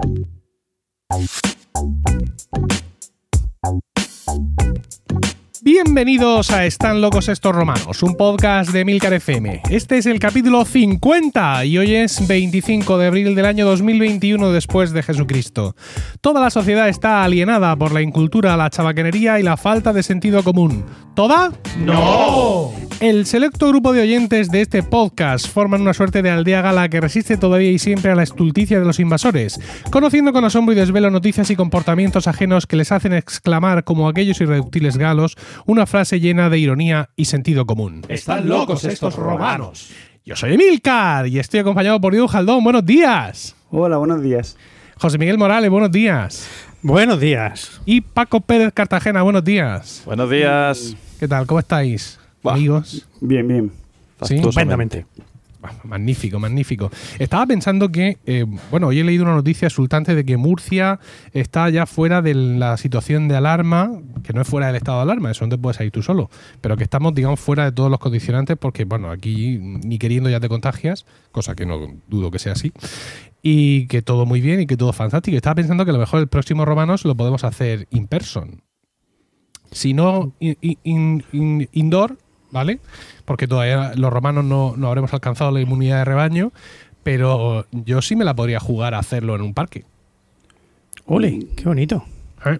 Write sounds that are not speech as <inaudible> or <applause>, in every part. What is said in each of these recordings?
Bye. Bienvenidos a Están locos estos romanos, un podcast de Milcar FM. Este es el capítulo 50 y hoy es 25 de abril del año 2021 después de Jesucristo. Toda la sociedad está alienada por la incultura, la chabacanería y la falta de sentido común. ¿Toda? ¡No! El selecto grupo de oyentes de este podcast forman una suerte de aldea gala que resiste todavía y siempre a la estulticia de los invasores, conociendo con asombro y desvelo noticias y comportamientos ajenos que les hacen exclamar como aquellos irreductibles galos una frase llena de ironía y sentido común. Están locos estos romanos. Yo soy Emilcar y estoy acompañado por Diego Jaldón. Buenos días. Hola, buenos días. José Miguel Morales, buenos días. Buenos días. Y Paco Pérez Cartagena, buenos días. Buenos días. ¿Qué tal? ¿Cómo estáis? Amigos. Bien, bien. Sí, Estupendamente. Magnífico, magnífico. Estaba pensando que, eh, bueno, hoy he leído una noticia exultante de que Murcia está ya fuera de la situación de alarma, que no es fuera del estado de alarma, eso no te puedes ir tú solo, pero que estamos, digamos, fuera de todos los condicionantes porque, bueno, aquí ni queriendo ya te contagias, cosa que no dudo que sea así, y que todo muy bien y que todo fantástico. Estaba pensando que a lo mejor el próximo Romanos lo podemos hacer in person. Si no in- in- in- indoor, ¿vale? Porque todavía los romanos no, no habremos alcanzado la inmunidad de rebaño, pero yo sí me la podría jugar a hacerlo en un parque. Ole, qué bonito. ¿Eh?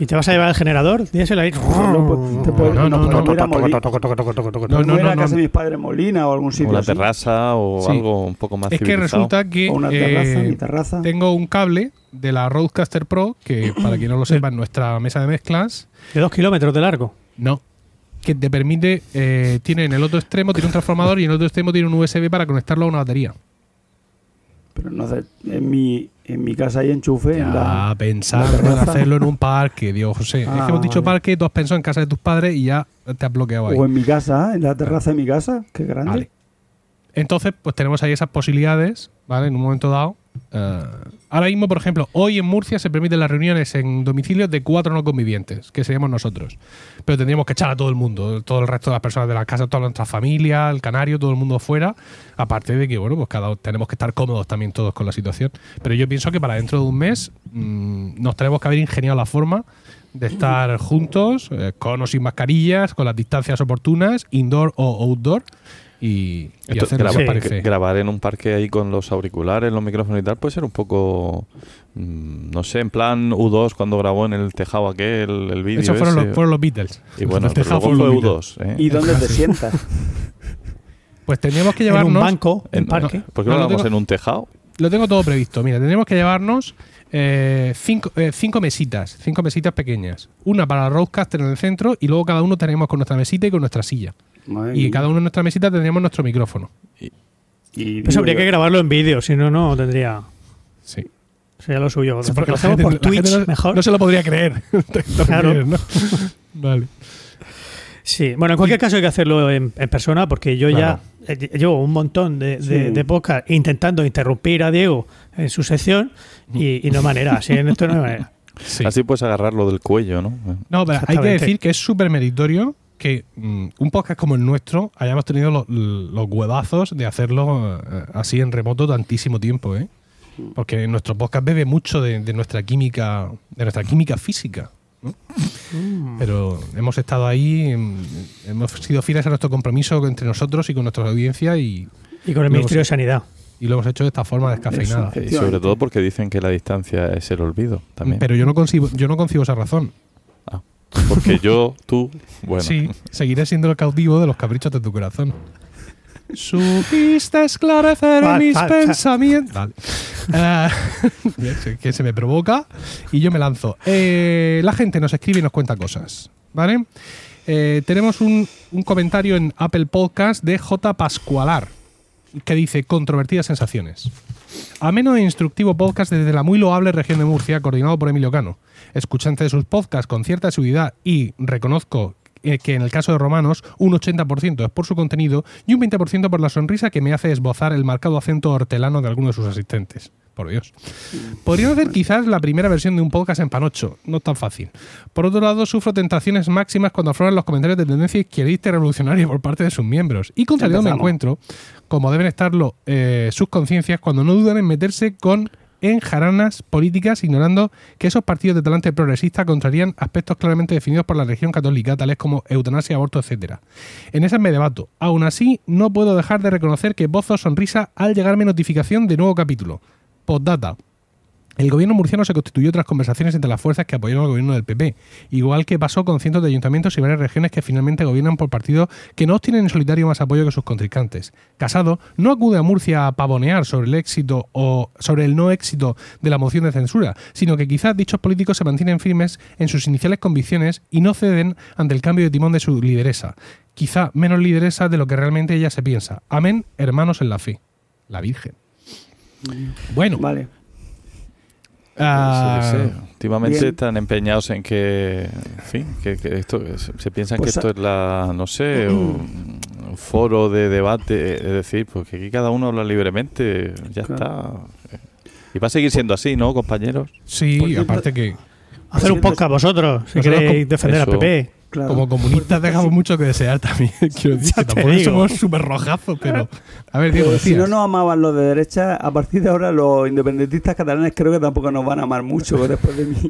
¿Y te vas a llevar el generador? Díselo ahí. No, No, no, no, podemos ir a Molina. No, Podemos no, ir a no, casa no. de mis padres Molina o algún sitio Una terraza o Sí. algo un poco más Es que resulta que una eh, terraza, mi terraza. tengo un cable de la Roadcaster Pro, que para quien no lo sepa, en nuestra mesa de mezclas, De dos kilómetros de largo. no. Que te permite, eh, tiene en el otro extremo, tiene un transformador y en el otro extremo tiene un USB para conectarlo a una batería. Pero no sé, en mi, en mi casa hay enchufe. en la- pensar en hacerlo en un parque, Dios José. es Ah, que hemos dicho vale. parque, tú has pensado en casa de tus padres y ya te has bloqueado ahí. o en mi casa, en la terraza de mi casa, que grande. Vale. Entonces, pues tenemos ahí esas posibilidades, ¿vale? En un momento dado. Eh, ahora mismo, por ejemplo, hoy en Murcia se permiten las reuniones en domicilios de cuatro no convivientes, que seríamos nosotros. Pero tendríamos que echar a todo el mundo, todo el resto de las personas de la casa, toda nuestra familia, el canario, todo el mundo fuera. Aparte de que, bueno, pues cada tenemos que estar cómodos también todos con la situación. Pero yo pienso que para dentro de un mes mm, nos tenemos que haber ingeniado la forma de estar juntos, eh, con o sin mascarillas, con las distancias oportunas, indoor o outdoor, y, Esto. Grabar en un parque ahí con los auriculares, los micrófonos y tal, puede ser un poco, mm, no sé, en plan U2 cuando grabó en el tejado aquel el vídeo. Esos fueron ese. los, fueron los Beatles. y bueno, El tejado fue los Beatles. U2. ¿eh? ¿Y dónde te <laughs> sientas? Pues tendríamos que En un llevarnos. banco, en parque. no, ¿Por qué No, no lo en un tejado? Lo tengo todo previsto. Mira, tendríamos que llevarnos eh, cinco, eh, cinco mesitas, cinco mesitas pequeñas. Una para la Roadcaster en el centro y luego cada uno tenemos con nuestra mesita y con nuestra silla. Madre Y mía. cada uno en nuestra mesita tendríamos nuestro micrófono. Y Pues digo habría yo, que grabarlo en vídeo, si no, no tendría. Sí. Sería lo suyo. Sí, Porque lo hacemos por Twitch no, mejor. No se lo podría creer. <laughs> Claro. refieres, ¿no? <laughs> vale. Sí, bueno, en cualquier caso hay que hacerlo en, en persona porque yo Claro. ya eh, llevo un montón de, de, Sí. de podcast intentando interrumpir a Diego en su sección y, y no manera. Así en esto no hay manera. Sí. Así puedes agarrarlo del cuello, ¿no? No, pero hay que decir que es súper meritorio que mm, un podcast como el nuestro hayamos tenido los, los huevazos de hacerlo eh, así en remoto tantísimo tiempo, ¿eh? Porque nuestro podcast bebe mucho de, de nuestra química, de nuestra química física. ¿no? Pero hemos estado ahí, mm, hemos sido fieles a nuestro compromiso entre nosotros y con nuestra audiencia y, Y con el Ministerio de. Sanidad. y lo hemos hecho de esta forma descafeinada. Eso. Y sobre todo porque dicen que la distancia es el olvido también. Pero yo no concibo, yo no concibo esa razón. Ah, porque yo, tú, bueno. Sí, seguiré siendo el cautivo de los caprichos de tu corazón. Supiste esclarecer Vale, mis vale, pensamientos. Vale. <laughs> Eh, que se me provoca y yo me lanzo. Eh, la gente nos escribe y nos cuenta cosas. ¿Vale? Eh, tenemos un, un comentario en Apple Podcast de J. Pascualar que dice controvertidas sensaciones. Ameno e instructivo podcast desde la muy loable región de Murcia, coordinado por Emilio Cano. Escuchante de sus podcasts con cierta seguridad y reconozco eh, que en el caso de Romanos un 80% es por su contenido y un 20% por la sonrisa que me hace esbozar el marcado acento hortelano de alguno de sus asistentes. Por Dios. Podrían hacer quizás la primera versión de un podcast en Panocho, no tan fácil. Por otro lado, sufro tentaciones máximas cuando afloran los comentarios de tendencia izquierdista y revolucionaria por parte de sus miembros. Y contrario me Empezamos. encuentro, como deben estarlo eh, sus conciencias, cuando no dudan en meterse con en jaranas políticas, ignorando que esos partidos de talante progresista contrarían aspectos claramente definidos por la religión católica, tales como eutanasia, aborto, etc. En esas me debato. Aún así, no puedo dejar de reconocer que bozo sonrisa al llegarme notificación de nuevo capítulo. Postdata. El gobierno murciano se constituyó tras conversaciones entre las fuerzas que apoyaron al gobierno del PP, igual que pasó con cientos de ayuntamientos y varias regiones que finalmente gobiernan por partidos que no obtienen en solitario más apoyo que sus contrincantes. Casado no acude a Murcia a pavonear sobre el éxito o sobre el no éxito de la moción de censura, sino que quizás dichos políticos se mantienen firmes en sus iniciales convicciones y no ceden ante el cambio de timón de su lideresa. Quizá menos lideresa de lo que realmente ella se piensa. Amén, hermanos en la fe. La Virgen. Bueno, Vale. Ah, Sí, sí. Últimamente bien. están empeñados en que, en fin, que, que esto, se piensan Pues que esto a- es la, no sé, <clears throat> un, un foro de debate, es decir, porque aquí cada uno habla libremente, ya Claro. está. Y va a seguir siendo así, ¿no, compañeros? sí, cierto- aparte que Hacer un podcast vosotros, si queréis defender eso. a PP. Claro. como comunistas dejamos mucho que desear también. <laughs> Quiero decir, Ya que te tampoco digo. somos súper rojazos, pero... A ver, Diego, Pero si no nos amaban los de derecha, a partir de ahora los independentistas catalanes creo que tampoco nos van a amar mucho <laughs> después de mi No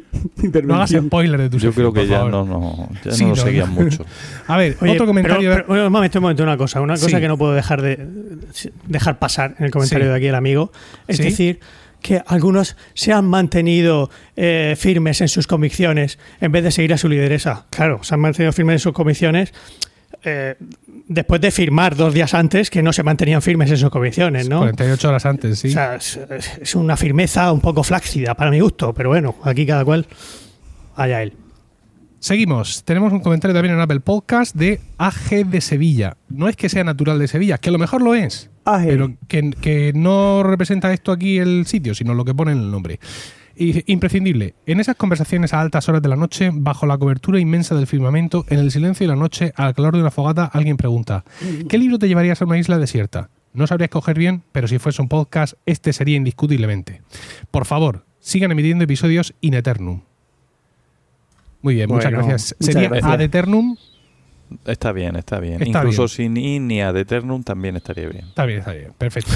hagas intervención. spoiler de tu Yo creo que ya favor. no, no, ya Sí, no nos no, seguían mucho. <laughs> A ver, Oye, otro comentario... pero- pero, un momento, un momento, una cosa. Una cosa Sí. que no puedo dejar de dejar pasar en el comentario Sí. de aquí el amigo. Es Sí. decir, que algunos se han mantenido eh, firmes en sus convicciones en vez de seguir a su lideresa. Claro, se han mantenido firmes en sus convicciones eh, después de firmar dos días antes que no se mantenían firmes en sus convicciones, ¿no? 48 horas antes, sí. O sea, es, es una firmeza un poco flácida para mi gusto, pero bueno, aquí cada cual allá él. Seguimos. Tenemos un comentario también en Apple Podcast de AG de Sevilla. No es que sea natural de Sevilla, que a lo mejor lo es, Aje. pero que, que no representa esto aquí el sitio, sino lo que pone en el nombre. Y imprescindible. En esas conversaciones a altas horas de la noche, bajo la cobertura inmensa del firmamento, en el silencio de la noche, al calor de una fogata, alguien pregunta: ¿Qué libro te llevarías a una isla desierta? No sabría escoger bien, pero si fuese un podcast, este sería indiscutiblemente. Por favor, sigan emitiendo episodios in eternum. Muy bien, muchas Bueno, gracias. muchas Sería gracias. ad eternum. Está bien, está bien. Está Incluso bien. sin Inia de Eternum también estaría bien. Está bien, está bien. Perfecto.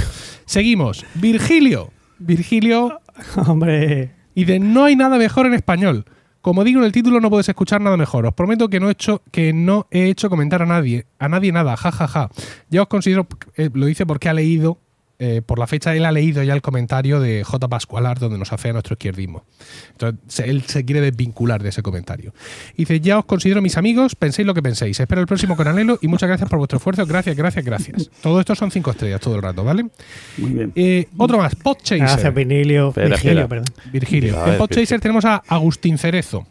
Seguimos. Virgilio. Virgilio <laughs> Hombre, Y de no hay nada mejor en español. Como digo en el título, no puedes escuchar nada mejor. Os prometo que no he hecho, que no he hecho comentar a nadie, a nadie nada, ja, ja, ja. Ya os considero, eh, lo dice porque ha leído, eh, por la fecha, él ha leído ya el comentario de J. Pascualar, donde nos afea nuestro izquierdismo. Entonces, él se quiere desvincular de ese comentario. Dice, ya os considero mis amigos, penséis lo que penséis. Espero el próximo con anhelo y muchas gracias por vuestro esfuerzo. Gracias, gracias, gracias. Todo esto son cinco estrellas todo el rato, ¿vale? Muy bien. Eh, otro más, Podchaser. gracias Espera, Virgilio, espera. perdón. Virgilio. A ver, en Podchaser Virgilio. tenemos a Agustín Cerezo.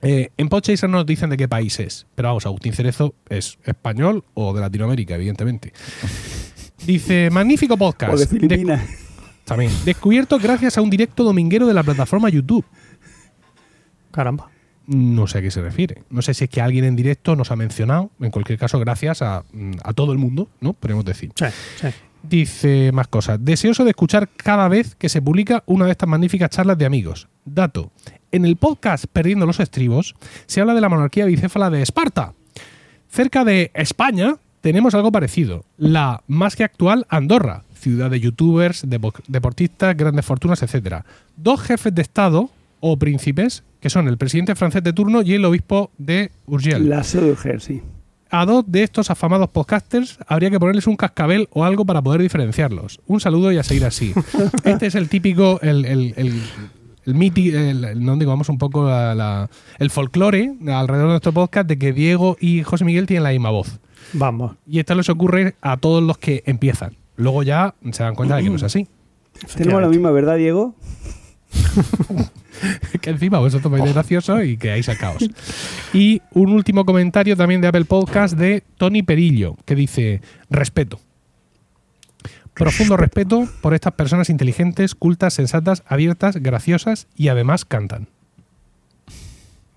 Eh, en Podchaser no nos dicen de qué país es, pero vamos, Agustín Cerezo es español o de Latinoamérica, evidentemente. Dice, magnífico podcast. O de De- Filipinas. también. Descubierto gracias a un directo dominguero de la plataforma YouTube. Caramba. No sé a qué se refiere. No sé si es que alguien en directo nos ha mencionado. En cualquier caso, gracias a, mm, a todo el mundo, ¿no? Podríamos decir. Sí, sí. Dice más cosas. Deseoso de escuchar cada vez que se publica una de estas magníficas charlas de amigos. Dato. En el podcast Perdiendo los Estribos se habla de la monarquía bicéfala de Esparta. Cerca de España tenemos algo parecido. La más que actual Andorra, ciudad de youtubers, depo- deportistas, grandes fortunas, etc. Dos jefes de Estado o príncipes, que son el presidente francés de turno y el obispo de Urgell. La Urgel, sí. A dos de estos afamados podcasters habría que ponerles un cascabel o algo para poder diferenciarlos. Un saludo y a seguir así. <laughs> Este es el típico, el, el, el, el miti, el- el- no digo, vamos un poco la- la- el folclore alrededor de nuestro podcast de que Diego y José Miguel tienen la misma voz. Vamos. Y esto les ocurre a todos los que empiezan. Luego ya se dan cuenta de que no es así. Tenemos la misma, ¿verdad, Diego? <laughs> que encima vosotros vais de gracioso y que ahí sacaos. Y un último comentario también de Apple Podcast de Tony Perillo, que dice, respeto. Profundo respeto por estas personas inteligentes, cultas, sensatas, abiertas, graciosas y además cantan.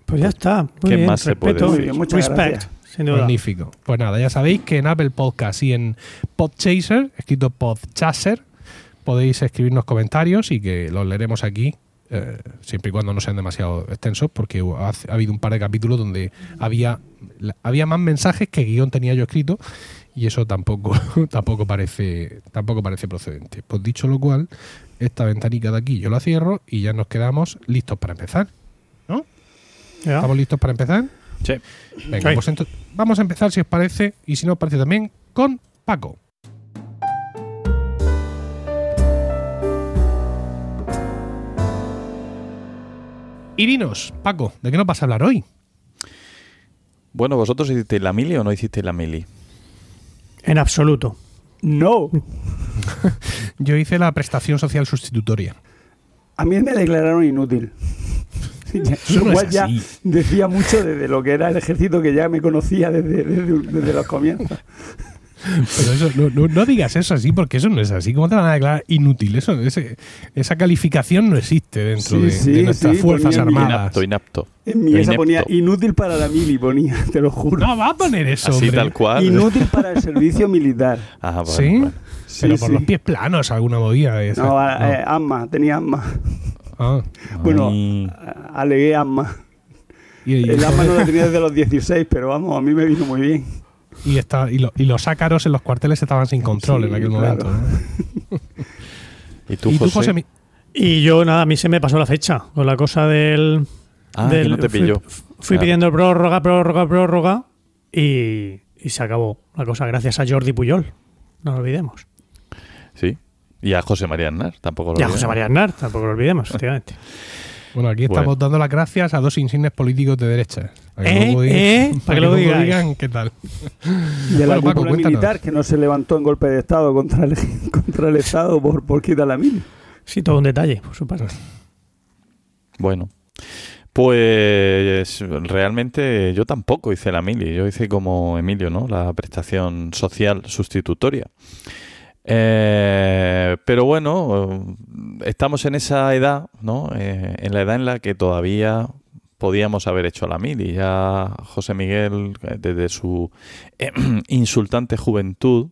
Pues ya está. Muy ¿Qué bien. más se puede Respeto, decir? Muy bien, muchas respect, gracias. Sin duda. Magnífico. Pues nada, ya sabéis que en Apple Podcast y en Podchaser, escrito Podchaser, podéis escribirnos comentarios y que los leeremos aquí, eh, siempre y cuando no sean demasiado extensos, porque ha, ha habido un par de capítulos donde había, había más mensajes que guion tenía yo escrito y eso tampoco, <laughs> tampoco, parece, tampoco parece procedente. Pues dicho lo cual, esta ventanica de aquí yo la cierro y ya nos quedamos listos para empezar. ¿No? ¿Ya? ¿Estamos listos para empezar? Sí. Venga, Sí. pues vamos a empezar si os parece, y si no os parece también, con Paco. Y dinos, Paco, ¿de qué nos vas a hablar hoy? Bueno, ¿vosotros hicisteis la mili o no hicisteis la mili? En absoluto. No. <laughs> Yo hice la prestación social sustitutoria. A mí me declararon inútil. <laughs> No lo cual ya decía mucho desde lo que era el ejército que ya me conocía desde, desde, desde los <laughs> comienzos. Pero eso, no, no- no digas eso así, porque eso no es así. ¿Cómo te van a declarar inútil? Eso, ese- esa calificación no existe dentro Sí, de, sí, de nuestras sí, Fuerzas Armadas. Inapto, inapto. En mi esa ponía inútil para la mili, ponía, <laughs> te lo juro. No, va a poner eso, Así tal cual. Inútil para el servicio militar. Ah, bueno, ¿Sí? bueno. Pero por sí. los pies planos, alguna movida. esa. No, No. eh, asma, tenía asma. Ah. Bueno, Ay. alegué asma. Y, y- El asma no lo tenía desde los <laughs> 16, pero vamos, a mí me vino muy bien. y está- y lo- y los ácaros en los cuarteles estaban sin control Sí, en aquel claro. momento. ¿no? <laughs> ¿Y tú, y tú, José? José, mi- Y yo, nada, a mí se me pasó la fecha con la cosa del. Ah, del- que no te fui- pilló. Fui Claro. pidiendo prórroga, prórroga, prórroga y, y se acabó la cosa gracias a Jordi Puyol. No lo olvidemos. Y a José María Aznar, tampoco lo Y a olvidemos. José María Aznar, tampoco lo olvidemos, efectivamente. <laughs> Bueno, aquí Bueno. estamos dando las gracias a dos insignes políticos de derecha. Para Eh, luego eh, <laughs> para que luego luego digáis. digan qué tal. Y de la Bueno, Paco, cúpula cuéntanos. militar que no se levantó en golpe de Estado contra el, <laughs> contra el Estado por, por quitar la mili. Sí, todo un detalle, por su parte. Bueno, pues realmente yo tampoco hice la mili. Yo hice como Emilio, ¿no? La prestación social sustitutoria. Eh, pero bueno, eh, estamos en esa edad, ¿no? Eh, en la edad en la que todavía podíamos haber hecho la mili. Ya José Miguel, eh, desde su eh, <clears throat> insultante juventud,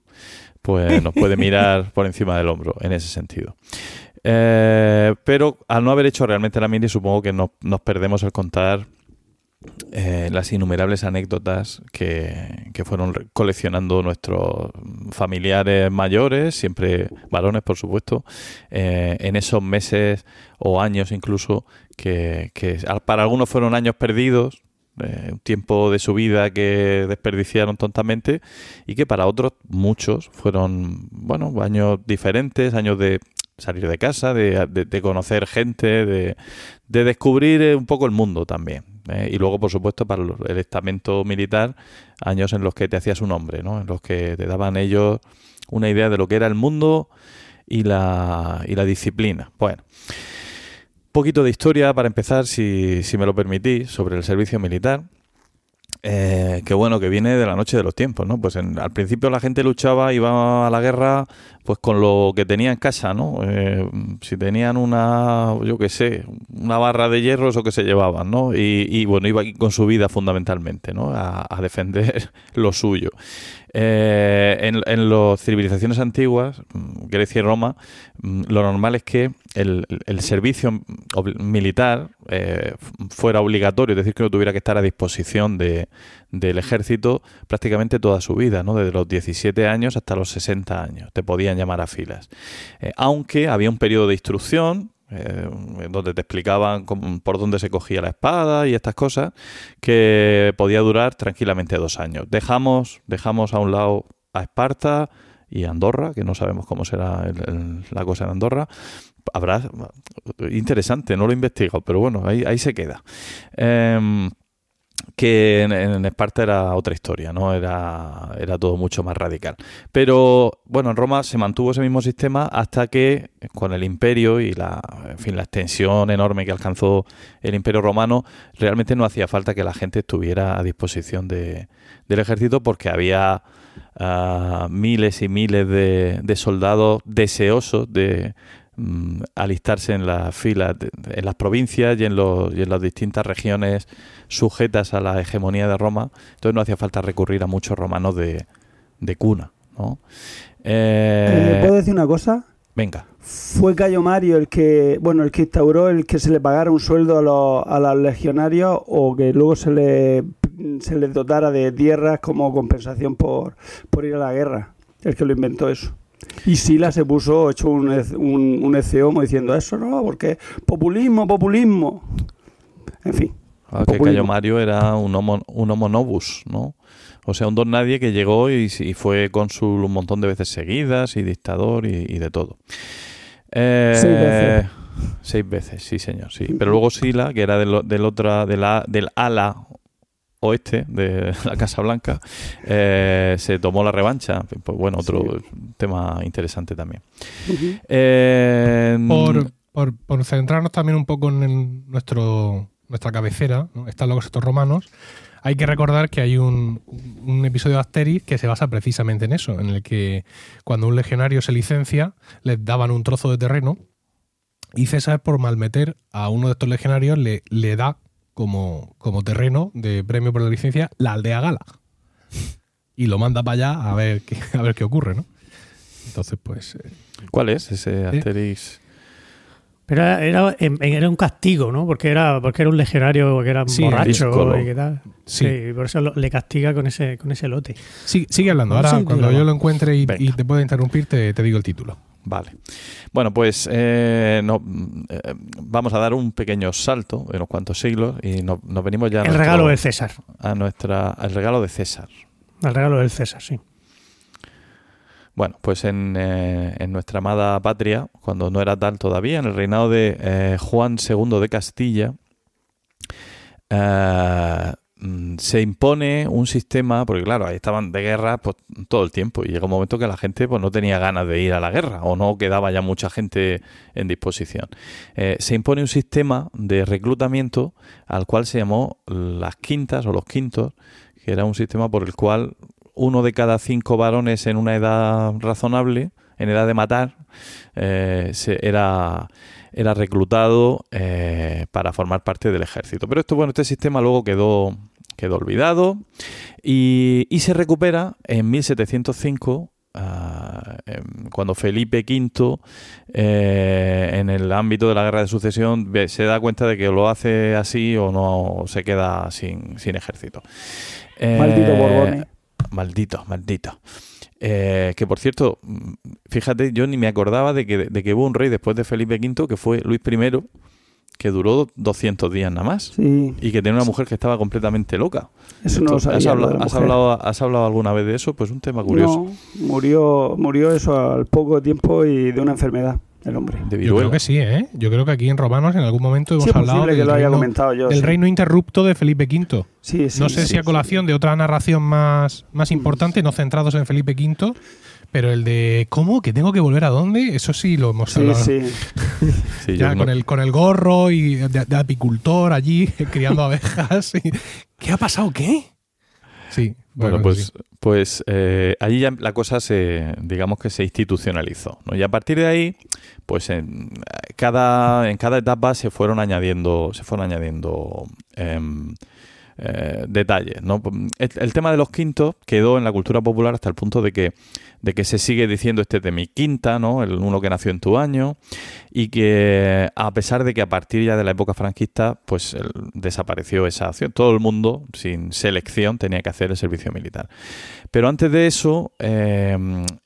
pues nos puede mirar <laughs> por encima del hombro en ese sentido. Eh, pero al no haber hecho realmente la mili, supongo que no- nos perdemos el contar eh, las innumerables anécdotas que, que fueron coleccionando nuestros familiares mayores, siempre varones, por supuesto, eh, en esos meses o años incluso que, que para algunos fueron años perdidos, eh, un tiempo de su vida que desperdiciaron tontamente y que para otros muchos fueron bueno años diferentes años de salir de casa de, de- de conocer gente de, de descubrir eh, un poco el mundo también ¿eh? y luego por supuesto para el estamento militar años en los que te hacías un hombre ¿no? en los que te daban ellos una idea de lo que era el mundo y la, y la disciplina bueno poquito de historia para empezar, si, si me lo permitís, sobre el servicio militar. Eh, que bueno, que viene de la noche de los tiempos, ¿no? Pues en- al principio la gente luchaba, iba a la guerra, pues con lo que tenía en casa, ¿no? Eh, si tenían una, yo qué sé, una barra de hierro, eso que se llevaban, ¿no? Y, y, bueno, iba con su vida fundamentalmente, ¿no? A, a defender <laughs> lo suyo. Eh, en, en las civilizaciones antiguas, mm, Grecia y Roma, mm, lo normal es que el, servicio militar eh, fuera obligatorio, es decir, que no tuviera que estar a disposición de, del ejército prácticamente toda su vida, ¿no? desde los 17 años hasta los 60 años, te podían llamar a filas. Eh, aunque había un periodo de instrucción, eh, donde te explicaban por dónde se cogía la espada y estas cosas, que podía durar tranquilamente dos años. Dejamos, dejamos a un lado a Esparta y Andorra, que no sabemos cómo será la cosa en Andorra. Habrá interesante, no lo he investigado, pero bueno, ahí, ahí se queda. Em, que en, Esparta era otra historia, ¿no? Era, era todo mucho más radical. Pero bueno, en Roma se mantuvo ese mismo sistema hasta que con el imperio y la, en fin, la extensión enorme que alcanzó el imperio romano, realmente no hacía falta que la gente estuviera a disposición de- del ejército porque había ah, miles y miles de, de soldados deseosos de mm, alistarse en las filas, de- en las provincias y en, los, y en las distintas regiones sujetas a la hegemonía de Roma. Entonces no hacía falta recurrir a muchos romanos de, de cuna. ¿no? Eh, Eh, ¿Puedo decir una cosa? venga. Fue Cayo Mario el que, bueno, el que instauró el que se le pagara un sueldo a los, a los legionarios o que luego se le se les dotara de tierras como compensación por, por ir a la guerra. El que lo inventó eso. Y Sila se puso hecho un, un, un diciendo eso, no, porque populismo, populismo. En fin. Ah, que. Cayo Mario era un homo, un homo novus, ¿no? O sea, un don nadie que llegó y, y fue cónsul un montón de veces seguidas y dictador y, y de todo. Eh, Seis veces. Seis veces, sí, señor, sí. Pero luego Sila, que era del, del otra, del ala oeste de <laughs> la Casa Blanca, eh, se tomó la revancha. Pues bueno, otro tema interesante también. Eh, Por, por- por centrarnos también un poco en el- nuestro, nuestra cabecera, ¿no? están locos estos romanos, hay que recordar que hay un, un episodio de Asterix que se basa precisamente en eso, en el que cuando un legionario se licencia, les daban un trozo de terreno y César, por malmeter a uno de estos legionarios, le, le da como, como terreno de premio por la licencia la aldea gala. Y lo manda para allá a ver qué, <laughs> a ver qué ocurre, ¿no? Entonces, pues... eh, ¿Cuál es ese Asterix? Pero era, era, era un castigo, ¿no? Porque era, porque era un legionario que era Sí, borracho y qué tal. Sí. Sí. por eso lo- le castiga con ese, con ese lote. Sí, sigue hablando. Ahora, Sí, cuando yo lo encuentre y, y te pueda interrumpir, te, te digo el título. Vale. Bueno, pues eh, no, eh, vamos a dar un pequeño salto de unos cuantos siglos y no- nos venimos ya a El nuestro- regalo del César. a nuestra al regalo de César. El regalo del César, sí. Bueno, pues en, eh, en nuestra amada patria, cuando no era tal todavía, en el reinado de eh, Juan II de Castilla, se impone un sistema, porque claro, ahí estaban de guerra pues, todo el tiempo y llega un momento que la gente pues, no tenía ganas de ir a la guerra o no quedaba ya mucha gente en disposición. Eh, se impone un sistema de reclutamiento al cual se llamó las quintas o los quintos, que era un sistema por el cual uno de cada cinco varones en una edad razonable, en edad de matar, eh, se- era, era reclutado eh, para formar parte del ejército. Pero esto, bueno, este sistema luego quedó, quedó olvidado y, y se recupera en 1705. ah, cuando Felipe V eh, en el ámbito de la guerra de sucesión se da cuenta de que lo hace así o no se queda sin, sin ejército. Eh, Maldito Borbones. Maldito, maldito. Eh, que por cierto, mm, fíjate, yo ni me acordaba de que, de que hubo un rey después de Felipe V, que fue Luis I, que duró 200 días nada más. Sí, Y que tenía una mujer que estaba completamente loca. eso no lo sabía. ¿has, hablado, ¿Has hablado alguna vez de eso? Pues un tema curioso. No, murió, murió eso al poco tiempo y de una enfermedad, el hombre. De Yo creo que sí, ¿eh? Yo creo que aquí en Romanos en algún momento hemos Sí, es hablado posible que del, lo haya reino, comentado yo. del sí. reino interrupto de Felipe V. Sí, sí, no sé sí, si a sí. colación de otra narración más, más importante, no centrados en Felipe V, pero el de ¿cómo? ¿Que tengo que volver a dónde? Eso sí lo hemos Sí, hablado. sí. <laughs> Sí, Ya con, no- el, con el gorro y de, de apicultor allí <laughs> criando <laughs> abejas. y- ¿Qué ha pasado? ¿Qué? Sí. Bueno, bueno, pues, pues eh, allí ya la cosa se, digamos que se institucionalizó, ¿no? Y a partir de ahí, pues en cada, en cada etapa se fueron añadiendo, se fueron añadiendo em, eh, detalles, ¿no? El, tema de los quintos quedó en la cultura popular hasta el punto de que, de que se sigue diciendo este de mi quinta, ¿no? El uno que nació en tu año, y que a pesar de que a partir ya de la época franquista, pues el- desapareció esa opción. Todo el mundo, sin selección, tenía que hacer el servicio militar. Pero antes de eso, eh,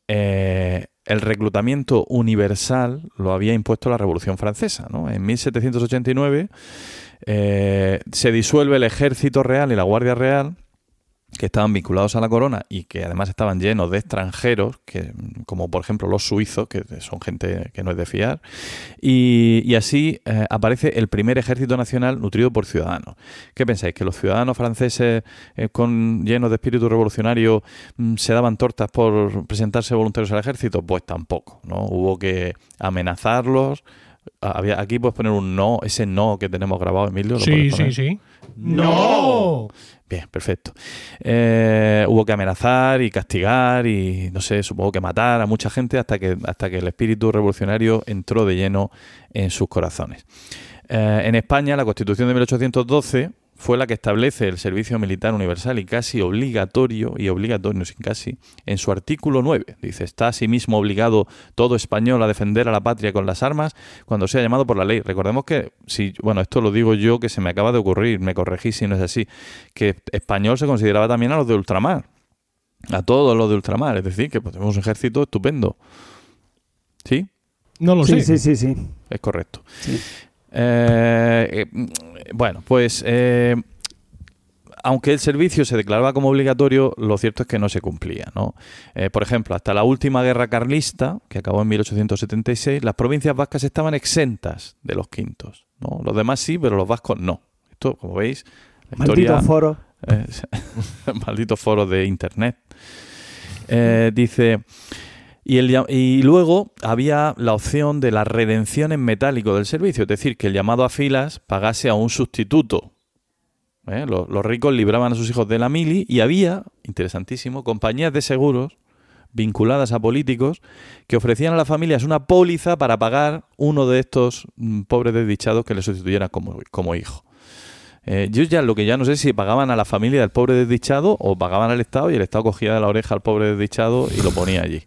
eh, el reclutamiento universal lo había impuesto la Revolución Francesa. En 1789 eh, se disuelve el ejército real y la guardia real que estaban vinculados a la corona y que además estaban llenos de extranjeros, que, como por ejemplo los suizos, que son gente que no es de fiar, y, así eh, aparece el primer ejército nacional nutrido por ciudadanos. ¿Qué pensáis? ¿Que los ciudadanos franceses eh, con, llenos de espíritu revolucionario mm, se daban tortas por presentarse voluntarios al ejército? Pues tampoco, ¿no? Hubo que amenazarlos. Había, aquí puedes poner un no, ese no que tenemos grabado, Emilio. ¿lo Sí, sí, sí. ¡No! Bien, perfecto. Eh, hubo que amenazar y castigar y, no sé, supongo que matar a mucha gente hasta que, hasta que el espíritu revolucionario entró de lleno en sus corazones. Eh, en España, la Constitución de 1812 fue la que establece el servicio militar universal y casi obligatorio, y obligatorio sin casi, en su artículo 9. Dice, está asimismo obligado todo español a defender a la patria con las armas cuando sea llamado por la ley. Recordemos que, si, bueno, esto lo digo yo que se me acaba de ocurrir, me corregí si no es así, que español se consideraba también a los de ultramar. a todos los de ultramar. Es decir, que pues, tenemos un ejército estupendo. ¿Sí? No lo sí, sé. sí, sí, sí. Es correcto. Sí. Eh, eh, bueno, pues eh, aunque el servicio se declaraba como obligatorio, lo cierto es que no se cumplía. ¿no? Eh, por ejemplo, hasta la última guerra carlista, que acabó en 1876, las provincias vascas estaban exentas de los quintos. ¿no? Los demás sí, pero los vascos no. Esto, como veis, la historia... <laughs> Maldito foro. Eh, malditos foros de internet. Eh, dice. Y, luego había la opción de la redención en metálico del servicio, es decir, que el llamado a filas pagase a un sustituto. ¿Eh? Los, los ricos libraban a sus hijos de la mili y había, interesantísimo, compañías de seguros vinculadas a políticos que ofrecían a las familias una póliza para pagar uno de estos mm, pobres desdichados que le sustituyera como, como hijo. Eh, yo ya lo que ya no sé si pagaban a la familia del pobre desdichado o pagaban al Estado y el Estado cogía de la oreja al pobre desdichado y lo ponía allí.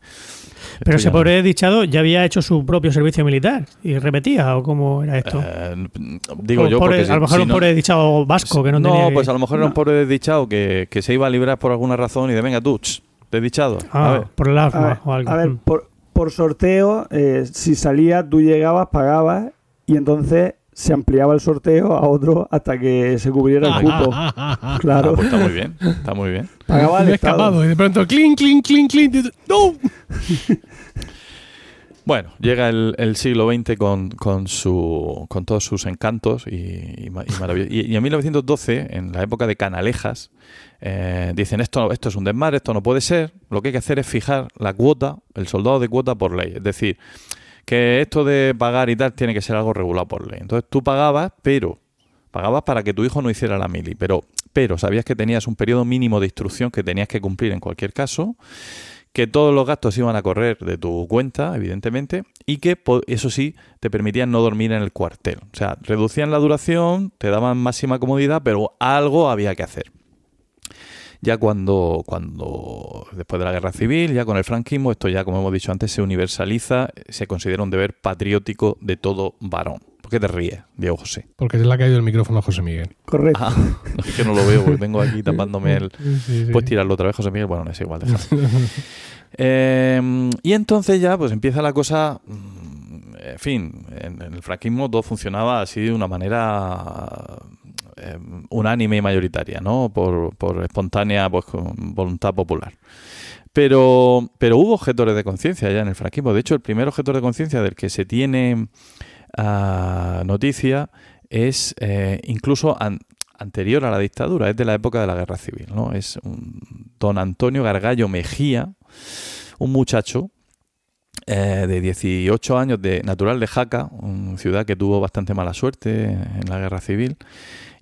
Pero ese no- pobre desdichado ya había hecho su propio servicio militar y repetía, ¿o cómo era esto? Eh, digo O yo pobre- porque a lo mejor si un no- pobre desdichado vasco que no, tenía que- pues a lo mejor era un No. pobre desdichado que, que se iba a librar por alguna razón y de venga tú, ch, desdichado. a Ah, ver. por el A asma ver, o algo. a ver, Mm. por, por sorteo, eh, si salías, tú llegabas, pagabas y entonces se ampliaba el sorteo a otro hasta que se cubriera el cupo. Ah, Claro, pues está muy bien, está muy bien. <laughs> pagaba el escapado y de pronto, clink, clink, clink, clink. ¡No! <laughs> Bueno, llega el, el siglo XX con, con, su, con todos sus encantos y, y. Y, y en 1912, en la época de Canalejas, eh, dicen esto, esto es un desmadre, esto no puede ser. Lo que hay que hacer es fijar la cuota, el soldado de cuota por ley. Es decir, que esto de pagar y tal tiene que ser algo regulado por ley. Entonces tú pagabas, pero pagabas para que tu hijo no hiciera la mili, pero, pero sabías que tenías un periodo mínimo de instrucción que tenías que cumplir en cualquier caso que todos los gastos iban a correr de tu cuenta, evidentemente, y que eso sí te permitían no dormir en el cuartel. O sea, reducían la duración, te daban máxima comodidad, pero algo había que hacer. Ya cuando, cuando después de la guerra civil, ya con el franquismo, esto ya, como hemos dicho antes, se universaliza, se considera un deber patriótico de todo varón. ¿Por qué te ríes, Diego José? Porque se le ha caído el micrófono a José Miguel. Correcto. Ah, no, <laughs> es que no lo veo, porque tengo aquí <laughs> tapándome el, Sí, sí. Puedes tirarlo otra vez, José Miguel. Bueno, no es igual, déjalo. <laughs> Eh, y entonces ya pues empieza la cosa, mm, en fin, en, en el franquismo todo funcionaba así de una manera eh, unánime y mayoritaria, ¿no? Por, por espontánea pues, voluntad popular. Pero, pero hubo objetores de conciencia ya en el franquismo. De hecho, el primer objetor de conciencia del que se tiene ah, noticia es eh, incluso an- anterior a la dictadura, es de la época de la guerra civil. ¿no? Es un don Antonio Gargallo Mejía, un muchacho eh, de 18 años, de natural de Jaca, una ciudad que tuvo bastante mala suerte en la guerra civil,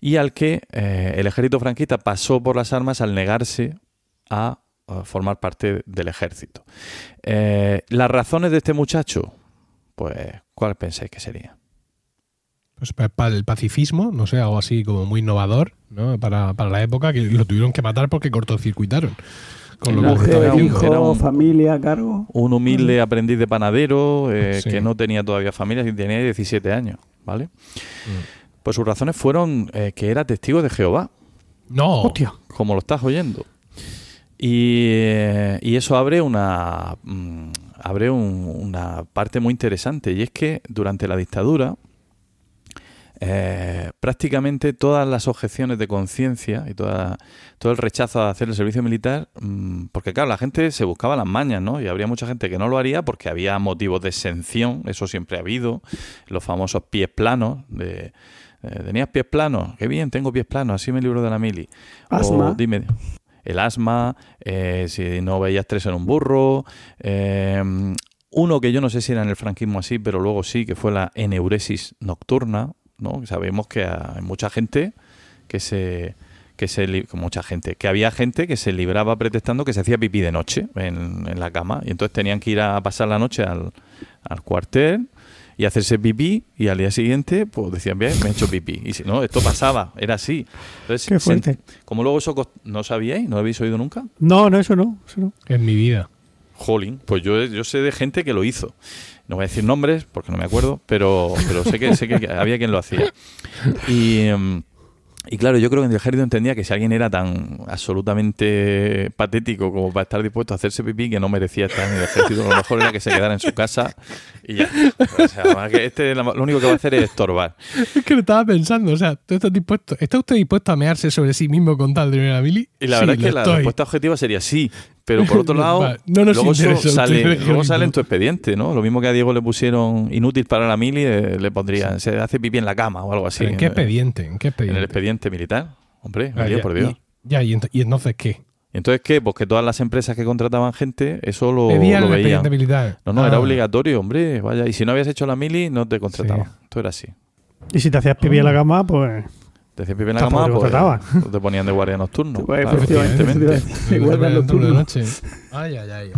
y al que eh, el ejército franquista pasó por las armas al negarse a, a formar parte del ejército. Eh, las razones de este muchacho, pues, ¿cuáles pensáis que serían? Pues pa- para el pacifismo, no sé, algo así como muy innovador, ¿no? Para, para la época que lo tuvieron que matar porque cortocircuitaron. Con lo que Mujer, un- hijo, era un- familia, a cargo. Un humilde aprendiz de panadero eh, Sí. que no tenía todavía familia y tenía 17 años, ¿vale? Mm. Pues sus razones fueron eh, que era testigo de Jehová, No. Hostia. como lo estás oyendo. Y, eh, y eso abre una mm, abre un- una parte muy interesante y es que durante la dictadura eh, prácticamente todas las objeciones de conciencia y toda, todo el rechazo a hacer el servicio militar, mm, porque claro, la gente se buscaba las mañas, ¿no? Y habría mucha gente que no lo haría porque había motivos de exención, eso siempre ha habido, los famosos pies planos, de, eh, ¿tenías pies planos? Qué bien, tengo pies planos, así me libro de la mili. Asma. O dime, el asma, eh, si no veías tres en un burro, eh, uno que yo no sé si era en el franquismo así, pero luego sí, que fue la eneuresis nocturna, ¿no? Sabemos que hay mucha gente que se que se mucha gente, que había gente que se libraba pretextando que se hacía pipí de noche en, en la cama y entonces tenían que ir a pasar la noche al, al cuartel y hacerse pipí y al día siguiente pues decían bien me he hecho pipí y si no esto pasaba era así entonces Qué se- como luego eso no sabíais no lo habéis oído nunca No, no, eso no. Eso no. En mi vida. Jolín, pues yo, yo sé de gente que lo hizo. No voy a decir nombres porque no me acuerdo, pero, pero sé, que, sé que había quien lo hacía. Y, em, Y claro, yo creo que en el ejército entendía que si alguien era tan absolutamente patético como para estar dispuesto a hacerse pipí, que no merecía estar en el ejército, lo mejor era que se quedara en su casa y ya. O sea, que este lo único que va a hacer es estorbar. Es que lo estaba pensando, o sea, ¿tú estás dispuesto, ¿está usted dispuesto a mearse sobre sí mismo con tal de a Billy? Y la verdad es que la respuesta objetiva sería sí, pero por otro <laughs> lado, no luego, sale, luego sale en tu expediente, ¿no? Lo mismo que a Diego le pusieron inútil para la mili, eh, le pondrían, se hace pipí en la cama o algo así. ¿En qué expediente? ¿En qué expediente? En el expediente militar. Hombre, ah, por Dios. Y, ya, y, entonces qué? ¿Y entonces qué? Pues que todas las empresas que contrataban gente, eso lo, Pedían lo veían. militar. No, no, era ah. obligatorio, hombre. Vaya, y si no habías hecho la mili, no te contrataban. Sí. Esto era así. Y si te hacías pipí en la cama, pues te hacías pipí en la cama, pues, pues, te ponían de guardia nocturno. Pues, claro, efectivamente. Guardia nocturno de noche. Ay, ay, ay.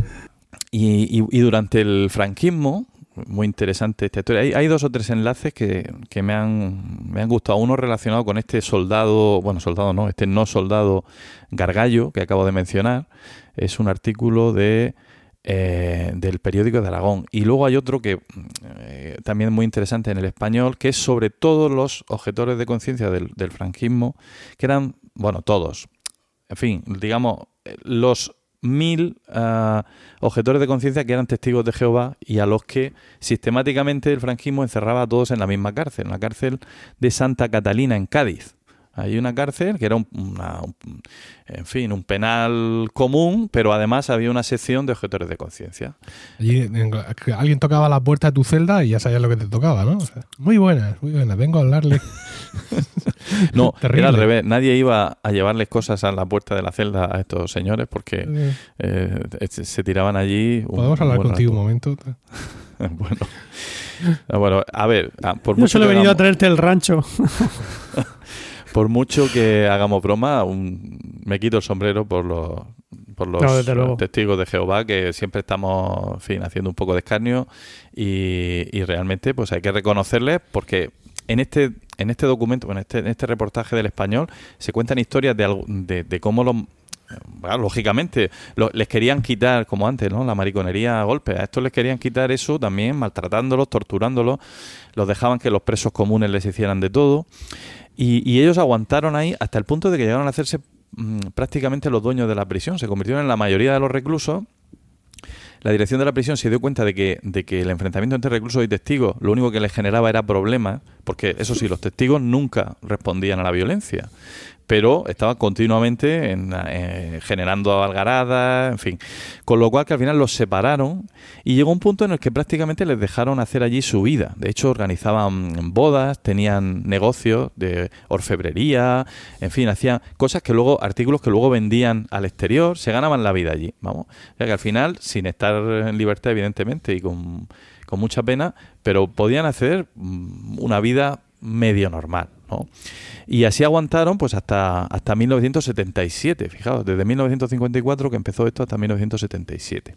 Y, y, y, durante el franquismo, muy interesante esta historia. Hay, hay dos o tres enlaces que, que, me, han, me han gustado. Uno relacionado con este soldado, bueno, soldado no, este no soldado Gargallo que acabo de mencionar. Es un artículo de eh, del periódico de Aragón. Y luego hay otro que eh, también muy interesante en el español, que es sobre todos los objetores de conciencia del, franquismo, que eran, bueno, todos. En fin, digamos, los mil uh, objetores de conciencia que eran testigos de Jehová y a los que sistemáticamente el franquismo encerraba a todos en la misma cárcel, en la cárcel de Santa Catalina en Cádiz. Hay una cárcel que era un, en fin, un penal común, pero además había una sección de objetores de conciencia. Allí alguien tocaba la puerta de tu celda y ya sabías lo que te tocaba, ¿no? muy buenas, muy buenas, vengo a hablarle. <laughs> no, era al revés. Nadie iba a llevarles cosas a la puerta de la celda a estos señores porque eh, se tiraban allí. ¿Podemos hablar contigo un momento? <laughs> bueno. Ah, bueno, a ver, ah, por Yo solo he venido a traerte el rancho. <laughs> por mucho que hagamos broma, me quito el sombrero por los, por los testigos de Jehová, que siempre estamos, fin, haciendo un poco de escarnio y, realmente pues hay que reconocerles porque en este, en este documento, en este, en este reportaje del español, se cuentan historias de, de, cómo los lógicamente, les querían quitar, como antes, ¿no? La mariconería a golpe. A estos les querían quitar eso también, maltratándolos, torturándolos. Los dejaban que los presos comunes les hicieran de todo. Y, ellos aguantaron ahí hasta el punto de que llegaron a hacerse mm, prácticamente los dueños de la prisión. Se convirtieron en la mayoría de los reclusos. La dirección de la prisión se dio cuenta de que, de que el enfrentamiento entre reclusos y testigos lo único que les generaba era problemas, porque eso sí, los testigos nunca respondían a la violencia pero estaba continuamente en, eh, generando algaradas, en fin. Con lo cual que al final los separaron y llegó un punto en el que prácticamente les dejaron hacer allí su vida. De hecho, organizaban bodas, tenían negocios de orfebrería, en fin, hacían cosas que luego, artículos que luego vendían al exterior, se ganaban la vida allí, vamos. O sea que al final, sin estar en libertad, evidentemente, y con, con mucha pena, pero podían hacer mm, una vida medio normal, ¿no? Y así aguantaron pues hasta, hasta 1977, fijaos, desde 1954 que empezó esto hasta 1977.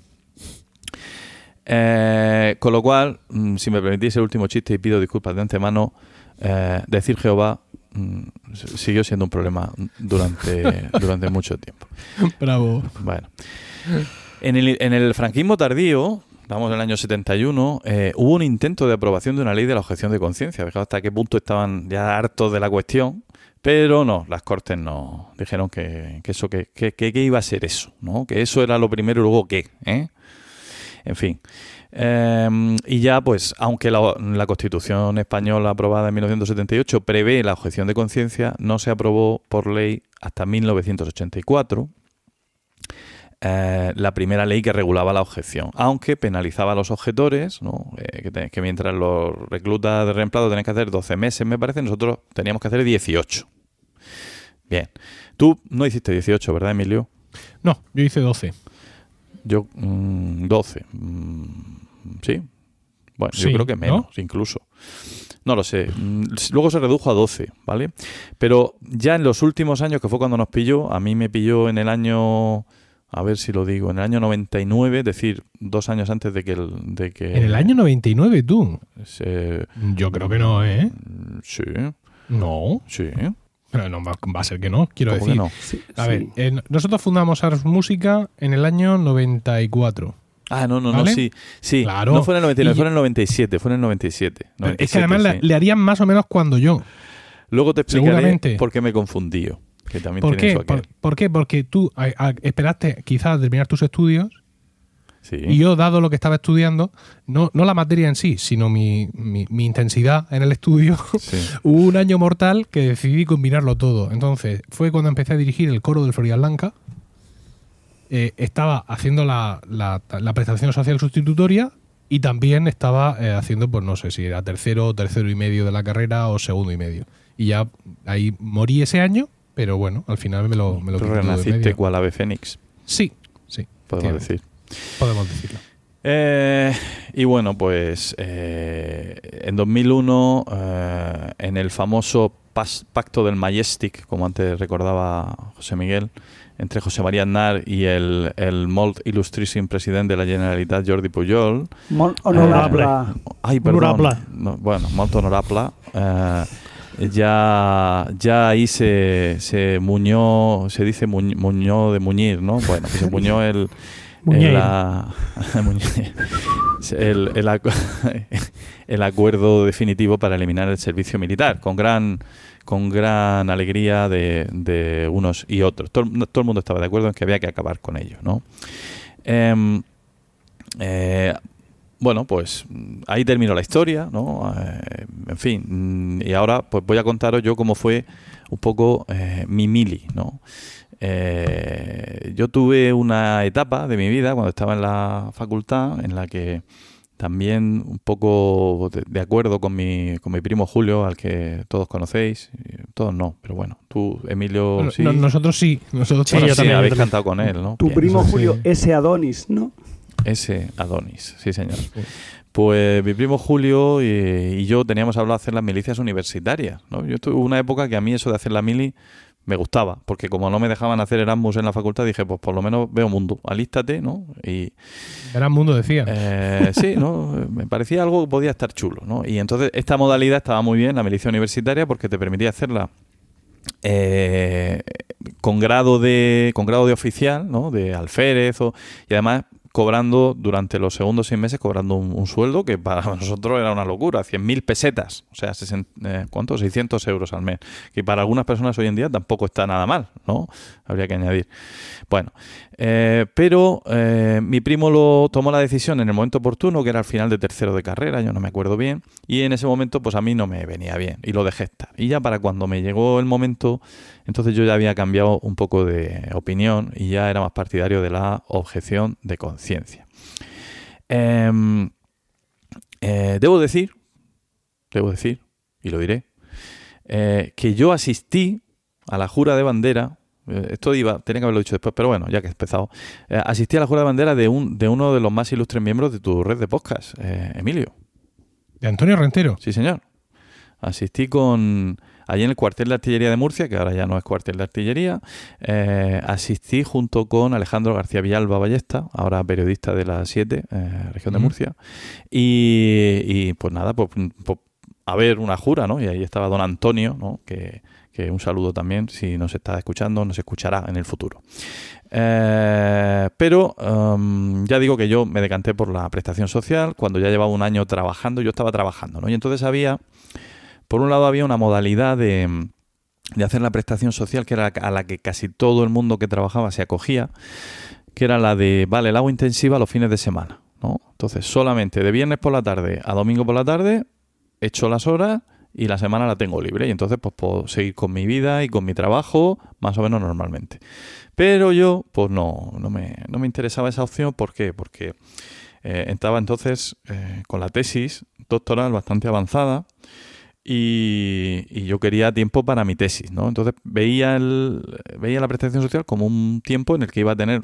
Eh, con lo cual, mm, si me permitís el último chiste y pido disculpas de antemano, eh, decir Jehová mm, siguió siendo un problema durante, <laughs> durante mucho tiempo. Bravo. Bueno. En el, en el franquismo tardío, estamos en el año 71, eh, hubo un intento de aprobación de una ley de la objeción de conciencia. Hasta qué punto estaban ya hartos de la cuestión. Pero no, las cortes no dijeron que, eso, que, que, iba a ser eso, ¿no? Que eso era lo primero y luego qué, ¿eh? En fin. Em, y ya, pues, aunque la, Constitución española aprobada en 1978 prevé la objeción de conciencia, no se aprobó por ley hasta 1984 eh, la primera ley que regulaba la objeción, aunque penalizaba a los objetores, ¿no? Eh, que, mientras los reclutas de reemplazo tenían que hacer 12 meses, me parece, nosotros teníamos que hacer 18. Bien. Tú no hiciste 18, ¿verdad, Emilio? No, yo hice 12. Yo, 12. Mm, mm, sí. Bueno, yo creo que menos, incluso. No lo sé. Mm, luego se redujo a 12, ¿vale? Pero ya en los últimos años, que fue cuando nos pilló, a mí me pilló en el año a ver si lo digo, en el año 99, es decir, dos años antes de que... El, de que ¿En el año 99 tú? Yo creo que no, ¿eh? Sí. No. Sí. Pero no va, a ser que no, quiero decir. No? a ver, nosotros fundamos Ars Música en el año 94. Ah, no, no, no, sí. Sí, claro. no fue en el 99, fue en el 97, fue en el 97. es que además le, le harían más o menos cuando yo. Luego te explicaré por qué me confundí. Que también ¿Por tiene qué? ¿Por, por qué? Porque tú a- a- esperaste quizás a terminar tus estudios Sí. y yo, dado lo que estaba estudiando, no, no la materia en sí, sino mi, mi- mi intensidad en el estudio, <laughs> Sí. <laughs> hubo un año mortal que decidí combinarlo todo. Entonces, fue cuando empecé a dirigir el coro del Florida Blanca. Eh, estaba haciendo la, la- la prestación social sustitutoria y también estaba eh, haciendo, pues no sé si era tercero, tercero y medio de la carrera o segundo y medio. Y ya ahí morí ese año, pero bueno, al final me lo, me lo Tú renaciste medio. cual ave fénix, Sí, sí. podemos decir. Podemos decirlo. Eh, y bueno, pues eh, en 2001, eh, en el famoso pas- pacto del Majestic, como antes recordaba José Miguel, entre José María Aznar y el, el molt il·lustríssim president de la Generalitat, Jordi Pujol, Molt honorable. Ai, perdó. Honorable. No, bueno, molt honorable. Ya, ya ahí se, se muñó, se dice muñ- muñó de muñir, ¿no? Bueno, que se muñó <laughs> el, Muñeiro. el, <laughs> la- el, el acu- <laughs> el acuerdo definitivo para eliminar el servicio militar, con gran con gran alegría de, de unos y otros. Todo, todo el mundo estaba de acuerdo en que había que acabar con ello, ¿no? Em, eh, bueno, pues mm, ahí terminó la historia, ¿no? Eh, en fin, mm, y ahora pues voy a contaros yo cómo fue un poco eh, mi mili, ¿no? Eh, yo tuve una etapa de mi vida cuando estaba en la facultad en la que también un poco de, de acuerdo con mi, con mi primo Julio, al que todos conocéis, y todos no, pero bueno, tú, Emilio, Bueno, sí, no- nosotros sí. Nosotros Sí, Bueno, yo sí, también, habéis también. cantado con él, ¿no? Tu Bien. primo sí. Julio, ese Adonis, ¿no? Ese Adonis, sí señor. Pues mi primo Julio y, y yo teníamos hablado de hacer las milicias universitarias. ¿no? Yo tuve una época que a mí eso de hacer la mili me gustaba, porque como no me dejaban hacer Erasmus en la facultad, dije, pues por lo menos veo mundo, alístate, ¿no? Y Gran mundo decía. eh, sí, ¿no? Me parecía algo que podía estar chulo, ¿no? Y entonces esta modalidad estaba muy bien, la milicia universitaria, porque te permitía hacerla eh, con grado de con grado de oficial, ¿no? De alférez o, y además cobrando durante los segundos seis meses cobrando un, sueldo que para <laughs> nosotros era una locura, 100.000 pesetas, o sea, 60, eh, ¿cuánto? 600 euros al mes, que para algunas personas hoy en día tampoco está nada mal, ¿no? Habría que añadir. Bueno, eh, pero eh, mi primo lo tomó la decisión en el momento oportuno, que era al final de tercero de carrera, yo no me acuerdo bien, y en ese momento pues a mí no me venía bien y lo dejé estar. Y ya para cuando me llegó el momento, entonces yo ya había cambiado un poco de opinión y ya era más partidario de la objeción de conciencia. Em, eh, debo decir, debo decir, y lo diré, que yo asistí a la jura de bandera. Eh, Esto iba, tenía que haberlo dicho después, pero bueno, ya que he empezado. eh, asistí a la jura de bandera de, un, de uno de los más ilustres miembros de tu red de podcast, eh, Emilio. De Antonio Rentero. Sí, señor. Asistí con. Allí en el cuartel de artillería de Murcia, que ahora ya no es cuartel de artillería, eh, asistí junto con Alejandro García Villalba Ballesta, ahora periodista de la 7, eh, región de. Murcia. Y, y, pues nada, pues, pues, a ver una jura, ¿no? Y ahí estaba don Antonio, ¿no? Que, que un saludo también, si nos está escuchando, nos escuchará en el futuro. Eh, pero um, ya digo que yo me decanté por la prestación social cuando ya llevaba un año trabajando, yo estaba trabajando, ¿no? Y entonces había, por un lado había una modalidad de, de hacer la prestación social que era a la que casi todo el mundo que trabajaba se acogía, que era la de, vale, el agua intensiva los fines de semana, ¿no? Entonces solamente de viernes por la tarde a domingo por la tarde echo las horas y la semana la tengo libre y entonces pues puedo seguir con mi vida y con mi trabajo más o menos normalmente. Pero yo pues no, no, me, no me interesaba esa opción. ¿Por qué? Porque eh, estaba entonces eh, con la tesis doctoral bastante avanzada y, y yo quería tiempo para mi tesis, ¿no? Entonces veía, el, veía la prestación social como un tiempo en el que iba a tener,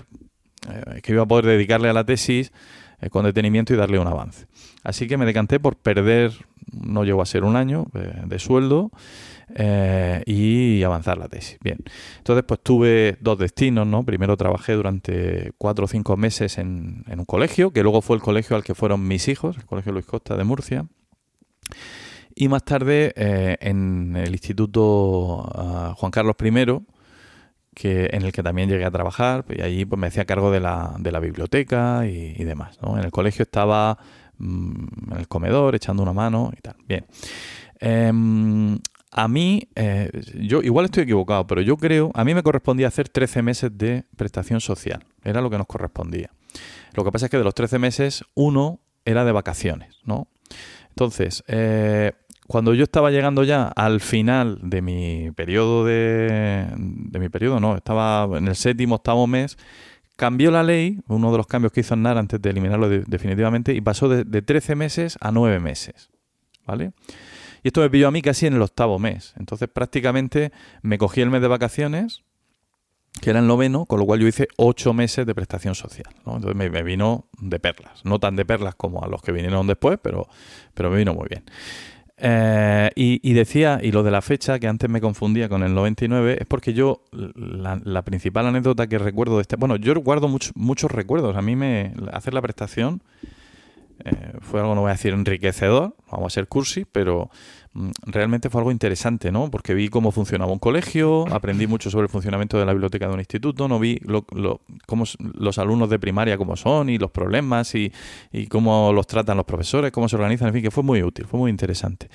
eh, que iba a poder dedicarle a la tesis eh, con detenimiento y darle un avance. Así que me decanté por perder, no llegó a ser un año eh, de sueldo eh, y avanzar la tesis. Bien, entonces pues tuve dos destinos, ¿no? Primero trabajé durante cuatro o cinco meses en, en un colegio, que luego fue el colegio al que fueron mis hijos, el Colegio Luis Costa de Murcia. Y más tarde eh, en el Instituto uh, Juan Carlos I, que, en el que también llegué a trabajar, y allí pues me hacía cargo de la, de la biblioteca y, y demás. ¿no? En el colegio estaba en el comedor echando una mano y tal. Bien. Eh, a mí, eh, yo igual estoy equivocado, pero yo creo, a mí me correspondía hacer 13 meses de prestación social. Era lo que nos correspondía. Lo que pasa es que de los 13 meses, uno era de vacaciones, ¿no? Entonces, eh, cuando yo estaba llegando ya al final de mi periodo de, de mi periodo, no, estaba en el séptimo, octavo mes, cambió la ley, uno de los cambios que hizo Aznar antes de eliminarlo definitivamente, y pasó de, de 13 meses a 9 meses, ¿vale? Y esto me pilló a mí casi en el octavo mes. Entonces prácticamente me cogí el mes de vacaciones, que era el noveno, con lo cual yo hice ocho meses de prestación social. Entonces me, vino de perlas. No tan de perlas como a los que vinieron después, pero, pero me vino muy bien. Eh, y, decía, y lo de la fecha, que antes me confundía con el 99, es porque yo, la, principal anécdota que recuerdo de este. Bueno, yo guardo muchos recuerdos. A mí me. hacer la prestación eh, fue algo, no voy a decir enriquecedor, vamos a ser cursi, pero mm, realmente fue algo interesante, ¿no? Porque vi cómo funcionaba un colegio, aprendí mucho sobre el funcionamiento de la biblioteca de un instituto, no vi lo, cómo los alumnos de primaria cómo son y los problemas y, cómo los tratan los profesores, cómo se organizan, en fin, que fue muy útil, fue muy interesante.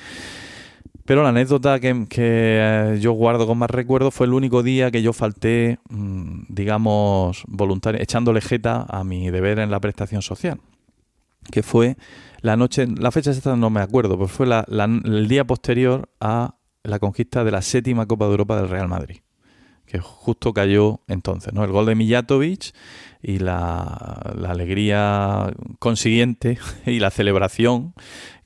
Pero la anécdota que, eh, yo guardo con más recuerdo fue el único día que yo falté, mm, digamos, voluntario, echándole jeta a mi deber en la prestación social que fue la noche, la fecha exacta no me acuerdo, pero fue el día posterior a la conquista de la séptima Copa de Europa del Real Madrid, que justo cayó entonces, ¿no? El gol de Mijatovic y la, alegría consiguiente <laughs> y la celebración,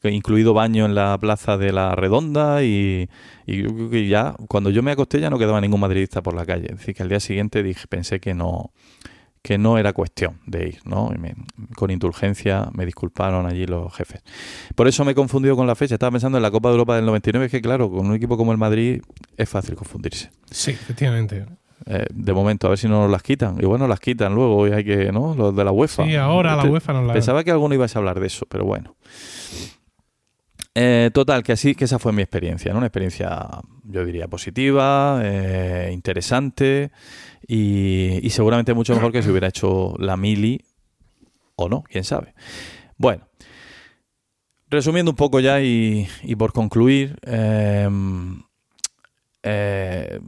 incluido baño en la plaza de la Redonda y, y ya cuando yo me acosté ya no quedaba ningún madridista por la calle, es decir, que al día siguiente dije, pensé que no que no era cuestión de ir, ¿no? con indulgencia me disculparon allí los jefes. Por eso me he confundido con la fecha. Estaba pensando en la Copa de Europa del 99, es que claro, con un equipo como el Madrid es fácil confundirse. Sí, efectivamente. Eh, de momento, a ver si no nos las quitan. Y bueno, las quitan luego y hay que, ¿no? Los de la UEFA. Sí, ahora la UEFA nos la Pensaba que alguno ibas a hablar de eso, pero bueno. Eh, total, que así, que esa fue mi experiencia, ¿no? Una experiencia, yo diría, positiva, eh, interesante y, seguramente mucho mejor que si hubiera hecho la mili o no, quién sabe. Bueno, resumiendo un poco ya y, por concluir, em, eh,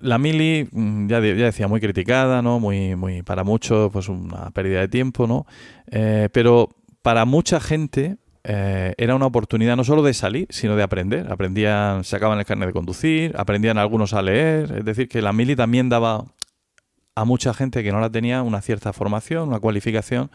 la, mili mm, ya, decía muy criticada, ¿no? Muy, muy para muchos pues una pérdida de tiempo, ¿no? Eh, pero para mucha gente eh, era una oportunidad no solo de salir, sino de aprender. Aprendían, sacaban el carnet de conducir, aprendían algunos a leer, es decir, que la mili también daba a mucha gente que no la tenía una cierta formación, una cualificación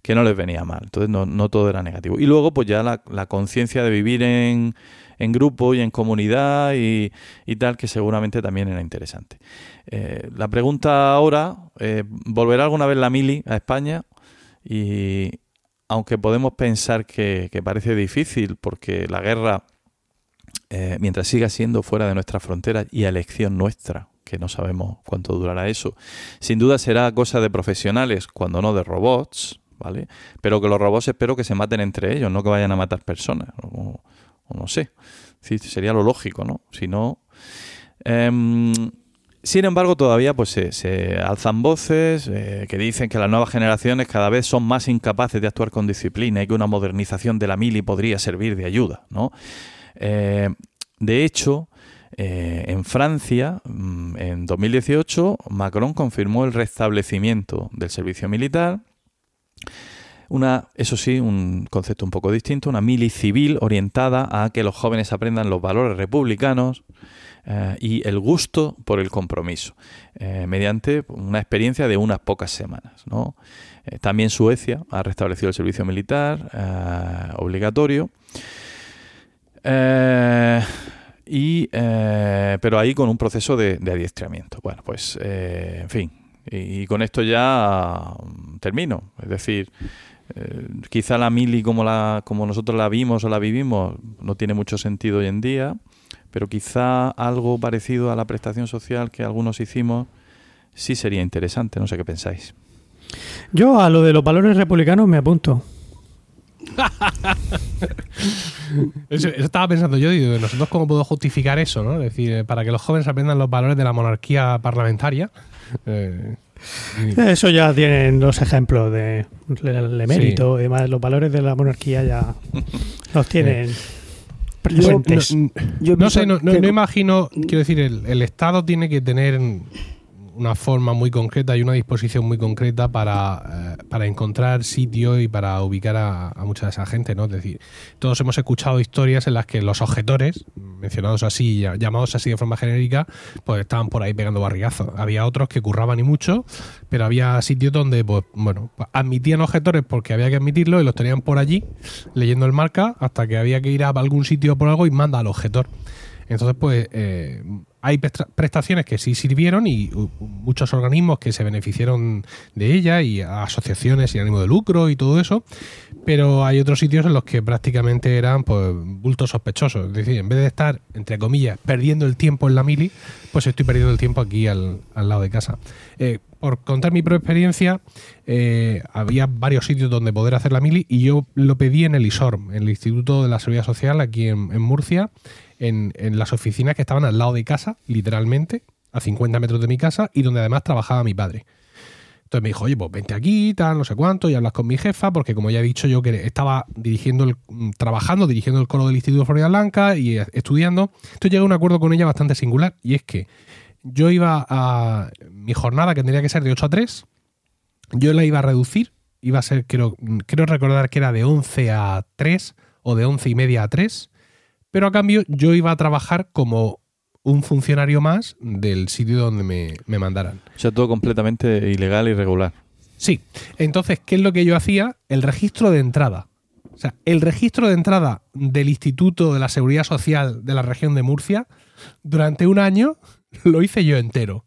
que no les venía mal. Entonces no, todo era negativo. Y luego pues ya la, conciencia de vivir en, en, grupo y en comunidad y, tal, que seguramente también era interesante. Eh, la pregunta ahora, eh, ¿volverá alguna vez la mili a España? Y aunque podemos pensar que, parece difícil porque la guerra, eh, mientras siga siendo fuera de nuestras fronteras y a elección nuestra, que no sabemos cuánto durará eso. Sin duda será cosa de profesionales, cuando no de robots, ¿vale? Pero que los robots espero que se maten entre ellos, no que vayan a matar personas, o, no sé. sería lo lógico, ¿no? Si no... Em, sin embargo, todavía pues se, alzan voces eh, que dicen que las nuevas generaciones cada vez son más incapaces de actuar con disciplina y que una modernización de la mili podría servir de ayuda, ¿no? Eh, de hecho, eh, en Francia, mm, en 2018, Macron confirmó el restablecimiento del servicio militar. Una, eso sí, un concepto un poco distinto, una mili civil orientada a que los jóvenes aprendan los valores republicanos eh, y el gusto por el compromiso, eh, mediante una experiencia de unas pocas semanas. también Suecia ha restablecido el servicio militar obligatorio. Y, eh, pero ahí con un proceso de, adiestramiento. Bueno, pues, eh, en fin, y, con esto ya mm, termino. Es decir, eh, quizá la mili como, la, como nosotros la vimos o la vivimos no tiene mucho sentido hoy en día, pero quizá algo parecido a la prestación social que algunos hicimos sí sería interesante. No sé qué pensáis. Yo a lo de los valores republicanos me apunto. <laughs> eso, estaba pensando yo, digo, nosotros cómo puedo justificar eso, ¿no? Es decir, eh, para que los jóvenes aprendan los valores de la monarquía parlamentaria. Eh, eso ya tienen los ejemplos de, el emérito y demás. Los valores de la monarquía ya los tienen. presentes. No, Yo no sé, no, no- que- no imagino, quiero decir, el, el Estado tiene que tener una forma muy concreta y una disposición muy concreta para, eh, para encontrar sitios y para ubicar a, a mucha de esa gente, ¿no? Es decir, todos hemos escuchado historias en las que los objetores, mencionados así, llamados así de forma genérica, pues estaban por ahí pegando barrigazos. Había otros que curraban y mucho, pero había sitios donde, pues, bueno, pues, admitían objetores porque había que admitirlo y los tenían por allí, leyendo el marca, hasta que había que ir a algún sitio por algo y manda al objetor. Entonces, pues eh, hay prestaciones que sí sirvieron y muchos organismos que se beneficiaron de ella y asociaciones sin ánimo de lucro y todo eso, pero hay otros sitios en los que prácticamente eran pues bultos sospechosos. Es decir, en vez de estar, entre comillas, perdiendo el tiempo en la mili, pues estoy perdiendo el tiempo aquí al, al lado de casa. Eh, por contar mi propia experiencia, eh, había varios sitios donde poder hacer la mili y yo lo pedí en el ISORM, en el Instituto de la Seguridad Social aquí en Murcia, en, las oficinas que estaban al lado de casa, literalmente, a 50 metros de mi casa y donde además trabajaba mi padre. Entonces me dijo, oye, pues vente aquí, tal, no sé cuánto, y hablas con mi jefa, porque como ya he dicho, yo que estaba dirigiendo el, mm, trabajando, dirigiendo el coro del Instituto Florida Blanca y estudiando. Entonces llegué a un acuerdo con ella bastante singular, y es que yo iba a. Mi jornada, que tendría que ser de 8 a 3, yo la iba a reducir, iba a ser, creo, creo recordar que era de 11 a 3 o de 11 y media a 3, pero a cambio yo iba a trabajar como un funcionario más del sitio donde me, me mandaran. O sea, todo completamente ilegal y irregular. Sí. Entonces, ¿qué es lo que yo hacía? El registro de entrada. O sea, el registro de entrada del Instituto de la Seguridad Social de la región de Murcia, durante un año <laughs> lo hice yo entero.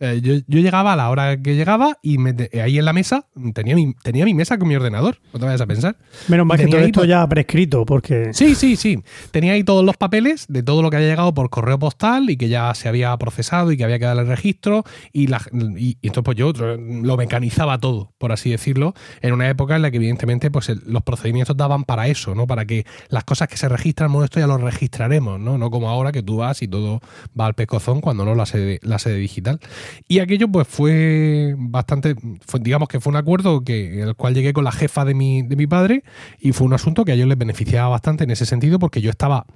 Eh, yo, yo llegaba a la hora que llegaba y me te- ahí en la mesa tenía mi, tenía mi mesa con mi ordenador. No te vayas a pensar. Menos mal que todo esto ya prescrito, porque Sí, sí, sí. Tenía ahí todos los papeles de todo lo que había llegado por correo postal y que ya se había procesado y que había que darle el registro. Y, la, y, y entonces pues yo eh, lo mecanizaba todo, por así decirlo, en una época en la que evidentemente pues el- los procedimientos daban para eso, ¿no? Para que las cosas que se registran, bueno, esto ya lo registraremos, ¿no? No como ahora que tú vas y todo va al pescozón cuando no la sede, la sede digital. Y aquello pues fue bastante, digamos que fue un acuerdo que, el cual llegué con la jefa de mi, de mi padre y fue un asunto que a ellos les beneficiaba bastante en ese sentido porque yo estaba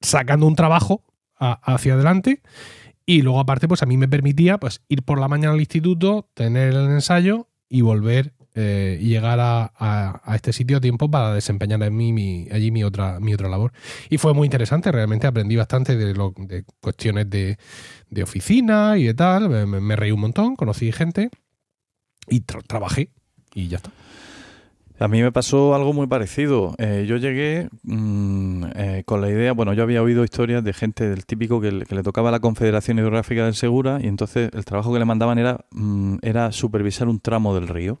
sacando un trabajo hacia adelante y luego aparte pues a mí me permitía pues ir por la mañana al instituto, tener el ensayo y volver eh, llegar a, este sitio a tiempo para desempeñar en mí allí mi otra, labor. Y fue muy interesante, realmente aprendí bastante de, cuestiones de, oficina y de tal, me, reí un montón, conocí gente y tra- trabajé y ya está. A mí me pasó algo muy parecido. Eh, yo llegué mm, eh, con la idea, bueno, yo había oído historias de gente del típico que, le- tocaba la Confederación Hidrográfica del Segura y entonces el trabajo que le mandaban era, mm, era supervisar un tramo del río.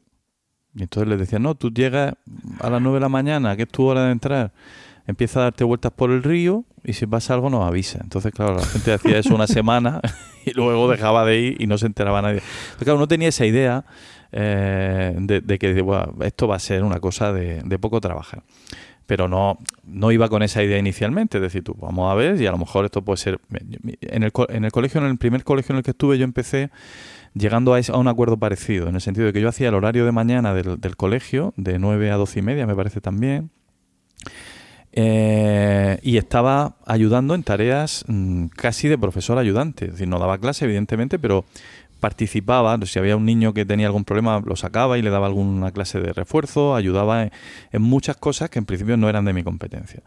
Y entonces les decían, no, tú llegas a las 9 de la mañana, que es tu hora de entrar, empieza a darte vueltas por el río y si pasa algo nos avisa. Entonces, claro, la gente hacía eso una semana <laughs> y luego dejaba de ir y no se enteraba nadie. Claro, uno tenía esa idea eh, de, de que "Buah, esto va a ser una cosa de, de poco trabajar. Pero no, no iba con esa idea inicialmente, es decir, tú, vamos a ver y a lo mejor esto puede ser... En el, en el colegio, en el primer colegio en el que estuve, yo empecé llegando a, un acuerdo parecido, en el sentido de que yo hacía el horario de mañana del, colegio, de 9 a 12 y media, me parece también, eh, y estaba ayudando en tareas mm, casi de profesor ayudante. Es decir, no daba clase, evidentemente, pero participaba. Si había un niño que tenía algún problema, lo sacaba y le daba alguna clase de refuerzo, ayudaba en, muchas cosas que en principio no eran de mi competencia.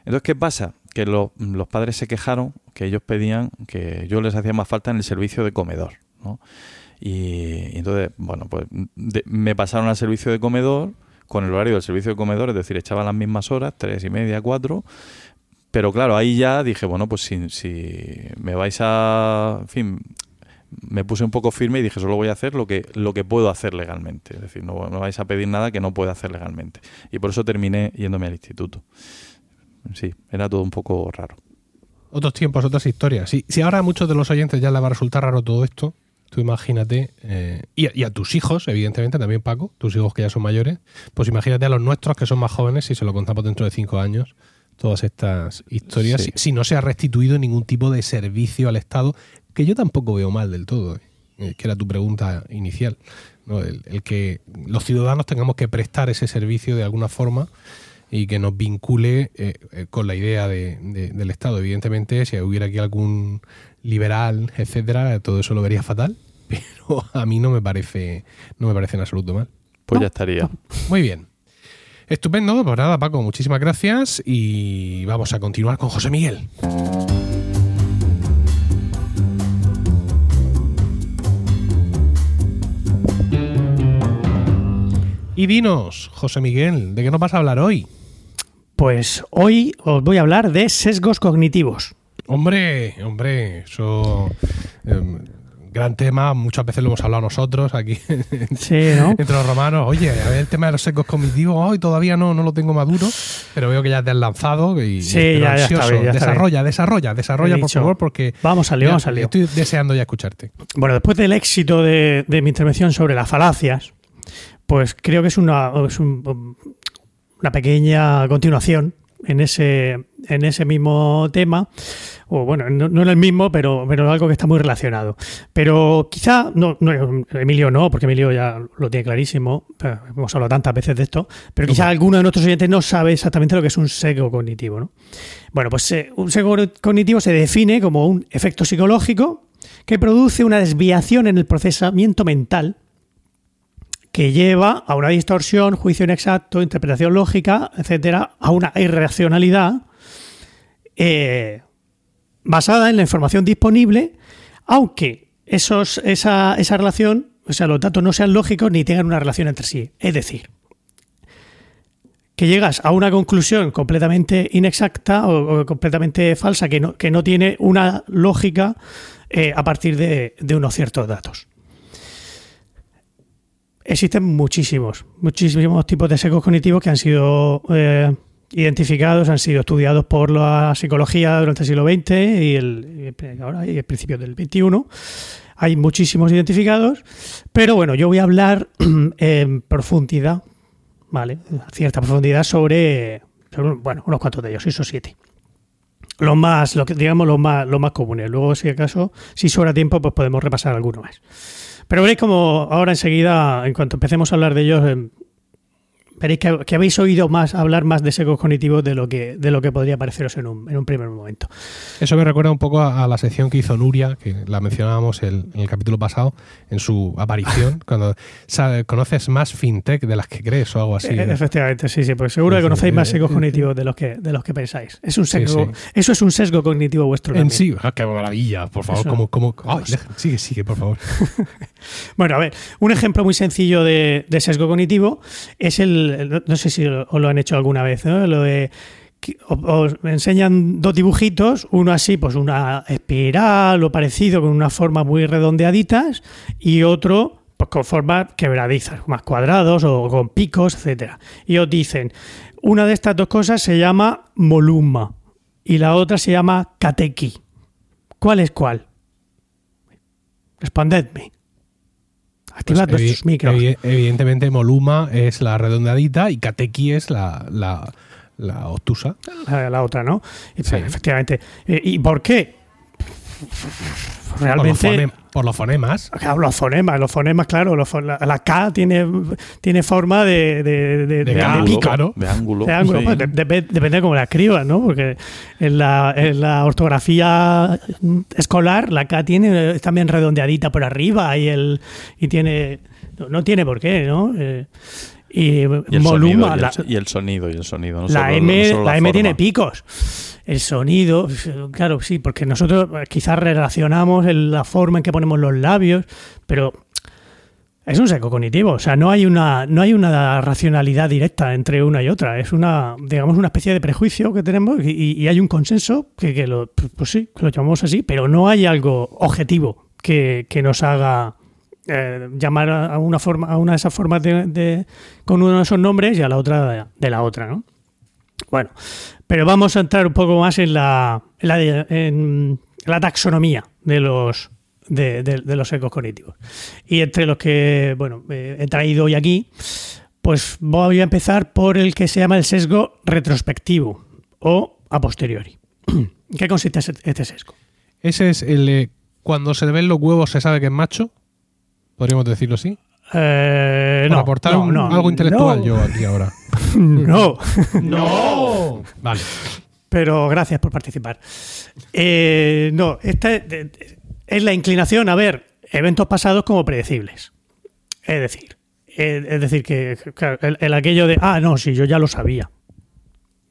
Entonces, ¿qué pasa? Que lo- los padres se quejaron que ellos pedían que yo les hacía más falta en el servicio de comedor. ¿No? Y, entonces, bueno, pues me pasaron al servicio de comedor con el horario del servicio de comedor, es decir, echaba las mismas horas, tres y media, cuatro. Pero claro, ahí ya dije, bueno, pues si, si me vais a. En fin, me puse un poco firme y dije, solo voy a hacer lo que, lo que puedo hacer legalmente. Es decir, no, no vais a pedir nada que no pueda hacer legalmente. Y por eso terminé yéndome al instituto. Sí, era todo un poco raro. Otros tiempos, otras historias. Si, si ahora a muchos de los oyentes ya les va a resultar raro todo esto, tú imagínate, eh, y, a, y a tus hijos, evidentemente, también Paco, tus hijos que ya son mayores, pues imagínate a los nuestros que son más jóvenes, si se lo contamos dentro de cinco años, todas estas historias, Sí. si, si no se ha restituido ningún tipo de servicio al Estado, que yo tampoco veo mal del todo, eh, que era tu pregunta inicial, ¿no? el, el que los ciudadanos tengamos que prestar ese servicio de alguna forma y que nos vincule eh, eh, con la idea de- de- del Estado. Evidentemente, si hubiera aquí algún liberal, etcétera, todo eso lo vería fatal, pero a mí no me parece, no me parece en absoluto mal. Pues ya estaría. Muy bien. Estupendo, pues nada, Paco, muchísimas gracias y vamos a continuar con José Miguel. Y dinos, José Miguel, ¿de qué nos vas a hablar hoy? Pues hoy os voy a hablar de sesgos cognitivos. Hombre, hombre, eso. em, gran tema, muchas veces lo hemos hablado nosotros aquí <laughs> Sí, ¿no? entre los romanos. Oye, a ver, el tema de los secos cognitivos, hoy todavía no, no lo tengo maduro, pero veo que ya te has lanzado y Sí, ya- está ansioso. bien, ya está desarrolla, desarrolla, desarrolla, por favor, porque Vamos al lío, vamos al lío. estoy deseando ya escucharte. Bueno, después del éxito de, de mi intervención sobre las falacias, pues creo que es una, es un- una pequeña continuación en ese, en ese mismo tema, o bueno, no, no en el mismo, pero, pero algo que está muy relacionado. Pero quizá, no, no, Emilio no, porque Emilio ya lo tiene clarísimo, hemos hablado tantas veces de esto, pero quizá alguno de nuestros oyentes no sabe exactamente lo que es un sesgo cognitivo. ¿no? Bueno, pues eh, un sesgo cognitivo se define como un efecto psicológico que produce una desviación en el procesamiento mental que lleva a una distorsión, juicio inexacto, interpretación lógica, etcétera, a una irracionalidad eh, basada en la información disponible, aunque esos, esa, esa relación, o sea, los datos no sean lógicos ni tengan una relación entre sí. Es decir, que llegas a una conclusión completamente inexacta o, completamente falsa, que no, que no tiene una lógica eh, a partir de, de unos ciertos datos. Existen muchísimos, muchísimos tipos de sesgos cognitivos que han sido eh, identificados, han sido estudiados por la psicología durante el siglo XX y el, ahora y el principio del XXI. Hay muchísimos identificados, pero bueno, yo voy a hablar <clears throat> en profundidad, ¿vale? Cierta profundidad sobre, bueno, unos cuantos de ellos, seis o siete. Los más, lo que, digamos, los más, los más comunes. Luego, si acaso, si sobra tiempo, pues podemos repasar alguno más. Pero veréis como ahora enseguida, en cuanto empecemos a hablar de ellos, eh, veréis que, que, habéis oído más hablar más de sesgos cognitivos de lo que, de lo que podría pareceros en un, en un primer momento. Eso me recuerda un poco a, a, la sección que hizo Nuria, que la mencionábamos el, en el capítulo pasado, en su aparición, <laughs> cuando sabe, conoces más fintech de las que crees o algo así. Eh, efectivamente, sí, sí, pues seguro que conocéis más sesgos cognitivos de los que, de los que pensáis. Es un sesgo, sí, sí. Eso es un sesgo cognitivo vuestro. En también. sí, oh, qué maravilla, por favor, como, como, oh, sigue, sigue, por favor. <laughs> bueno, a ver, un ejemplo muy sencillo de, de sesgo cognitivo es el, no sé si os lo han hecho alguna vez, ¿no? lo os enseñan dos dibujitos, uno así, pues una espiral o parecido con unas formas muy redondeaditas y otro pues con formas quebradizas, más cuadrados o con picos, etcétera. Y os dicen, una de estas dos cosas se llama moluma y la otra se llama kateki. ¿Cuál es cuál? Respondedme. Activad pues micros. Evidentemente, Moluma es la redondeadita y Kateki es la, la, la obtusa. La, la, otra, ¿no? Sí. Efectivamente. ¿Y por qué? Realmente. Por los, fonem por los fonemas. Claro, los fonemas, los fonemas, claro. Los, la, la, K tiene, tiene forma de, de, de, de, de ángulo, pico. Claro. De ángulo. De ángulo. Sí. Pues, depende de cómo la escribas, ¿no? Porque en la, en la, ortografía escolar la K tiene es también redondeadita por arriba y el y tiene no, no tiene por qué, ¿no? Eh, y, y, el Moluma, sonido, y, la, el, y, el, sonido, y el sonido. No la solo, M, no solo la, la M tiene picos. El sonido, claro, sí, porque nosotros quizás relacionamos en la forma en que ponemos los labios, pero es un seco cognitivo. O sea, no hay una, no hay una racionalidad directa entre una y otra. Es una, digamos, una especie de prejuicio que tenemos y, y hay un consenso que, lo, pues sí, lo llamamos así, pero no hay algo objetivo que, que nos haga eh, llamar a una forma, a una de esas formas de, con uno de esos nombres y a la otra de la otra, ¿no? Bueno, pero vamos a entrar un poco más en la, en la, en taxonomía de los, de, los ecos cognitivos. Y entre los que, bueno, eh, he traído hoy aquí, pues voy a empezar por el que se llama el sesgo retrospectivo o a posteriori. <clears throat> ¿Qué consiste este sesgo? Ese es el cuando se le ven los huevos se sabe que es macho, podríamos decirlo así. Eh, no, aportar no, un, no, algo intelectual no. yo aquí ahora. <laughs> no. <laughs> ¡No! Vale. Pero gracias por participar. Eh, no, esta es, la inclinación a ver eventos pasados como predecibles. Es decir, es, decir, que claro, el, el aquello de, ah, no, sí, yo ya lo sabía.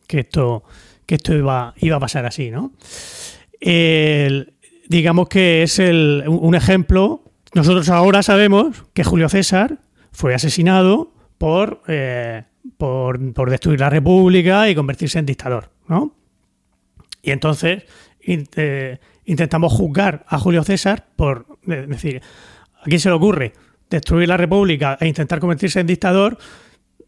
Que esto, que esto iba, iba a pasar así, ¿no? El- digamos que es el, un ejemplo. Nosotros ahora sabemos que Julio César fue asesinado por, eh, por, por destruir la República y convertirse en dictador, ¿no? Y entonces eh, intentamos juzgar a Julio César por decir, ¿a quién se le ocurre destruir la República e intentar convertirse en dictador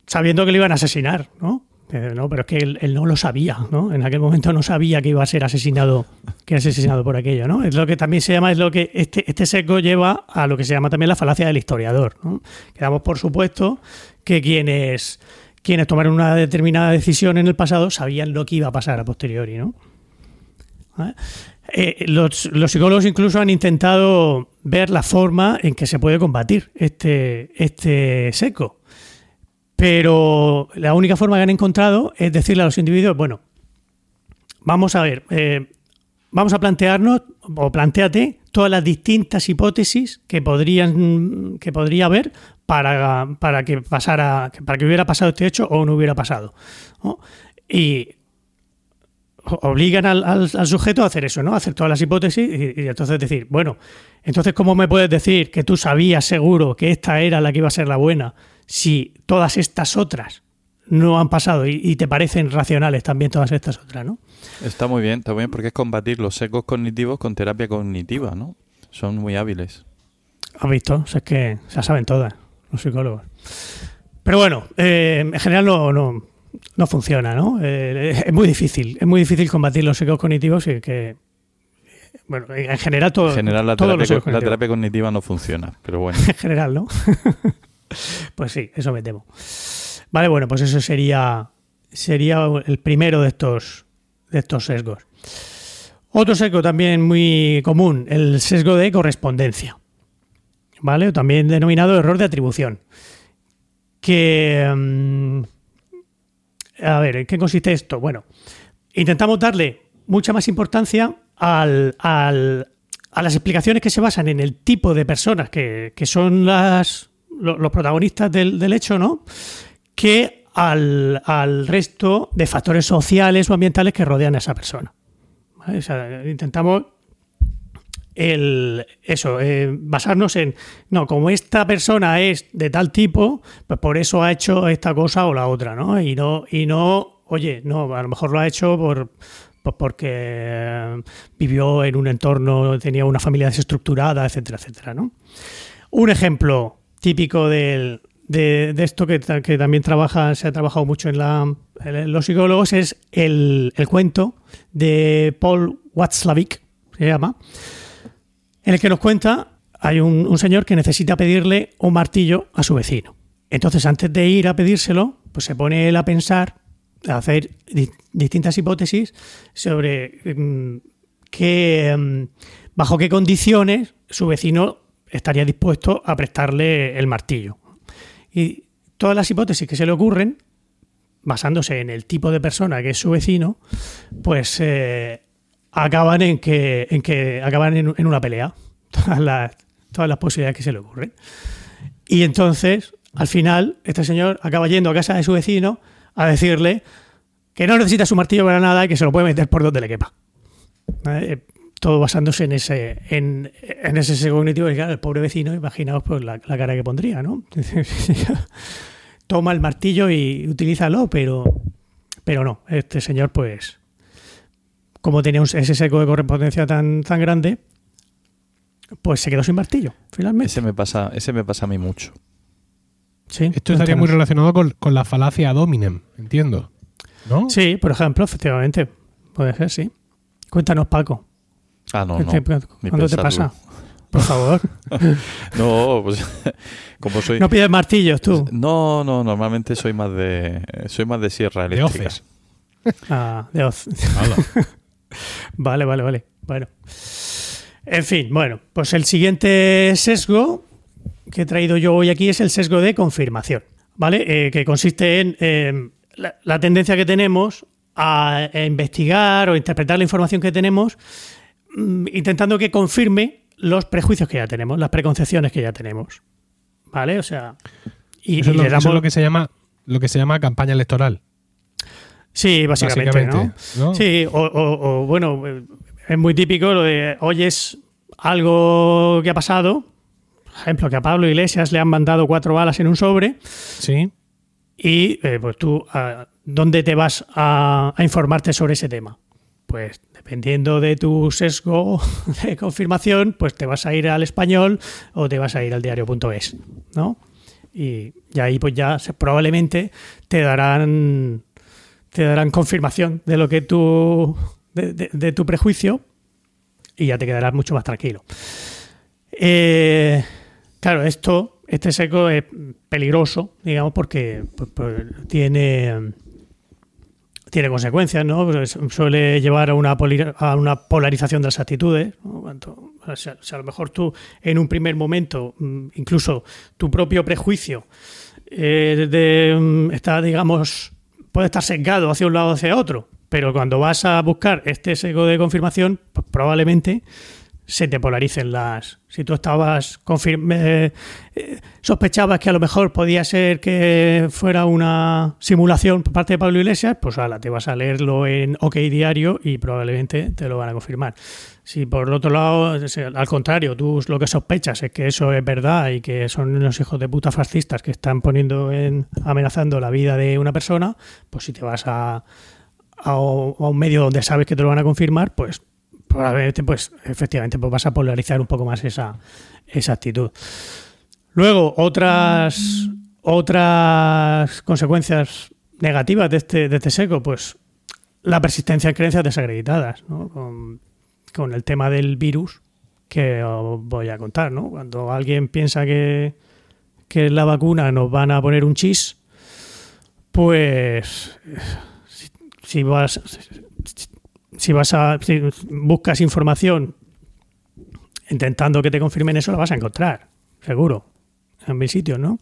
sabiendo que le iban a asesinar, ¿no? Eh, pero es que él, no lo sabía, ¿no? En aquel momento no sabía que iba a ser asesinado, que era asesinado por aquello, ¿no? Es lo que también se llama, es lo que este, este seco lleva a lo que se llama también la falacia del historiador, ¿no? Que damos por supuesto que quienes, quienes tomaron una determinada decisión en el pasado sabían lo que iba a pasar a posteriori, ¿no? Eh, los, los psicólogos incluso han intentado ver la forma en que se puede combatir este, este seco. Pero la única forma que han encontrado es decirle a los individuos, bueno, vamos a ver, eh, vamos a plantearnos, o planteate todas las distintas hipótesis que podrían que podría haber para, para que pasara, para que hubiera pasado este hecho o no hubiera pasado. Y obligan al sujeto a hacer eso, ¿no? A hacer todas las hipótesis y, y entonces decir, bueno, entonces ¿cómo me puedes decir que tú sabías seguro que esta era la que iba a ser la buena si todas estas otras no han pasado y, y te parecen racionales también todas estas otras, ¿no? Está muy bien, está muy bien porque es combatir los secos cognitivos con terapia cognitiva, ¿no? Son muy hábiles. ¿Has visto? O sea, es que se saben todas los psicólogos. Pero bueno, eh, en general no, no, no funciona, ¿no? Eh, es muy difícil, es muy difícil combatir los secos cognitivos y que, bueno, en general todo, En general la terapia, la terapia cognitiva no funciona, pero <laughs> bueno. en general, ¿no? <laughs> pues sí, eso me temo. Vale, bueno, pues eso sería, sería el primero de estos, de estos sesgos. Otro sesgo también muy común, el sesgo de correspondencia. ¿Vale? También denominado error de atribución. Que. mm, a ver, ¿en qué consiste esto? Bueno, intentamos darle mucha más importancia al, al- a las explicaciones que se basan en el tipo de personas que, que son las, lo- los protagonistas del, del hecho, ¿no? Que al, al resto de factores sociales o ambientales que rodean a esa persona. O sea, intentamos el, eso, eh, basarnos en, no, como esta persona es de tal tipo, pues por eso ha hecho esta cosa o la otra, ¿no? Y no, y no oye, no, a lo mejor lo ha hecho por, pues porque eh, vivió en un entorno, tenía una familia desestructurada, etcétera, etcétera, ¿no? Un ejemplo típico de, esto que, ta- que también trabaja, se ha trabajado mucho en, la, en los psicólogos es el, cuento de Paul Watzlawick, se llama, en el que nos cuenta, hay un, señor que necesita pedirle un martillo a su vecino. Entonces, antes de ir a pedírselo, pues se pone él a pensar, a hacer di- distintas hipótesis sobre mm, qué, mm, bajo qué condiciones su vecino estaría dispuesto a prestarle el martillo. Y todas las hipótesis que se le ocurren, basándose en el tipo de persona que es su vecino, pues eh, acaban en que, en que acaban en, una pelea. <laughs> Todas las, todas las posibilidades que se le ocurren. Y entonces, al final, este señor acaba yendo a casa de su vecino a decirle que no necesita su martillo para nada y que se lo puede meter por donde le quepa. Todo basándose en ese, en, en ese sesgo cognitivo. Y claro, el pobre vecino, imaginaos pues, la, la cara que pondría, ¿no? <laughs> Toma el martillo y utilízalo, pero, pero no. Este señor, pues, como tenía un- ese seco de correspondencia tan, tan grande, pues se quedó sin martillo, finalmente. Ese me pasa, ese me pasa a mí mucho. Sí, Esto estaría muy relacionado con, con la falacia ad hominem, entiendo. ¿No? Sí, por ejemplo, efectivamente. Puede ser, sí. Cuéntanos, Paco. Ah, no, no. ¿Qué- ni ¿Cuándo te pasa? Por favor. <laughs> No, pues <laughs> como soy. No pides martillos tú. No, no, normalmente soy más de soy más de sierra De eléctrica. hoces. Ah, de hoz. Hala. <laughs> Vale, vale, vale. Bueno. En fin, bueno, pues el siguiente sesgo que he traído yo hoy aquí es el sesgo de confirmación, ¿vale? Eh, que consiste en eh, la, la tendencia que tenemos a, a investigar o interpretar la información que tenemos intentando que confirme los prejuicios que ya tenemos, las preconcepciones que ya tenemos. ¿Vale? O sea, y, Eso, y es lo, le eso es damos- lo que se llama lo que se llama campaña electoral. Sí, básicamente, básicamente, ¿no? Sí, o, o- o, bueno, eh, es muy típico lo de oyes algo que ha pasado, por ejemplo, que a Pablo Iglesias le han mandado cuatro balas en un sobre Sí. y eh, pues tú, ¿a ¿dónde te vas a, a informarte sobre ese tema? Pues dependiendo de tu sesgo <laughs> de confirmación, pues te vas a ir al español o te vas a ir al diario.es, ¿no? Y, ahí pues ya probablemente te darán te darán confirmación de lo que tú de tu prejuicio y ya te quedarás mucho más tranquilo. Eh, claro, esto, este seco es peligroso, digamos, porque pues, pues, tiene tiene consecuencias, ¿no? Pues suele llevar a una, a una polarización de las actitudes. ¿no? O sea, a lo mejor tú en un primer momento, mm, incluso tu propio prejuicio eh, de, mm, está, digamos, puede estar sesgado hacia un lado o hacia otro, pero cuando vas a buscar este sesgo de confirmación, pues probablemente se te polaricen las. Si tú estabas eh, eh, sospechabas que a lo mejor podía ser que fuera una simulación por parte de Pablo Iglesias, pues ala, te vas a leerlo en OK Diario y probablemente te lo van a confirmar. Si por el otro lado, al contrario, tú lo que sospechas es que eso es verdad y que son unos hijos de puta fascistas que están poniendo en amenazando la vida de una persona, pues si te vas a, a, a un medio donde sabes que te lo van a confirmar, pues probablemente, pues efectivamente, pues vas a polarizar un poco más esa, esa actitud. Luego, otras, otras consecuencias negativas de este, de este seco, pues la persistencia en creencias desacreditadas, ¿no? con, con el tema del virus que os voy a contar. ¿no? Cuando alguien piensa que, que la vacuna nos van a poner un chis, pues si vas si vas a si buscas información intentando que te confirmen eso, la vas a encontrar, seguro, en mil sitios, ¿no?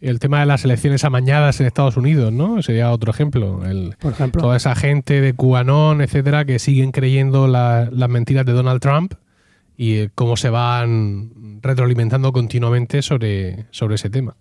El tema de las elecciones amañadas en Estados Unidos, ¿no? Sería otro ejemplo. El, Por ejemplo. toda esa gente de QAnon, etcétera, que siguen creyendo la- las mentiras de Donald Trump y eh, cómo se van retroalimentando continuamente sobre, sobre ese tema.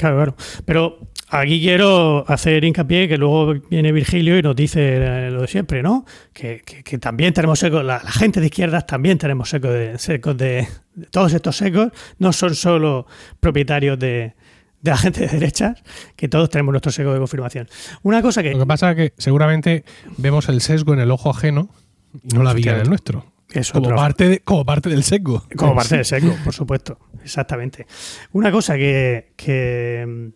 Claro, claro. Pero aquí quiero hacer hincapié que luego viene Virgilio y nos dice eh, lo de siempre, ¿no? Que, que- que también tenemos secos, la, la gente de izquierdas también tenemos secos de, secos de, de todos estos secos, no son solo propietarios de, de la gente de derechas, que todos tenemos nuestro seco de confirmación. Una cosa que Lo que pasa es que seguramente vemos el sesgo en el ojo ajeno y no la viga en el nuestro. Es Como otro- parte, de, como parte del sesgo. Como parte del seco, por supuesto. Exactamente. Una cosa que, que,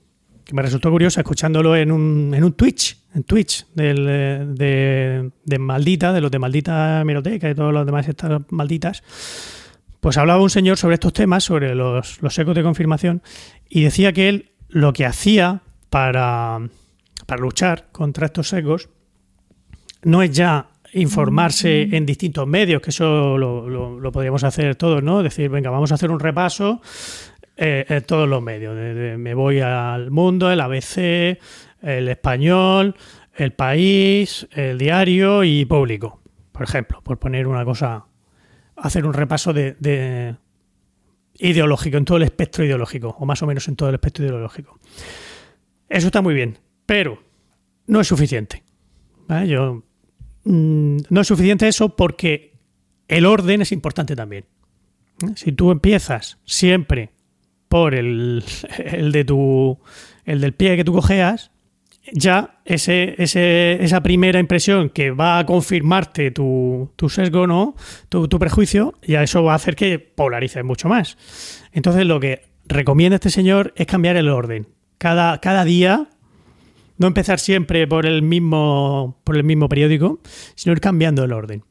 que me resultó curiosa escuchándolo en un, en un Twitch, en Twitch del, de, de Maldita, de los de Maldita Hemeroteca y todos los demás estas malditas, pues hablaba un señor sobre estos temas, sobre los, los secos de confirmación, y decía que él lo que hacía para, para luchar contra estos secos no es ya informarse en distintos medios, que eso lo, lo- lo podríamos hacer todos, ¿no? Decir, venga, vamos a hacer un repaso eh, en todos los medios. De- de- me voy al mundo, el ABC, el español, el país, el diario y público, por ejemplo, por poner una cosa, hacer un repaso de, de ideológico, en todo el espectro ideológico, o más o menos en todo el espectro ideológico. Eso está muy bien, pero no es suficiente. ¿vale? Yo mm, no es suficiente eso porque el orden es importante también. Si tú empiezas siempre por el, <laughs> el de tu el del pie que tú cojeas, ya ese, ese- esa primera impresión que va a confirmarte tu, tu sesgo, ¿no? Tu, tu prejuicio, ya eso va a hacer que polarices mucho más. Entonces, lo que recomienda este señor es cambiar el orden. Cada, cada día no empezar siempre por el mismo por el mismo periódico, sino ir cambiando el orden.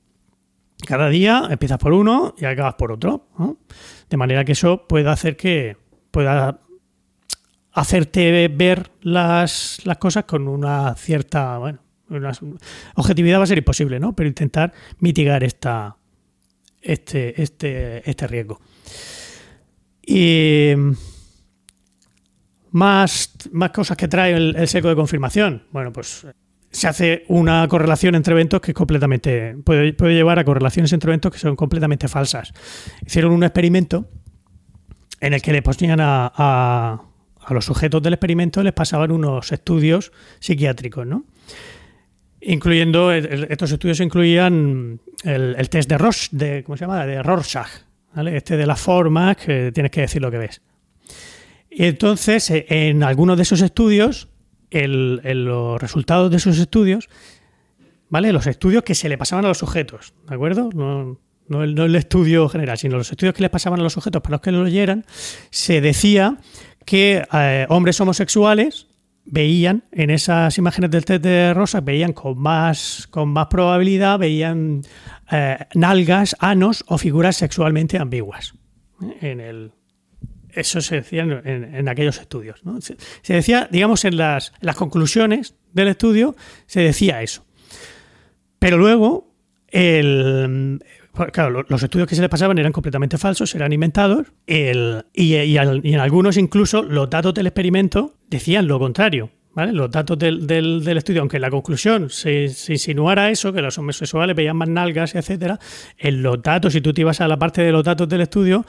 Cada día empiezas por uno y acabas por otro, de manera que eso pueda hacer que pueda hacerte ver las, las cosas con una cierta bueno, una objetividad va a ser imposible, ¿no? Pero intentar mitigar esta este este este riesgo. Y más, más cosas que trae el, el seco de confirmación? Bueno, pues se hace una correlación entre eventos que es completamente puede, puede llevar a correlaciones entre eventos que son completamente falsas. Hicieron un experimento en el que le ponían a, a- los sujetos del experimento les pasaban unos estudios psiquiátricos, ¿no? Incluyendo estos estudios incluían el, el test de Roche, de ¿cómo se llama? De Rorschach, ¿vale? Este de las formas que tienes que decir lo que ves. Entonces, eh, en algunos de esos estudios, el- los resultados de esos estudios, ¿vale? Los estudios que se le pasaban a los sujetos, ¿de acuerdo? No, el, estudio general, sino los estudios que les pasaban a los sujetos para los que lo leyeran, se decía que eh, hombres homosexuales veían en esas imágenes del test de Rosa, veían con más, con más probabilidad, veían eh, nalgas, anos o figuras sexualmente ambiguas. ¿eh? En el, eso se decía en, aquellos estudios. ¿no? Se, decía, digamos, en las, las conclusiones del estudio, se decía eso. Pero luego, el, pues, claro, lo- los estudios que se le pasaban eran completamente falsos, eran inventados, y en algunos incluso los datos del experimento decían lo contrario. ¿vale? Los datos del, del- del estudio, aunque en la conclusión se, se insinuara eso, que los homosexuales veían más nalgas, etcétera, en los datos, si tú te ibas a la parte de los datos del estudio,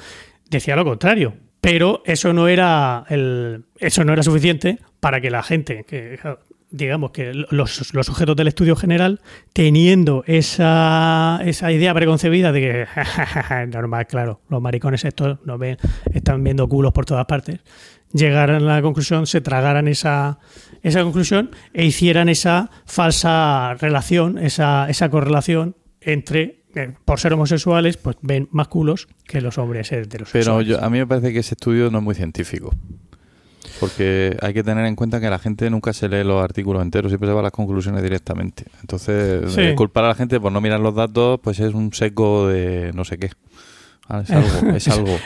decía lo contrario. Pero eso no era el, eso no era suficiente para que la gente, que digamos que los, los sujetos del estudio general, teniendo esa, esa idea preconcebida de que <laughs> normal, claro, los maricones estos no ven, están viendo culos por todas partes, llegaran a la conclusión, se tragaran esa, esa conclusión e hicieran esa falsa relación, esa, esa correlación entre por ser homosexuales, pues ven más culos que los hombres Pero heterosexuales. yo, a mí me parece que ese estudio no es muy científico. Porque hay que tener en cuenta que la gente nunca se lee los artículos enteros, siempre se va a las conclusiones directamente. Entonces, Sí. eh, culpar a la gente por no mirar los datos, pues es un seco de no sé qué. Ah, Es algo, <laughs> es algo.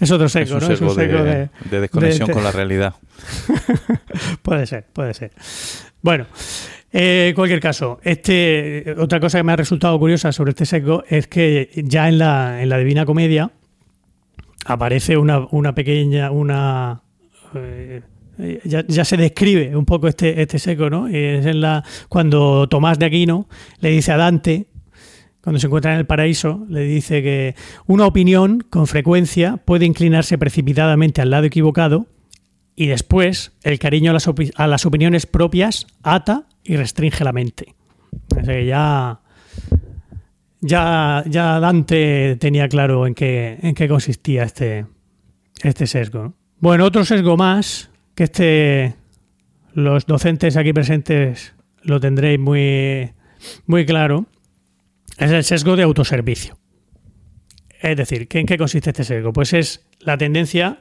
es otro es seco, un ¿no? Es un seco de, seco de, de desconexión de- con la realidad. <laughs> Puede ser, puede ser. Bueno, eh, cualquier caso, este, otra cosa que me ha resultado curiosa sobre este seco es que ya en la, en la Divina Comedia aparece una, una pequeña, una eh, ya, ya se describe un poco este, este seco, ¿no? Es en la, cuando Tomás de Aquino le dice a Dante, cuando se encuentra en el paraíso, le dice que una opinión con frecuencia puede inclinarse precipitadamente al lado equivocado y después el cariño a las, opiniones propias ata y restringe la mente. Ya, ya, ya Dante tenía claro en qué, en qué consistía este, este sesgo. ¿no? Bueno, otro sesgo más, que este los docentes aquí presentes lo tendréis muy, muy claro, es el sesgo de autoservicio. Es decir, ¿qué- ¿en qué consiste este sesgo? Pues es la tendencia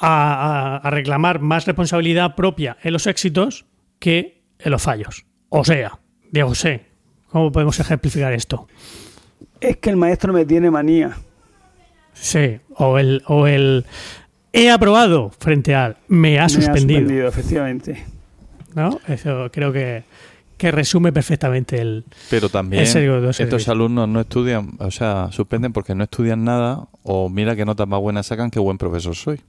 a, a- a reclamar más responsabilidad propia en los éxitos que en los fallos. O sea, Diego sé, ¿cómo podemos ejemplificar esto? Es que el maestro me tiene manía. Sí, o el, o el he aprobado frente al me ha Me suspendido. efectivamente. ¿no? Eso creo que, que resume perfectamente el, Pero también el estos alumnos no estudian, o sea, suspenden porque no estudian nada o mira qué notas más buenas sacan, qué buen profesor soy.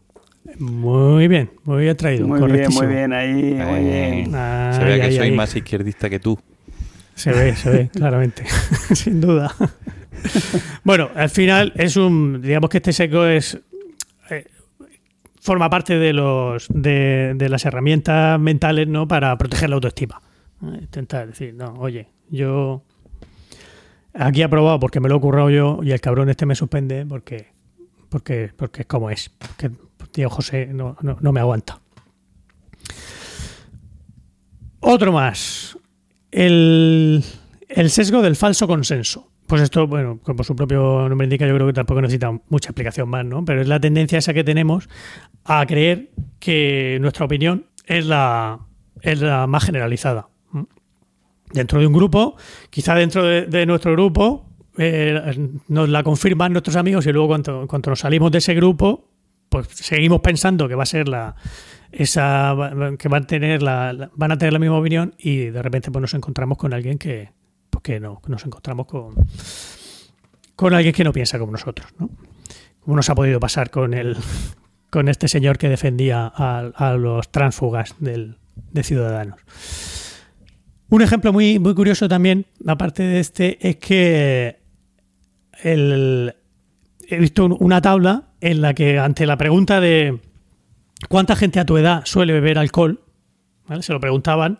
Muy bien, muy bien traído. Muy bien, muy bien ahí, muy bien. Ay, Se ve que ay, soy ay. más izquierdista que tú. Se ve, se ve, <laughs> claramente. <laughs> Sin duda. <laughs> bueno, al final es un. Digamos que este seco es. eh, forma parte de los de, de las herramientas mentales ¿no? para proteger la autoestima. Intentar decir, no, oye, yo aquí he aprobado porque me lo he currado yo y el cabrón este me suspende porque porque porque es como es. Que tío José no, no, me aguanta. Otro más. El, el sesgo del falso consenso. Pues esto, bueno, como su propio nombre indica, yo creo que tampoco necesita mucha explicación más, ¿no? Pero es la tendencia esa que tenemos a creer que nuestra opinión es la, es la más generalizada. Dentro de un grupo, quizá dentro de, de nuestro grupo, eh, nos la confirman nuestros amigos y luego cuando, cuando nos salimos de ese grupo, pues seguimos pensando que va a ser la esa que van a tener la, van a tener la misma opinión y de repente pues nos encontramos con alguien que pues que no nos encontramos con con alguien que no piensa como nosotros ¿no? como nos ha podido pasar con el con este señor que defendía a, a los tránsfugas del, de Ciudadanos. Un ejemplo muy, muy curioso también, aparte de este, es que el, he visto un- una tabla en la que ante la pregunta de cuánta gente a tu edad suele beber alcohol, ¿vale? se lo preguntaban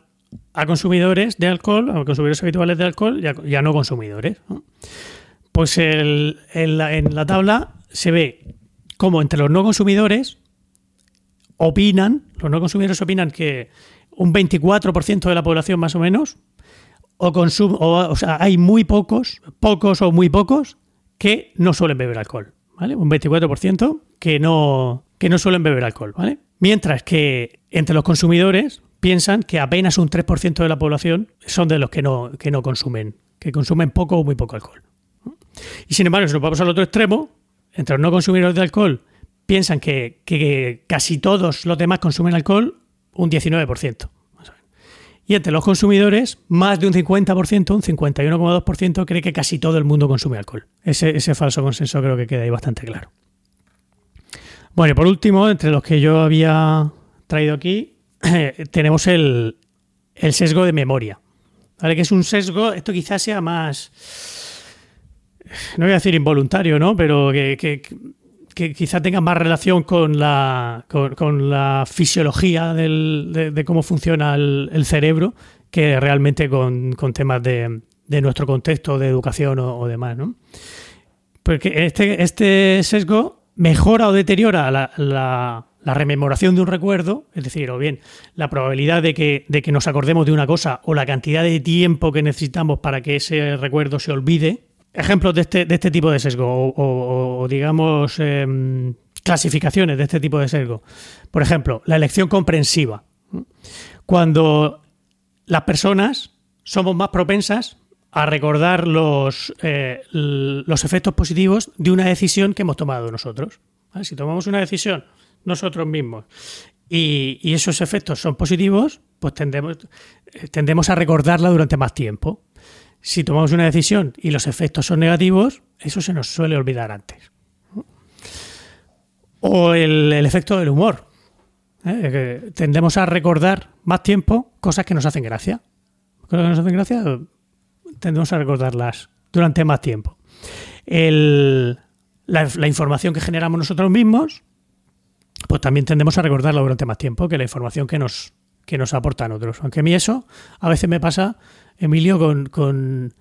a consumidores de alcohol, a consumidores habituales de alcohol y a, no consumidores. Pues el- en, la, en la tabla se ve como entre los no consumidores opinan, los no consumidores opinan que un 24% de la población más o menos, o, consum- o, o sea, hay muy pocos, pocos o muy pocos, que no suelen beber alcohol, ¿vale? Un 24% que no, que no suelen beber alcohol, ¿vale? Mientras que entre los consumidores piensan que apenas un 3% de la población son de los que no, que no consumen, que consumen poco o muy poco alcohol. Y sin embargo, si nos vamos al otro extremo, entre los no consumidores de alcohol piensan que, que casi todos los demás consumen alcohol, un 19%. Y entre los consumidores, más de un 50%, un 51,2% cree que casi todo el mundo consume alcohol. Ese, falso consenso creo que queda ahí bastante claro. Bueno, y por último, entre los que yo había traído aquí, <clears throat> tenemos el, sesgo de memoria. ¿Vale? Que es un sesgo, esto quizás sea más, no voy a decir involuntario, ¿no? Pero que, que quizá tenga más relación con la, con, la fisiología del- de, cómo funciona el, cerebro que realmente con, con temas de, de nuestro contexto de educación o, o demás, ¿no? Porque este, este sesgo mejora o deteriora la, la- la rememoración de un recuerdo, es decir, o bien la probabilidad de que, de que nos acordemos de una cosa o la cantidad de tiempo que necesitamos para que ese recuerdo se olvide. Ejemplos de este, de este tipo de sesgo o, digamos em, clasificaciones de este tipo de sesgo. Por ejemplo, la elección comprensiva. Cuando las personas somos más propensas a recordar los, eh, los efectos positivos de una decisión que hemos tomado nosotros. Si tomamos una decisión nosotros mismos y, y esos efectos son positivos, pues tendemos, eh, tendemos a recordarla durante más tiempo. Si tomamos una decisión y los efectos son negativos, eso se nos suele olvidar antes. O el, efecto del humor. ¿eh? Que Tendemos a recordar más tiempo cosas que nos hacen gracia. Cosas que nos hacen gracia, tendemos a recordarlas durante más tiempo. El- la, la información que generamos nosotros mismos, pues también tendemos a recordarla durante más tiempo que la información que nos, que nos aportan otros. Aunque a mí eso a veces me pasa, Emilio, con, con,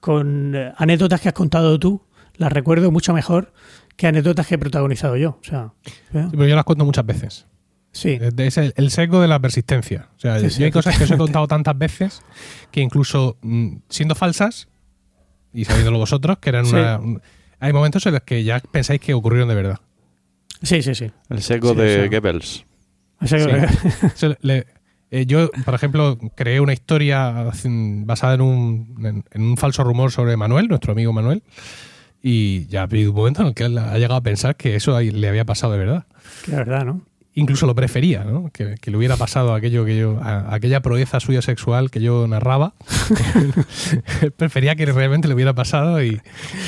con, eh, anécdotas que has contado tú, las recuerdo mucho mejor que anécdotas que he protagonizado yo. O sea, ¿eh? Sí, pero yo las cuento muchas veces. sí. Es el, el sesgo de la persistencia. O sea, Sí, yo sí, hay cosas que os he contado tantas veces que incluso mm, siendo falsas, y sabiéndolo vosotros, que eran Sí. una. un- hay momentos en los que ya pensáis que ocurrieron de verdad. Sí, sí, sí. El seco Sí, de. Goebbels. O sea, que- Se le- eh, yo, por ejemplo, creé una historia basada en un, en, en un falso rumor sobre Manuel, nuestro amigo Manuel, y ya ha habido un momento en el que él ha llegado a pensar que eso le había pasado de verdad. que la verdad, ¿no? Incluso lo prefería, ¿no? Que, que le hubiera pasado aquello que yo, a- aquella proeza suya sexual que yo narraba. <laughs> <laughs> prefería que realmente le hubiera pasado y,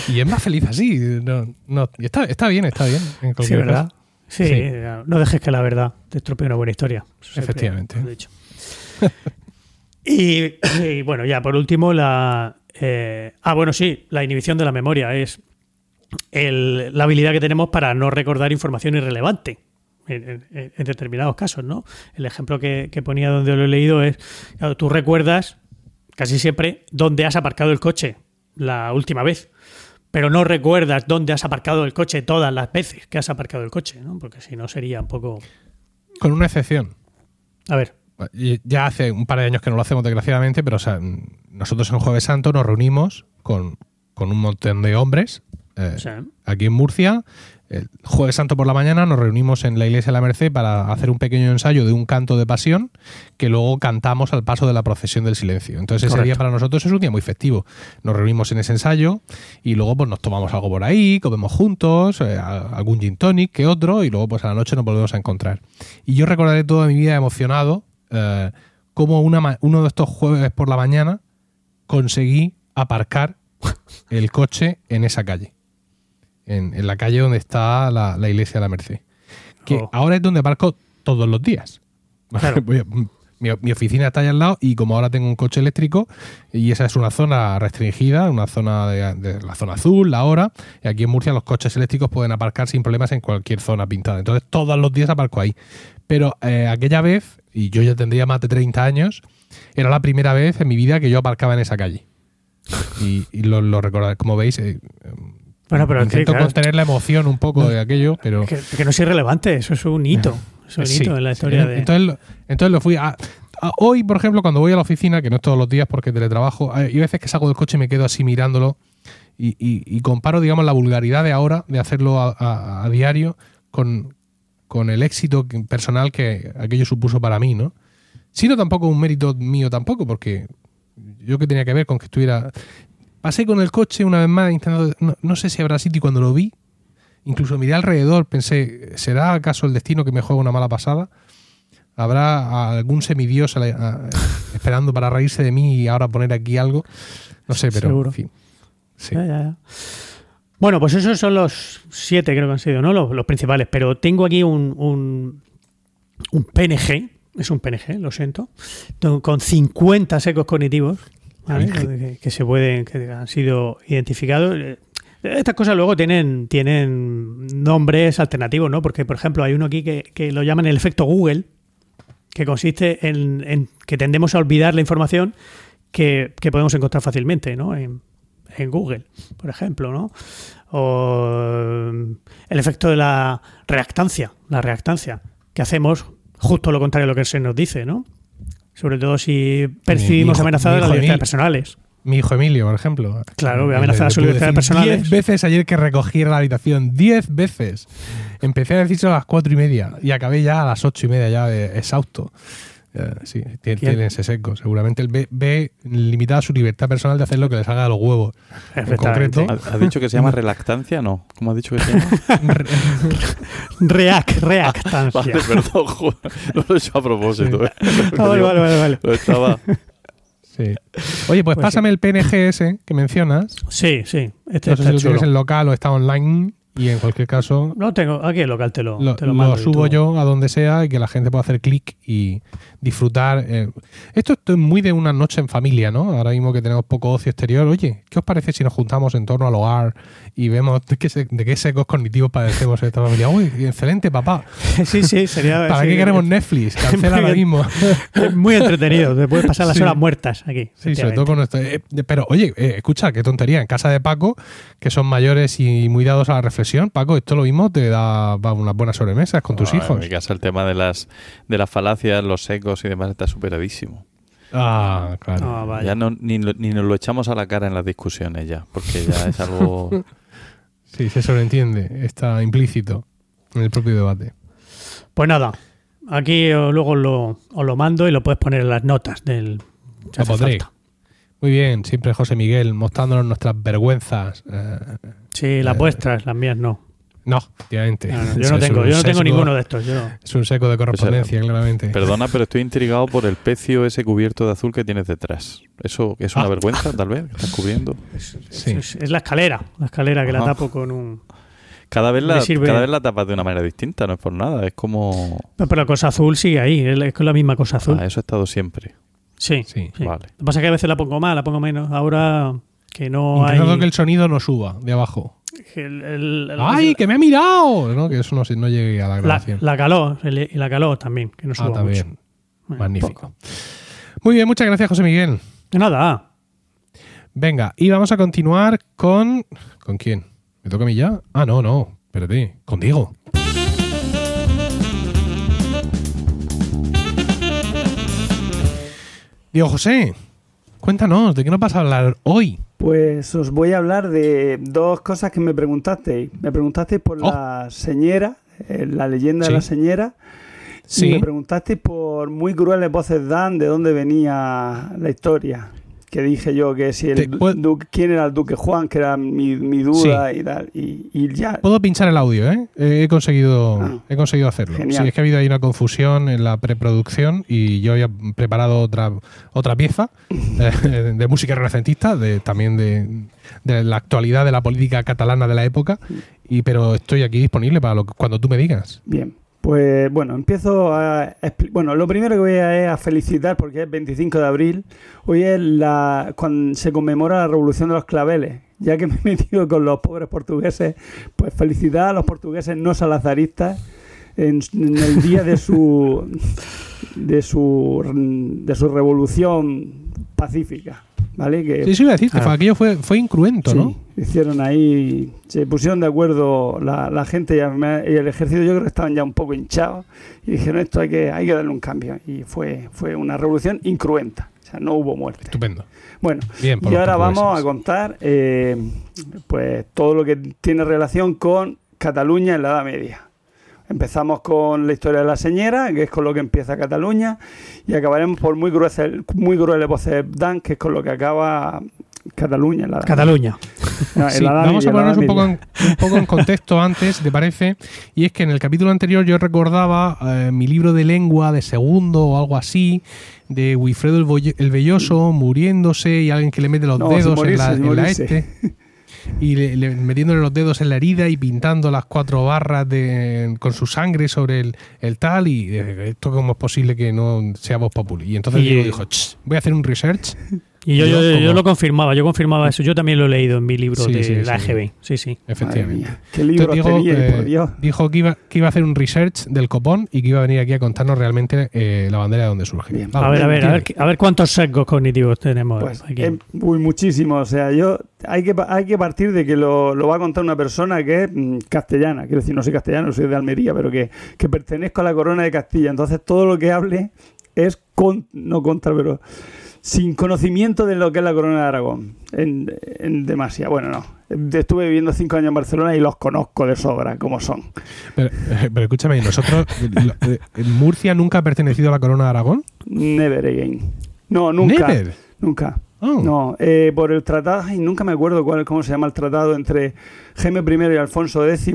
y es más feliz así. No, no, y está, está bien, está bien. en Sí, ¿verdad? caso. Sí, Sí. no dejes que la verdad te estropee una buena historia. Siempre Efectivamente. dicho. y, y, bueno, ya por último, la. eh, ah, bueno, sí, la inhibición de la memoria es el- la habilidad que tenemos para no recordar información irrelevante. En, en- en determinados casos, ¿no? El ejemplo que, que ponía donde lo he leído es, claro, tú recuerdas casi siempre dónde has aparcado el coche la última vez, pero no recuerdas dónde has aparcado el coche todas las veces que has aparcado el coche, ¿no? Porque si no sería un poco... Con una excepción. A ver, Ya hace un par de años que no lo hacemos, desgraciadamente, pero o sea, nosotros en Jueves Santo nos reunimos con, con un montón de hombres eh, aquí en Murcia. El Jueves Santo por la mañana nos reunimos en la Iglesia de la Merced para hacer un pequeño ensayo de un canto de pasión que luego cantamos al paso de la procesión del silencio. Entonces ese día para nosotros es un día muy festivo. Nos reunimos en ese ensayo y luego pues nos tomamos algo por ahí, comemos juntos, eh, algún gin tonic que otro y luego pues a la noche nos volvemos a encontrar. Y yo recordaré toda mi vida emocionado eh, cómo una uno de estos jueves por la mañana conseguí aparcar el coche en esa calle. En, en la calle donde está la, la iglesia de la Merced. que Oh. ahora es donde aparco todos los días. <laughs> Claro. A- mi, mi oficina está allá al lado y como ahora tengo un coche eléctrico y esa es una zona restringida, una zona de, de la zona azul, la hora, y aquí en Murcia los coches eléctricos pueden aparcar sin problemas en cualquier zona pintada. Entonces todos los días aparco ahí. Pero eh, aquella vez, y yo ya tendría más de 30 años, era la primera vez en mi vida que yo aparcaba en esa calle. Y, y lo, lo recordar, como veis, eh, Bueno, pero intento claro, contener la emoción un poco de aquello, pero... que, que no es irrelevante, eso es un hito. <laughs> Es un Sí, hito en la sí. historia de. Entonces, lo- entonces lo fui a, a- Hoy, por ejemplo, cuando voy a la oficina, que no es todos los días porque teletrabajo, hay veces que salgo del coche y me quedo así mirándolo y, y- y comparo, digamos, la vulgaridad de ahora de hacerlo a, a- a diario con, con el éxito personal que aquello supuso para mí, ¿no? Sino tampoco un mérito mío tampoco, porque yo que tenía que ver con que estuviera... Pasé con el coche una vez más intentando... No, no sé si habrá sitio y cuando lo vi, incluso miré alrededor, pensé, ¿será acaso el destino que me juega una mala pasada? ¿Habrá algún semidios a la- a- <laughs> esperando para reírse de mí y ahora poner aquí algo? No sé, pero Seguro. en fin. Sí. Ya, ya, ya. Bueno, pues esos son los siete, creo que han sido, ¿no? Los, los principales. Pero tengo aquí un, un, un PNG, es un PNG, lo siento, to- con 50 secos cognitivos ¿vale? que, que se pueden, que han sido identificados. Eh, Estas cosas luego tienen, tienen nombres alternativos, ¿no? Porque, por ejemplo, hay uno aquí que, que lo llaman el efecto Google, que consiste en, en que tendemos a olvidar la información que, que podemos encontrar fácilmente, ¿no? En, en Google, por ejemplo, ¿no? O mm, el efecto de la reactancia, la reactancia, que hacemos justo lo contrario a lo que se nos dice, ¿no? Sobre todo si percibimos hijo- amenazadas las libertades personales. Mi hijo Emilio, por ejemplo. Claro, voy a amenazar a libertades decir personales. Diez veces ayer que recogí la habitación. Diez veces. Empecé a decirlo a las cuatro y media y acabé ya a las ocho y media ya de exhausto. Sí, tiene, tiene ese seco. Seguramente él ve, ve limitada su libertad personal de hacer lo que le salga de los huevos. <laughs> En concreto, ¿Has dicho que se llama <laughs> relactancia? No. ¿Cómo has dicho que se llama? <laughs> Reac, reactancia. Vale, perdón, no lo he hecho a propósito. ¿eh? Ah, vale, vale, vale, vale. Lo estaba. sí. Oye, pues, Pues pásame el PNGS que mencionas. Sí, sí. Este No sé si lo en local o está online. Y en cualquier caso, No tengo, aquí el local te lo, lo, te lo lo mando. y subo tú- yo a donde sea y que la gente pueda hacer clic y disfrutar. eh. Esto, esto es muy de una noche en familia, ¿no? Ahora mismo que tenemos poco ocio exterior. Oye, ¿qué os parece si nos juntamos en torno al hogar y vemos de qué, se- de qué secos cognitivos padecemos en esta familia? Uy, excelente, papá. <laughs> Sí, sí, sería. ¿Para sí, qué queremos Netflix? <laughs> Cancela ahora mismo. Es muy entretenido. Te puedes pasar las Sí. horas muertas aquí. Sí, sobre todo con esto. eh, pero, oye, eh, escucha, qué tontería. En casa de Paco, que son mayores y muy dados a la reflexión, Paco, esto lo mismo te da unas buenas sobremesas con tus No, hijos. En mi casa el tema de las, de las falacias, los secos y demás está superadísimo. Ah, claro. Ah, vaya. Ya no, ni, lo- ni nos lo echamos a la cara en las discusiones ya, porque ya es algo... <laughs> Sí, se sobreentiende. Está implícito en el propio debate. Pues nada, aquí luego lo, os lo mando y lo puedes poner en las notas del. falta. Muy bien, siempre José Miguel mostrándonos nuestras vergüenzas. Eh, Sí, las Eh, vuestras, las mías no. No, efectivamente. No, no, Es yo no tengo, yo no tengo ninguno de estos. Yo. Es un seco de correspondencia, claramente. Perdona, pero estoy intrigado por el pecio ese cubierto de azul que tienes detrás. ¿Eso es una Ah. vergüenza, tal vez? ¿Estás cubriendo? Sí. Es, es la escalera, la escalera que la tapo con un. Cada vez, la, cada vez la tapas de una manera distinta, no es por nada. Es como... Pero la cosa azul sigue ahí, es la- es con la misma cosa azul. Ah, eso ha estado siempre. sí, Sí. sí. Vale. Lo que pasa es que a veces la pongo más, la pongo menos. Ahora que no hay. Intentando que el sonido no suba de abajo. El- el- el- ¡Ay, que me ha mirado! ¿no? Que eso no, se- no llegue a la la, grabación. la calor, el- y la calor también, que no ah, suba también. mucho. Bueno, Magnífico. poco. Muy bien, muchas gracias, José Miguel. De nada. Venga, y vamos a continuar con. ¿Con quién? ¿Me toca a mí ya? Ah, no, no. Espérate. Con Diego. Diego José, cuéntanos, ¿de qué nos vas a hablar hoy? Pues os voy a hablar de dos cosas que me preguntasteis. Me preguntasteis por Oh. la señera, eh, la leyenda Sí. de la señera. Y Sí. me preguntasteis por muy crueles voces dan de dónde venía la historia. Que dije yo que si el duque- quién era el duque Juan, que era mi, mi duda y tal. Y, y ya. Puedo pinchar el audio, ¿eh? He conseguido, Ah. he conseguido hacerlo. Genial. Sí, es que ha habido ahí una confusión en la preproducción y yo había preparado otra, otra pieza eh, <laughs> de música renacentista, de, también de, de la actualidad de la política catalana de la época, y pero estoy aquí disponible para lo que- cuando tú me digas. Bien. Pues bueno, empiezo a... Bueno, lo primero que voy a, es a felicitar, porque es 25 de abril, hoy es la cuando se conmemora la Revolución de los Claveles. Ya que me he metido con los pobres portugueses, pues felicitar a los portugueses no salazaristas en, en el día de su, de su de su revolución pacífica. ¿Vale? Que, Sí, eso iba a decir, que fue- aquello fue, fue incruento, Sí, ¿no? hicieron ahí, se pusieron de acuerdo la, la gente y, el ejército, yo creo que estaban ya un poco hinchados y dijeron esto hay que, hay que darle un cambio y fue, fue una revolución incruenta, o sea, no hubo muerte. Estupendo. Bueno, Bien, y ahora vamos a contar eh, pues todo lo que tiene relación con Cataluña en la Edad Media. Empezamos con la historia de la señora, que es con lo que empieza Cataluña, y acabaremos por muy gruesas, muy crueles voces Dan, que es con lo que acaba Cataluña en la Cataluña. <laughs> no, en Sí, la Edad vamos a ponernos un poco, en, un poco en contexto antes, ¿te parece? Y es que en el capítulo anterior yo recordaba eh, mi libro de lengua de segundo o algo así, de Wilfredo el, Velloso muriéndose y alguien que le mete los No, dedos morirse, en la, en la este. Y le- le- metiéndole los dedos en la herida y pintando las cuatro barras de, con su sangre sobre el, el tal. Y eh, esto, ¿cómo es posible que no sea voz populi? Y entonces Y- Diego dijo: "Ch, Voy a hacer un research. Y yo, Yo yo, lo confirmaba, yo confirmaba eso. Yo también lo he leído en mi libro Sí, de sí, la sí. EGB. Sí, sí. Efectivamente. qué libro Entonces, tenía, eh, por Dios. dijo que iba, que iba a hacer un research del copón y que iba a venir aquí a contarnos realmente eh, la bandera de dónde surge. Bien. Vamos, A ver, a ver, a ver, a ver cuántos sesgos cognitivos tenemos Pues, aquí. eh, uy, muchísimo. O sea, yo hay que, hay que partir de que lo, lo va a contar una persona que es mm, castellana. Quiero decir, no soy castellano, soy de Almería, pero que, que pertenezco a la corona de Castilla. Entonces, todo lo que hable es con, no contra, pero sin conocimiento de lo que es la corona de Aragón. En, en demasía. Bueno, no. Estuve viviendo cinco años en Barcelona y los conozco de sobra, como son. Pero, eh, pero escúchame, nosotros, eh, Murcia nunca ha pertenecido a la corona de Aragón. Never again. No, nunca. Never. Nunca. Oh. No, eh, por el tratado, ay, nunca me acuerdo cuál, cómo se llama el tratado entre Jaime I y Alfonso X.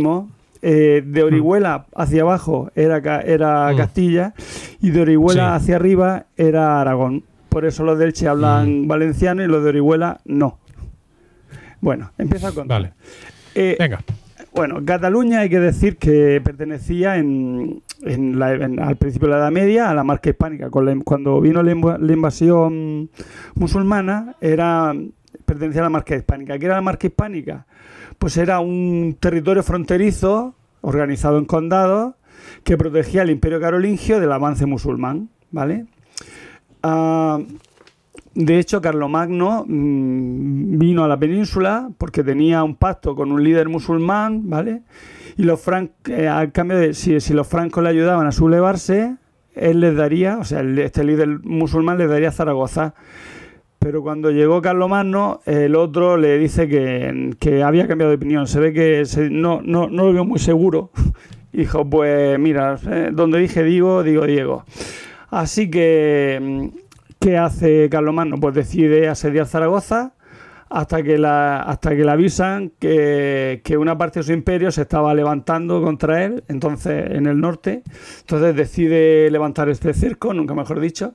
eh, de Orihuela hacia abajo era, Mm. Castilla y de Orihuela Sí. hacia arriba era Aragón. Por eso los de Elche hablan valenciano y los de Orihuela no. Bueno, empieza con. Vale, Eh, venga. bueno, Cataluña hay que decir que pertenecía en, en la- en- al principio de la Edad Media a la marca hispánica. Con la- cuando vino la invasión musulmana, era pertenecía a la marca hispánica. ¿Qué era la marca hispánica? Pues era un territorio fronterizo organizado en condados que protegía al imperio carolingio del avance musulmán. ¿Vale? Ah, de hecho, Carlomagno mm, vino a la península porque tenía un pacto con un líder musulmán, ¿vale? Y los francos, al cambio de si, los francos le ayudaban a sublevarse, él les daría, o sea, este líder musulmán les daría Zaragoza. Pero cuando llegó Carlomagno, el otro le dice que, había cambiado de opinión. Se ve que se- no, no, no lo vio muy seguro. <laughs> Dijo, pues mira, eh, donde dije digo, digo Diego. Así que, mm, ¿qué hace Carlomagno? Pues decide asediar Zaragoza hasta que la, hasta que le avisan que, que una parte de su imperio se estaba levantando contra él, entonces en el norte. Entonces decide levantar este cerco, nunca mejor dicho,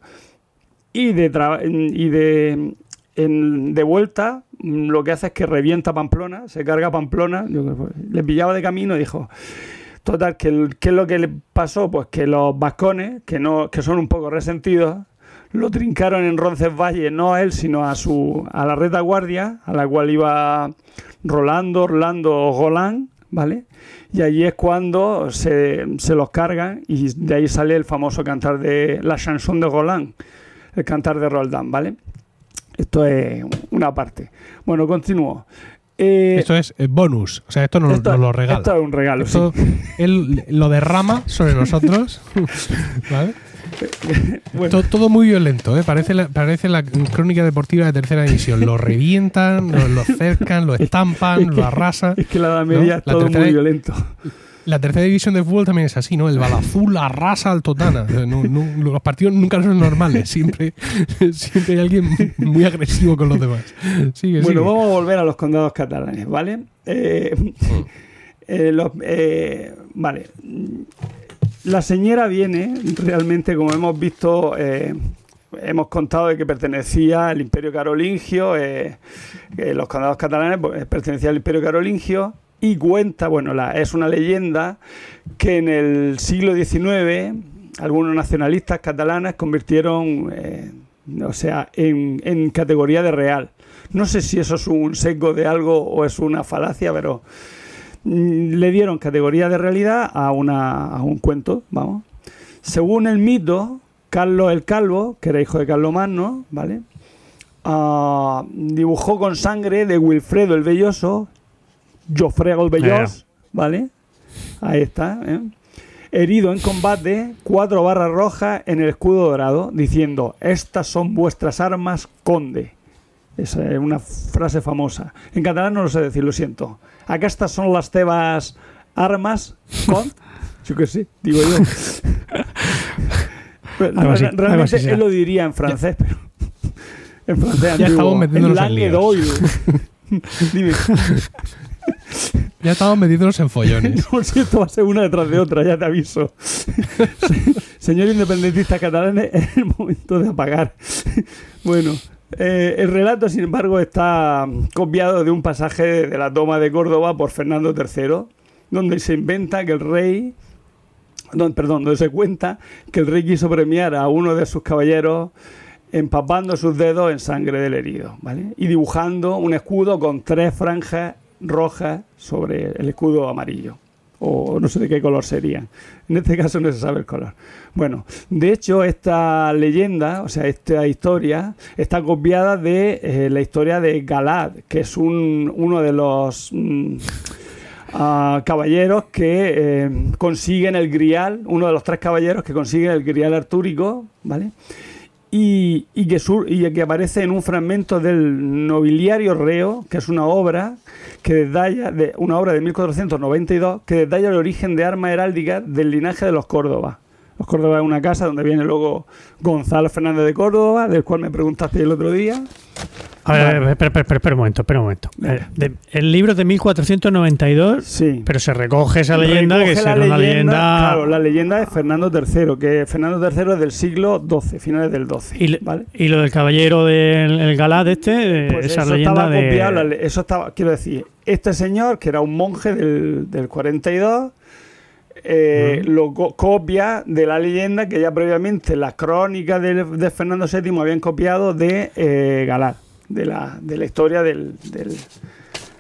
y de, tra- y de, en- de vuelta mm, lo que hace es que revienta Pamplona, se carga Pamplona, le pillaba de camino y dijo, total, que ¿qué es lo que le pasó? Pues que los vascones, que, no, que son un poco resentidos, lo trincaron en Roncesvalles, no a él, sino a su a la retaguardia, a la cual iba Rolando, Orlando Golán, ¿vale? Y allí es cuando se, se los cargan y de ahí sale el famoso cantar de la chanson de Golán, el cantar de Roldán, ¿vale? Esto es una parte. Bueno, continúo. Eh, Esto es eh, bonus. O sea, esto nos, esto- nos lo regala. Esto es un regalo, sí. Esto él lo derrama sobre nosotros. <laughs> ¿Vale? Bueno. To- todo muy violento, ¿eh? Parece la, parece la crónica deportiva de tercera división. Lo revientan, lo, lo cercan, lo <laughs> estampan, lo arrasan. Es que la Edad Media ¿No? es todo muy violento. La tercera división de fútbol también es así, ¿no? El balazul arrasa al Totana. No- no- los partidos nunca son normales. Siempre, <laughs> siempre hay alguien muy agresivo con los demás. Sigue, Bueno, sigue. vamos a volver a los condados catalanes, ¿vale? Eh, <laughs> eh, los- eh, vale. La señora viene realmente, como hemos visto, eh, hemos contado de que pertenecía al Imperio Carolingio, eh, los condados catalanes pues, pertenecían al Imperio Carolingio y cuenta, bueno, es una leyenda que en el siglo XIX algunos nacionalistas catalanes convirtieron, eh, o sea, en, categoría de real. No sé si eso es un seco de algo o es una falacia, pero mm, le dieron categoría de realidad a, una, a un cuento, vamos. Según el mito, Carlos el Calvo, que era hijo de Carlos Magno, ¿vale? Ah, dibujó con sangre de Wilfredo el Belloso, Jofrego el Bellos, ¿vale? Ahí está, ¿eh? Herido en combate, cuatro barras rojas en el escudo dorado, diciendo, estas son vuestras armas, conde. Esa es una frase famosa. En catalán no lo sé decir, lo siento. Acá estas son las tebas armas, con. <laughs> Yo qué sé, digo yo. <laughs> Pero, Algo así, realmente él lo diría en francés, pero. <laughs> En francés Ya antiguo. estamos metiéndonos en líos. Dime. Ya estamos metiéndonos en follones. No, <laughs> si esto va a ser una detrás de otra, ya te aviso. <laughs> Señor independentista catalán, es el momento de apagar. Bueno, eh, el relato, sin embargo, está copiado de un pasaje de la toma de Córdoba por Fernando III, donde se inventa que el rey, perdón, donde se cuenta que el rey quiso premiar a uno de sus caballeros empapando sus dedos en sangre del herido, ¿vale? Y dibujando un escudo con tres franjas rojas sobre el escudo amarillo. O no sé de qué color serían. En este caso no se sabe el color. Bueno, de hecho, esta leyenda, o sea, esta historia, está copiada de eh, la historia de Galad, que es un, uno de los mm, ah, caballeros que eh, consiguen el grial, uno de los tres caballeros que consiguen el grial artúrico, ¿vale? Y, y que sur- y que aparece en un fragmento del Nobiliario Reo, que es una obra que detalla, de, una obra de 1492, que detalla el origen de armas heráldicas del linaje de los Córdoba. Los Córdoba es una casa donde viene luego Gonzalo Fernández de Córdoba, del cual me preguntaste el otro día. A ver, a ver, espera, espera, espera, espera un momento, espera un momento. Eh, de- el libro es de 1492, Sí. pero se recoge esa leyenda Recoge que será una leyenda. Claro, la leyenda de Fernando III, que Fernando III es del siglo XII, finales del XII. y, le- ¿vale? y lo del caballero del el Galad este, eh, Pues esa eso leyenda estaba de... copiado, eso estaba, quiero decir, este señor, que era un monje del, del 42, eh, lo co- copia de la leyenda que ya previamente las crónicas de, de Fernando VII habían copiado de eh, Galad, de la, de la historia del, del-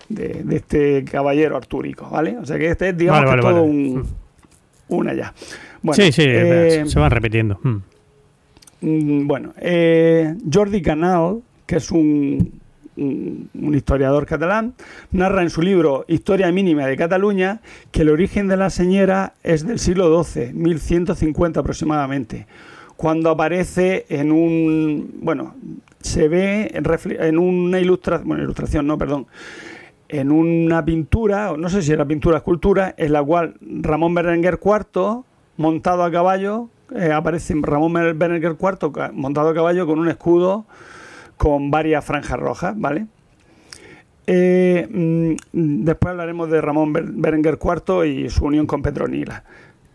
de, de este caballero artúrico, ¿vale? O sea que este es, digamos, Vale, que vale, todo vale. un, una ya. Bueno, sí, sí, eh, se van repitiendo. Mm. Mm, Bueno, eh, Jordi Canal, que es un, un- historiador catalán, narra en su libro Historia mínima de Cataluña que el origen de la señora es del siglo XII, 1150 aproximadamente, cuando aparece en un, bueno, se ve en, una ilustración, bueno, ilustración, no, perdón, en una pintura, no sé si era pintura o escultura, en la cual Ramón Berenguer IV, montado a caballo, eh, aparece Ramón Berenguer IV montado a caballo con un escudo con varias franjas rojas, ¿vale? Eh, mm, después hablaremos de Ramón Ber- Berenguer IV y su unión con Petronila,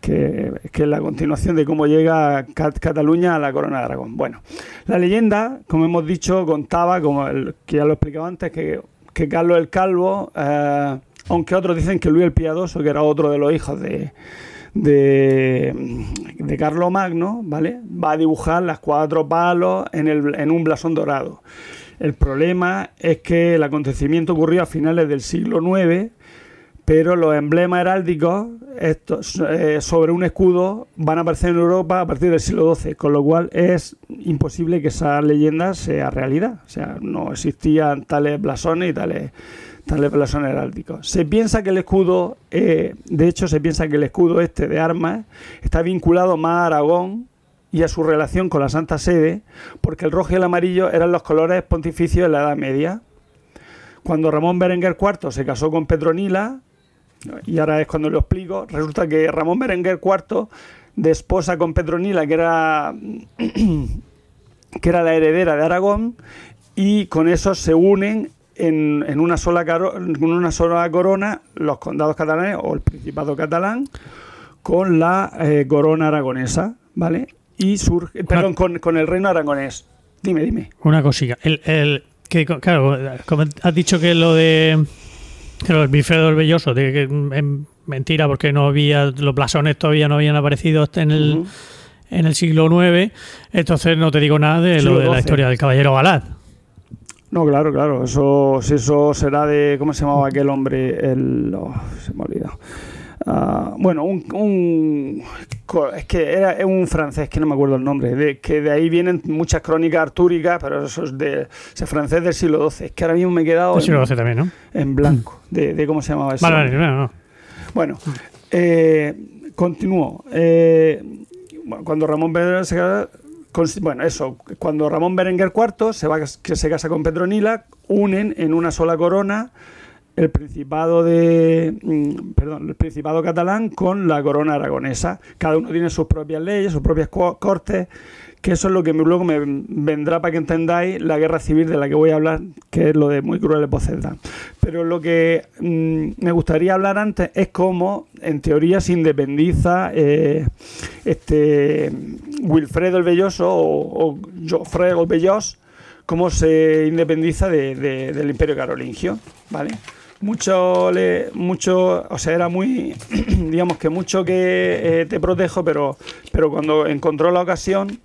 que, que es la continuación de cómo llega Cat- Cataluña a la corona de Aragón. Bueno, la leyenda, como hemos dicho, contaba, como el, que ya lo he explicado antes, que, que Carlos el Calvo, eh, aunque otros dicen que Luis el Piadoso, que era otro de los hijos de, de, de Carlos Magno, ¿vale? Va a dibujar las cuatro palos en, el, en un blasón dorado. El problema es que el acontecimiento ocurrió a finales del siglo IX, pero los emblemas heráldicos estos, eh, sobre un escudo van a aparecer en Europa a partir del siglo XII, con lo cual es imposible que esa leyenda sea realidad. O sea, no existían tales blasones y tales, blasones heráldicos. Se piensa que el escudo, eh, de hecho, se piensa que el escudo este de armas está vinculado más a Aragón y a su relación con la Santa Sede, porque el rojo y el amarillo eran los colores pontificios de la Edad Media. Cuando Ramón Berenguer IV se casó con Petronila, y ahora es cuando lo explico, resulta que Ramón Berenguer IV desposa con Petronila, que era, <clears throat> que era la heredera de Aragón, y con eso se unen en, en una, sola caro- en una sola corona los condados catalanes o el Principado catalán con la eh, corona aragonesa, ¿vale? Y surge, perdón, con, con el reino aragonés. Dime, dime. Una cosilla. El, el, que, claro, como has dicho que lo de Pero el Wilfredo el Belloso, de que es mentira porque no había, los blasones todavía no habían aparecido en el, en el siglo IX, entonces no te digo nada de lo de la historia del caballero Galad. No, claro, claro. Eso, si eso será de. ¿Cómo se llamaba aquel hombre? El. oh, se me ha olvidado. Ah, bueno, un, un- Es que era un francés, que no me acuerdo el nombre. De, que de ahí vienen muchas crónicas artúricas, pero eso es de. ese francés del siglo XII. Es que ahora mismo me he quedado El siglo en, XII también, ¿no? en blanco de, de cómo se llamaba ese. Vale, vale, no, no. Bueno, eh, continúo. Eh, cuando Ramón Berenguer se casa, bueno, eso, cuando Ramón Berenguer IV se va que se casa con Petronila, unen en una sola corona el principado de mm, perdón, el principado catalán con la corona aragonesa. Cada uno tiene sus propias leyes, sus propias co- cortes, que eso es lo que luego me vendrá para que entendáis la guerra civil de la que voy a hablar, que es lo de muy crueles voces dan. Pero lo que mm, me gustaría hablar antes es cómo, en teoría, se independiza eh, este Wilfredo el Belloso o, o el Bellos, cómo se independiza de- de- del Imperio Carolingio, ¿vale? Mucho, le, mucho, o sea, era muy, <clears throat> digamos que mucho que eh, te protejo, pero, pero cuando encontró la ocasión,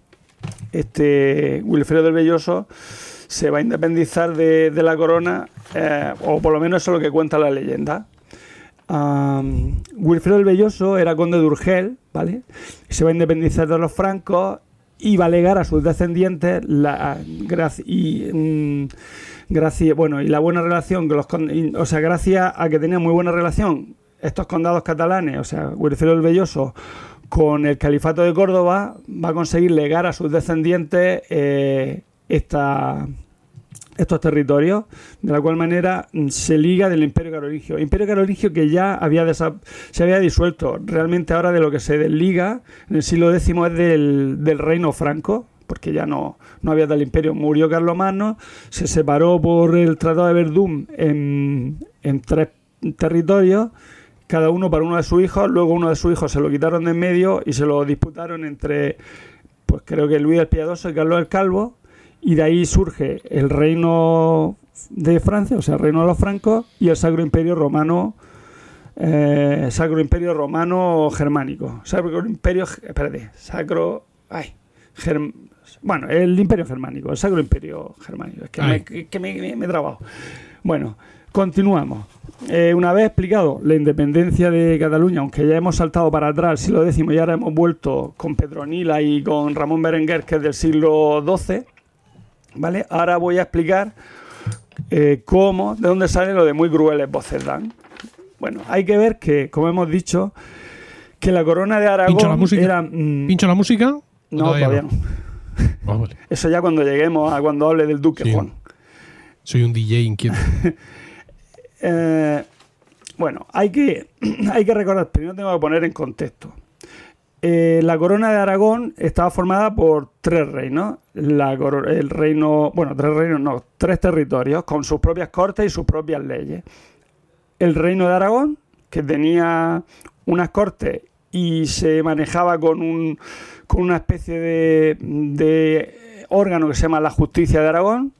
este Wilfredo del Belloso se va a independizar de, la corona, eh, o por lo menos eso es lo que cuenta la leyenda. Wilfredo el Belloso era conde de Urgel, ¿vale? Se va a independizar de los francos y va a legar a sus descendientes la y mm, bueno, y la buena relación que los o sea, gracias a que tenía muy buena relación estos condados catalanes, o sea, Wilfredo el Belloso con el califato de Córdoba va a conseguir legar a sus descendientes eh, esta, estos territorios, de la cual manera mm, se liga del Imperio Carolingio. Imperio Carolingio que ya había se había disuelto. Realmente ahora de lo que se desliga en el siglo X es del, del reino franco, porque ya no, no había tal imperio. Murió Carlomagno, se separó por el Tratado de Verdún en, en tres territorios, cada uno para uno de sus hijos, luego uno de sus hijos se lo quitaron de en medio y se lo disputaron entre, pues creo que Luis el Piadoso y Carlos el Calvo, y de ahí surge el reino de Francia, o sea, el reino de los francos, y el Sacro Imperio Romano, eh, Sacro Imperio Romano Germánico. Sacro Imperio, espérate, Sacro, ay, germ- bueno, el Imperio Germánico, el Sacro Imperio Germánico. Es que, Ay. me, que- me- me- me he trabado. Bueno, continuamos. Eh, una vez explicado la independencia de Cataluña, aunque ya hemos saltado para atrás al siglo X y ahora hemos vuelto con Petronila y con Ramón Berenguer, que es del siglo XII, ¿vale? Ahora voy a explicar eh, cómo, de dónde sale lo de muy crueles voces dan. Bueno, hay que ver que, como hemos dicho, que la corona de Aragón Pincho la música. era... mm, ¿Pincho la música? ¿O no, todavía no. <laughs> Ah, vale. Eso ya cuando lleguemos a cuando hable del Duque Sí. Juan. Soy un DJ inquieto. <laughs> Eh, bueno, hay que, <clears throat> hay que recordar, primero tengo que poner en contexto. Eh, la corona de Aragón estaba formada por tres reinos. La el reino, bueno, tres reinos, no, tres territorios con sus propias cortes y sus propias leyes. El reino de Aragón, que tenía unas cortes y se manejaba con, un, con una especie de, de órgano que se llama la Justicia de Aragón.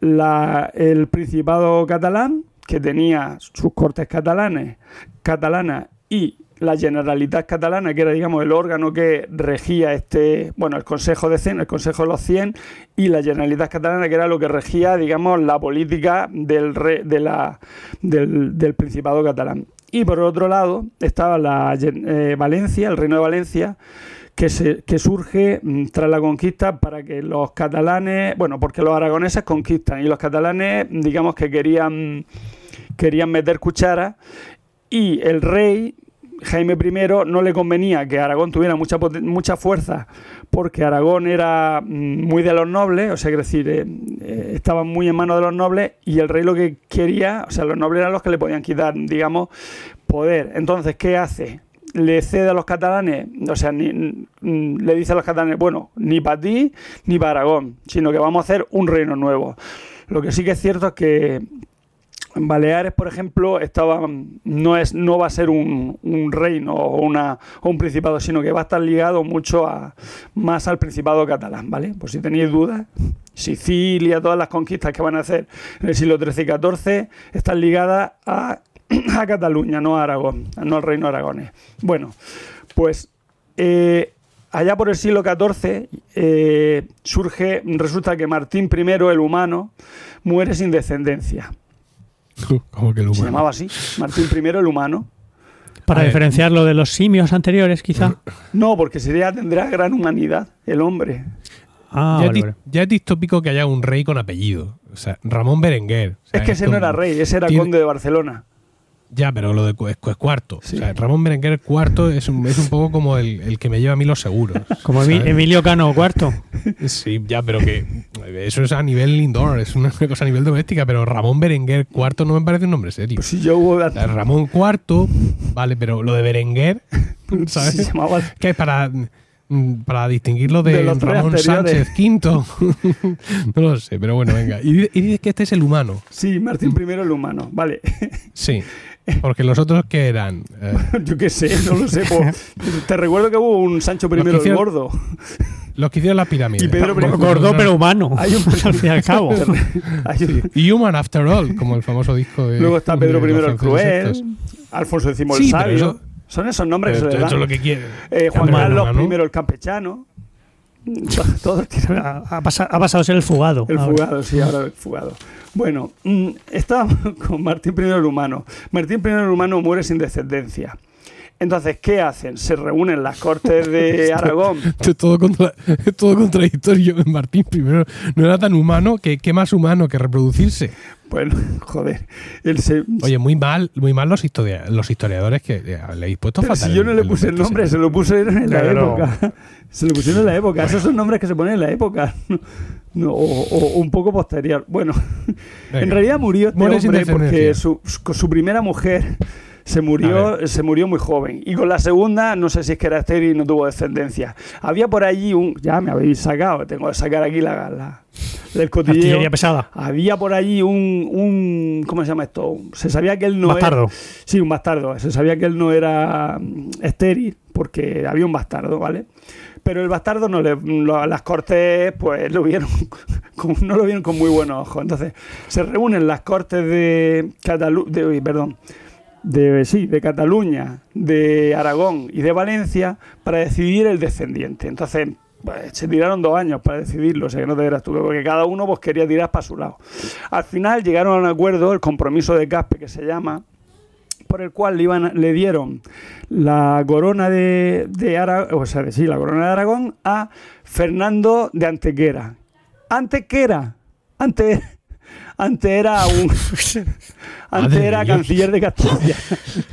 El Principado catalán, que tenía sus cortes catalanes, catalanas y la Generalitat catalana, que era, digamos, el órgano que regía este, bueno, el Consejo de Cien, el Consejo de los 100, y la Generalitat catalana, que era lo que regía, digamos, la política del, re- de la, del, del Principado catalán. Y por otro lado estaba la eh, Valencia, el Reino de Valencia, que, se, que surge mm, tras la conquista para que los catalanes, bueno, porque los aragoneses conquistan y los catalanes, digamos que querían, querían meter cuchara y el rey Jaime I no le convenía que Aragón tuviera mucha, mucha fuerza porque Aragón era mm, muy de los nobles, o sea, es decir, eh, eh, estaban muy en manos de los nobles y el rey lo que quería, o sea, los nobles eran los que le podían quitar, digamos, poder. Entonces, ¿qué hace? Le cede a los catalanes, o sea, ni- mm, le dice a los catalanes, bueno, ni para ti ni para Aragón, sino que vamos a hacer un reino nuevo. Lo que sí que es cierto es que Baleares, por ejemplo, estaba, no, es, no va a ser un, un reino o, una, o un principado, sino que va a estar ligado mucho a, más al principado catalán, ¿vale? Por si tenéis dudas, Sicilia, todas las conquistas que van a hacer en el siglo XIII y XIV están ligadas a, <clears throat> a Cataluña, no a Aragón, no al reino aragonés. Bueno, pues eh, allá por el siglo XIV eh, surge, resulta que Martín I, el humano, muere sin descendencia. Como que el Se llamaba así, Martín I, el humano. Para diferenciarlo de los simios anteriores, quizá. No, porque sería, tendrá gran humanidad, el hombre. Ah, ya, es vale, ya es distópico que haya un rey con apellido. O sea, Ramón Berenguer. O sea, es que ese como- no era rey, ese era tiene- conde de Barcelona. Ya, pero lo de es, es cuarto. Sí. O sea, Ramón Berenguer cuarto es un, es un poco como el, el que me lleva a mí los seguros. <laughs> Como. Emilio Cano IV. Sí, ya, pero que eso es a nivel indoor, es una cosa a nivel doméstica, pero Ramón Berenguer cuarto no me parece un nombre serio. Pues si yo hubo. O sea, Ramón cuarto, vale, pero lo de Berenguer, <laughs> ¿sabes? Se llamaba ¿Qué es para, para distinguirlo de, De los tres Ramón. Sánchez quinto? <laughs> no lo sé, pero bueno, venga. Y, y dices que este es el humano. Sí, Martín I el humano, vale. Sí. Porque los otros que eran. Eh, <laughs> Yo qué sé, no lo sé. po. <laughs> Te recuerdo que hubo un Sancho I el gordo. los que hicieron las pirámides. Y Pedro I- Gordo pero humano. <laughs> Hay un- al fin y al cabo. Hay un- Y Human After All, como el famoso disco de. Luego está Pedro I el cruel, estos. Alfonso X el Sí, sabio. eso- Son esos nombres Pero que se le es lo dan. que quiere. Eh, Juan Carlos. I el campechano. Tienen Ha, ha pasa- ha pasado a ser el fugado. El ahora. fugado, sí, ahora el fugado. Bueno, mm, estábamos <laughs> con Martín I el humano. Martín I el humano muere sin descendencia. Entonces, ¿qué hacen? Se reúnen las cortes de <laughs> Aragón. Esto es todo, contra- todo contradictorio. <laughs> Martín primero no era tan humano que qué más humano que reproducirse. Bueno, <laughs> joder. Él se, Oye, muy mal, muy mal los, historia- los historiadores que eh, le habéis puesto Pero fatal. si yo no le puse el nombre se lo pusieron en la época. <laughs> Se lo pusieron en la época. Esos son nombres que se ponen en la época. <laughs> No, o, o un poco posterior. Bueno, Venga. en realidad murió este Muere sin hombre porque su, su- su primera mujer se murió, se murió muy joven. Y con la segunda, no sé si es que era estéril y no tuvo descendencia. Había por allí un. Ya me habéis sacado, tengo que sacar aquí la, la, el cotilleo. Artillería pesada. Había por allí un, un. ¿Cómo se llama esto? Se sabía que él no era- Bastardo. Sí, un bastardo. Se sabía que él no era mm, estéril porque había un bastardo, ¿vale? Pero el bastardo no le, lo- las cortes pues lo vieron <laughs> con- no lo vieron con muy buenos ojos. Entonces se reúnen las cortes de Cataluña, perdón, de sí, de Cataluña, de Aragón y de Valencia para decidir el descendiente. Entonces pues, se tiraron dos años para decidirlo, o sea que no te verás tú, porque cada uno pues quería tirar para su lado. Al final llegaron a un acuerdo, el compromiso de Caspe que se llama, por el cual le, iban le dieron la corona de, de Aragón, o sea, sí, la corona de Aragón a Fernando de Antequera. Antequera, antes, antes era un, <laughs> antes era canciller de Castilla.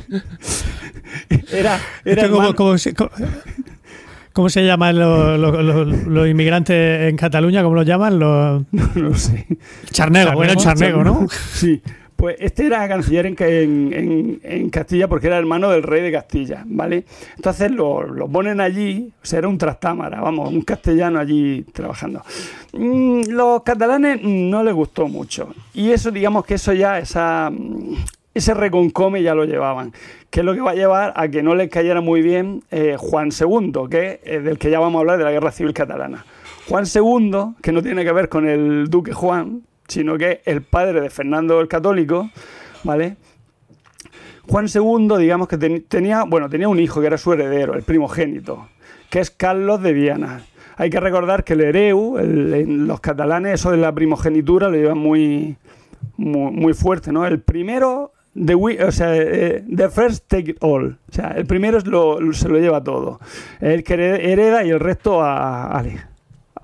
<laughs> era, era como- ¿Cómo se llaman los, los- los- los inmigrantes en Cataluña? ¿Cómo los llaman? Los no lo sé. charnego, Charnego, era el charnego, ¿no? Sí, pues este era canciller en, en- en- Castilla porque era hermano del rey de Castilla, ¿vale? Entonces lo, lo ponen allí, o sea, era un trastámara, vamos, un castellano allí trabajando. Mm, los catalanes no les gustó mucho y eso, digamos que eso ya, esa, ese reconcome ya lo llevaban, que es lo que va a llevar a que no les cayera muy bien eh, Juan II, que del que ya vamos a hablar de la Guerra Civil Catalana. Juan II, que no tiene que ver con el duque Juan, sino que es el padre de Fernando el Católico, ¿vale? Juan II, digamos que ten- tenía, bueno, tenía un hijo que era su heredero, el primogénito, que es Carlos de Viana. Hay que recordar que el hereu, el- en los catalanes, eso de la primogenitura lo llevan muy, muy, muy fuerte, ¿no? El primero, the, wi- o sea, eh, the first take it all. O sea, el primero es lo, se lo lleva todo. El que hered- hereda y el resto a, ale,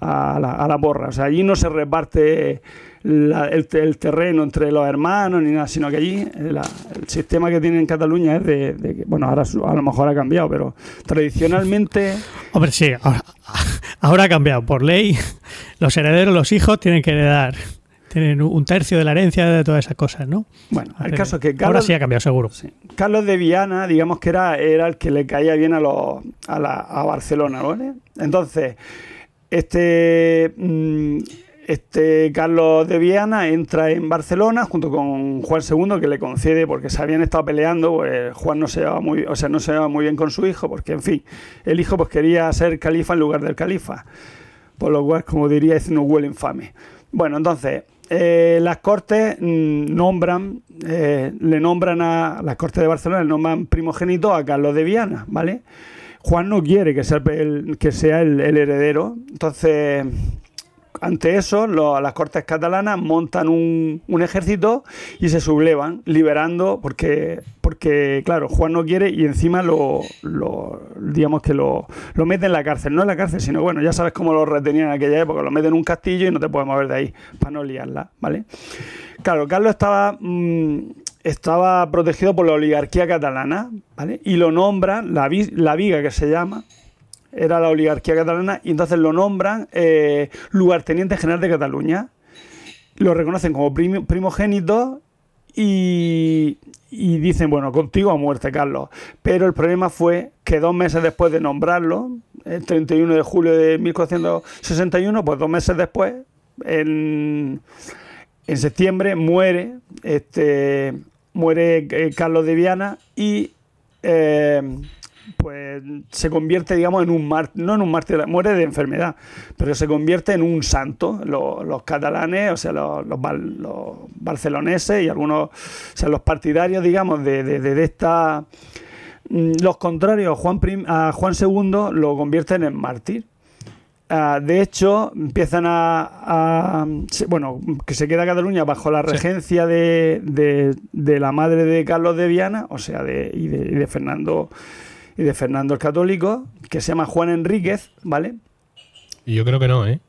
a, la, a la porra. O sea, allí no se reparte la- el, el terreno entre los hermanos ni nada, sino que allí eh, la- el sistema que tiene en Cataluña es de, de bueno, ahora a lo mejor ha cambiado, pero tradicionalmente... <laughs> Hombre, sí, ahora, <laughs> ahora ha cambiado. Por ley, los herederos, los hijos, tienen que heredar. Tienen un tercio de la herencia de todas esas cosas, ¿no? Bueno, el Hace- caso es que Ahora Carlos, sí ha cambiado, seguro. Sí. Carlos de Viana, digamos que era, era el que le caía bien a, los, a, la, a Barcelona, ¿vale? Entonces, este, mm, este Carlos de Viana entra en Barcelona junto con Juan II que le concede porque se habían estado peleando, pues Juan no se llevaba muy, o sea, no se llevaba muy bien con su hijo, porque en fin, el hijo pues quería ser califa en lugar del califa. Por lo cual, como diría, es no huele infame. Bueno, entonces, eh, las Cortes mm, nombran, eh, le nombran a las Cortes de Barcelona, le nombran primogénito a Carlos de Viana, ¿vale? Juan no quiere que sea el, que sea el, el heredero, entonces ante eso, las Cortes catalanas montan un, ejército y se sublevan, liberando, porque, porque claro, Juan no quiere y encima lo, digamos que lo, lo mete en la cárcel. No en la cárcel, sino bueno, ya sabes cómo lo retenían en aquella época, lo meten en un castillo y no te puedes mover de ahí para no liarla, ¿vale? Claro, Carlos estaba... Mmm, estaba protegido por la oligarquía catalana, ¿vale? Y lo nombran, la, la Viga que se llama, era la oligarquía catalana, y entonces lo nombran eh, lugarteniente general de Cataluña. Lo reconocen como prim primogénito y, dicen, bueno, contigo a muerte, Carlos. Pero el problema fue que dos meses después de nombrarlo, el 31 de julio de 1461, pues dos meses después, en, en septiembre, muere, este, muere eh, Carlos de Viana y... Eh, pues se convierte, digamos, en un mártir, no en un mártir, muere de enfermedad, pero se convierte en un santo. Los, los catalanes, o sea, los, los, los, barceloneses y algunos, o sea, los partidarios, digamos, de, de, de esta. Los contrarios a Juan, Prim, a Juan II lo convierten en mártir. Uh, de hecho, empiezan a, a, Bueno, que se queda Cataluña bajo la regencia sí. de, de, de, la madre de Carlos de Viana, o sea, de, y, de, y de Fernando y de Fernando el Católico, que se llama Juan Enríquez, ¿vale? Y yo creo que no, ¿eh?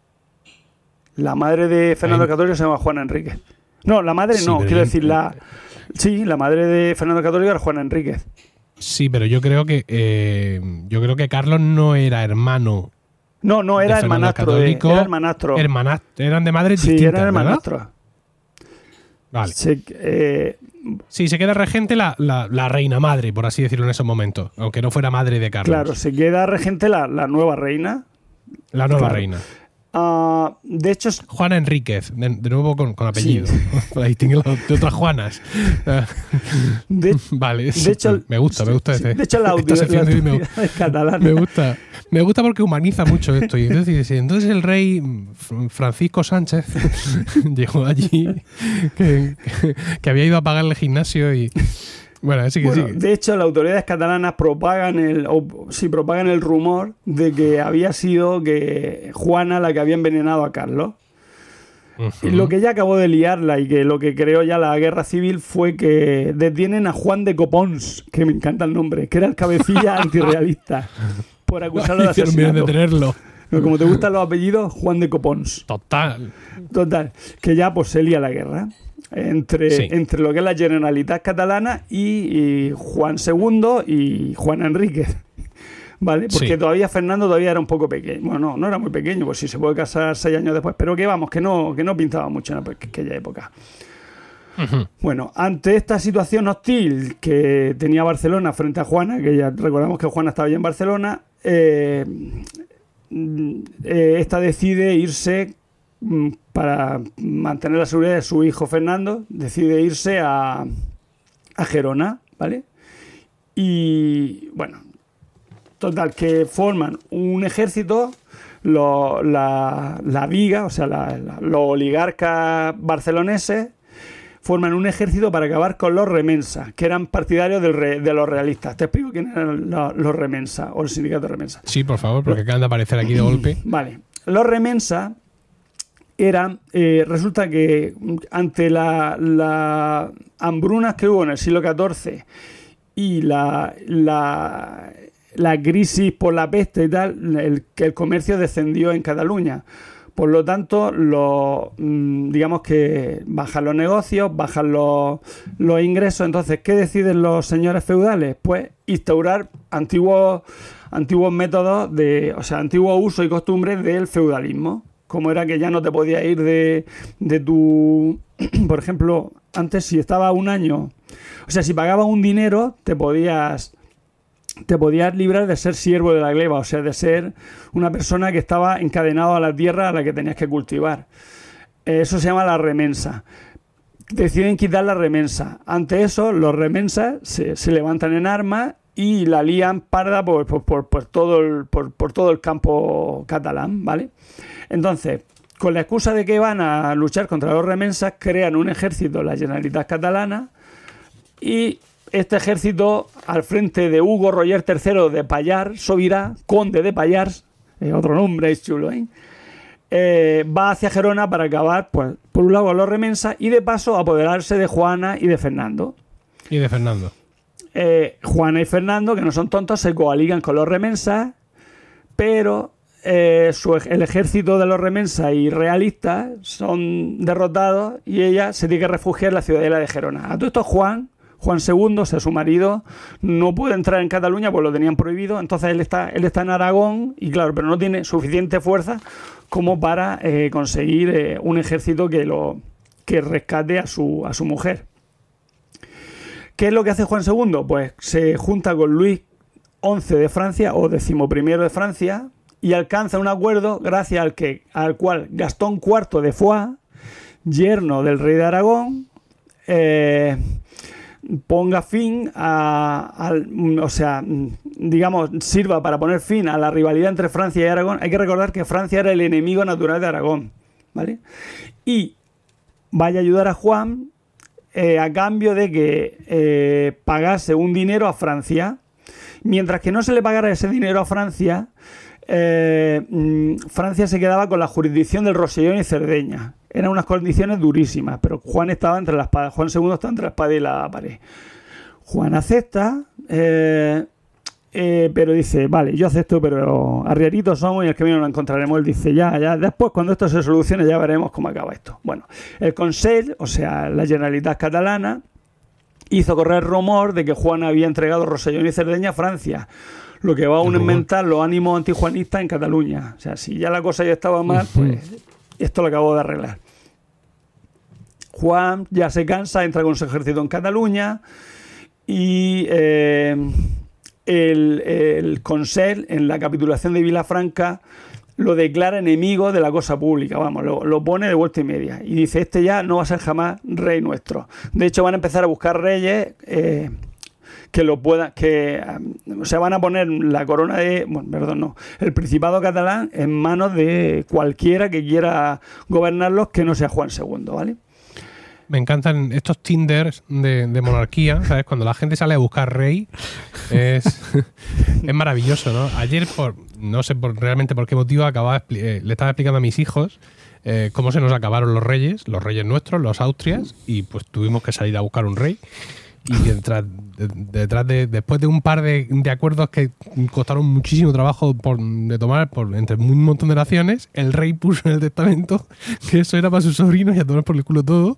La madre de Fernando el Católico se llama Juan Enríquez. No, la madre sí, no, quiero decir la... Sí, la madre de Fernando el Católico era Juan Enríquez. Sí, pero yo creo que eh, yo creo que Carlos no era hermano. No, no, era hermanastro. De, era hermanastro. Hermanastro. Eran de madres sí, distintas, eran hermanastros. Vale. Se, eh, Sí, se queda regente la, la, la, reina madre, por así decirlo en esos momentos, aunque no fuera madre de Carlos. Claro, se queda regente la, la nueva reina. La nueva claro. reina. Uh, de hecho, Juana Enríquez, de, de nuevo con, con apellido, sí. <laughs> para distinguirlo de otras Juanas. <laughs> De, <laughs> vale, de hecho, me gusta, me gusta sí, ese. De hecho, la, audio, la me, me gusta, me gusta porque humaniza mucho esto. Y entonces, entonces el rey Francisco Sánchez llegó allí, que, que, que había ido a pagarle el gimnasio y bueno, así que bueno, sí. De hecho, las autoridades catalanas propagan el, o, sí, propagan el rumor de que había sido que Juana la que había envenenado a Carlos. Uh -huh. Lo que ya acabó de liarla y que lo que creó ya la guerra civil fue que detienen a Juan de Copons, que me encanta el nombre, que era el cabecilla <laughs> antirrealista, por acusarlo de <laughs> asesinato. de tenerlo. Como te gustan los apellidos, Juan de Copons. Total. Total. Que ya pues se lía la guerra entre, sí. entre lo que es la Generalitat catalana y, y, Juan II y Juan Enríquez. <laughs> ¿Vale? Porque sí. todavía Fernando todavía era un poco pequeño. Bueno, no, no era muy pequeño, pues sí se puede casar seis años después, pero que vamos, que no, que no pintaba mucho en aquella época. Uh -huh. Bueno, ante esta situación hostil que tenía Barcelona frente a Juana, que ya recordamos que Juana estaba ya en Barcelona, eh, eh, esta decide irse para mantener la seguridad de su hijo Fernando, decide irse a, a Gerona, ¿vale? Y bueno, total, que forman un ejército, lo, la, la, Viga, o sea, la, la, los oligarcas barceloneses, forman un ejército para acabar con los remensas, que eran partidarios del re, de los realistas. Te explico quién eran los, los remensas o el sindicato remensas. Sí, por favor, porque acaban de aparecer aquí de golpe. Vale. Los remensas era, eh, resulta que ante las la hambrunas que hubo en el siglo XIV y la, la, la, crisis por la peste y tal, el, el comercio descendió en Cataluña. Por lo tanto, lo, digamos que bajan los negocios, bajan los, los, ingresos. Entonces, ¿qué deciden los señores feudales? Pues instaurar antiguos, antiguos métodos, de, o sea, antiguos usos y costumbres del feudalismo como era que ya no te podías ir de, de tu... <clears throat> Por ejemplo, antes si estaba un año... O sea, si pagabas un dinero, te podías... Te podías librar de ser siervo de la gleba, o sea, de ser una persona que estaba encadenado a la tierra a la que tenías que cultivar. Eso se llama la remensa. Deciden quitar la remensa. Ante eso, los remensas se, levantan en armas y la lían parda por, por, por, todo el, por todo el campo catalán, ¿vale? Entonces, con la excusa de que van a luchar contra los remensas, crean un ejército, la Generalitat Catalana, y este ejército, al frente de Hugo Roger III de Payar, Sobirá, conde de Payars, eh, otro nombre es chulo, ¿eh? Eh, va hacia Gerona para acabar, pues, por un lado, a los remensas y de paso apoderarse de Juana y de Fernando. Y de Fernando. Eh, Juana y Fernando, que no son tontos, se coaligan con los remensas, pero eh, el ejército de los remensas y realistas son derrotados y ella se tiene que refugiar en la ciudadela de Gerona. A todo esto Juan, Juan II, o sea, su marido, no puede entrar en Cataluña, pues lo tenían prohibido, entonces él está, él está en Aragón y claro, pero no tiene suficiente fuerza como para eh, conseguir eh, un ejército que lo que rescate a su, a su mujer. ¿Qué es lo que hace Juan II? Pues se junta con Luis XI de Francia o decimoprimero de Francia y alcanza un acuerdo gracias al, que, al cual Gastón IV de Foix, yerno del rey de Aragón, eh, ponga fin a, o sea, digamos, sirva para poner fin a la rivalidad entre Francia y Aragón. Hay que recordar que Francia era el enemigo natural de Aragón, ¿vale? Y vaya a ayudar a Juan eh, a cambio de que eh, pagase un dinero a Francia, mientras que no se le pagara ese dinero a Francia, eh, mm, Francia se quedaba con la jurisdicción del Rosellón y Cerdeña. Eran unas condiciones durísimas, pero Juan estaba entre la espada, Juan II está entre la espada y la pared. Juan acepta, eh, eh, pero dice, vale, yo acepto, pero arrieritos somos y el camino lo encontraremos. Él dice, ya, ya, después cuando esto se solucione ya veremos cómo acaba esto. Bueno, el Consell, o sea, la Generalitat Catalana, hizo correr rumor de que Juan había entregado Rosellón y Cerdeña a Francia, lo que va a aumentar los ánimos antijuanistas en Cataluña. O sea, si ya la cosa ya estaba mal, pues esto lo acabó de arreglar. Juan ya se cansa, entra con su ejército en Cataluña y eh, el, el Consell, en la capitulación de Vilafranca, lo declara enemigo de la cosa pública, vamos, lo, lo pone de vuelta y media. Y dice, este ya no va a ser jamás rey nuestro. De hecho, van a empezar a buscar reyes eh, que lo puedan, que um, o sea, van a poner la corona de, bueno, perdón, no, el Principado catalán en manos de cualquiera que quiera gobernarlos que no sea Juan II, ¿vale? Me encantan estos Tinders de, de monarquía, ¿sabes? Cuando la gente sale a buscar rey, es, <laughs> es maravilloso, ¿no? Ayer, por no sé por, realmente por qué motivo, acababa, eh, le estaba explicando a mis hijos eh, cómo se nos acabaron los reyes, los reyes nuestros, los Austrias, y pues tuvimos que salir a buscar un rey. Y detrás de, detrás de- después de un par de, de acuerdos que costaron muchísimo trabajo por- de tomar por, entre un montón de naciones, el rey puso en el testamento que eso era para sus sobrinos y a tomar por el culo todo.